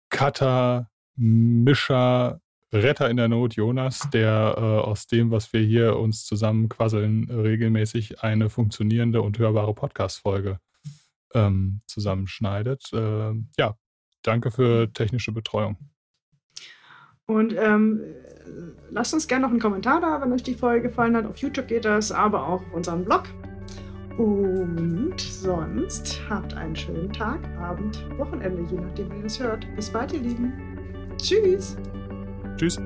Cutter, Mischer, Retter in der Not, Jonas, der äh, aus dem, was wir hier uns zusammenquasseln, regelmäßig eine funktionierende und hörbare Podcast-Folge ähm, zusammenschneidet. Äh, ja, danke für technische Betreuung. Und ähm, lasst uns gerne noch einen Kommentar da, wenn euch die Folge gefallen hat. Auf YouTube geht das, aber auch auf unserem Blog. Und sonst habt einen schönen Tag, Abend, Wochenende, je nachdem, wie ihr das hört. Bis bald, ihr Lieben. Tschüss. Tschüss.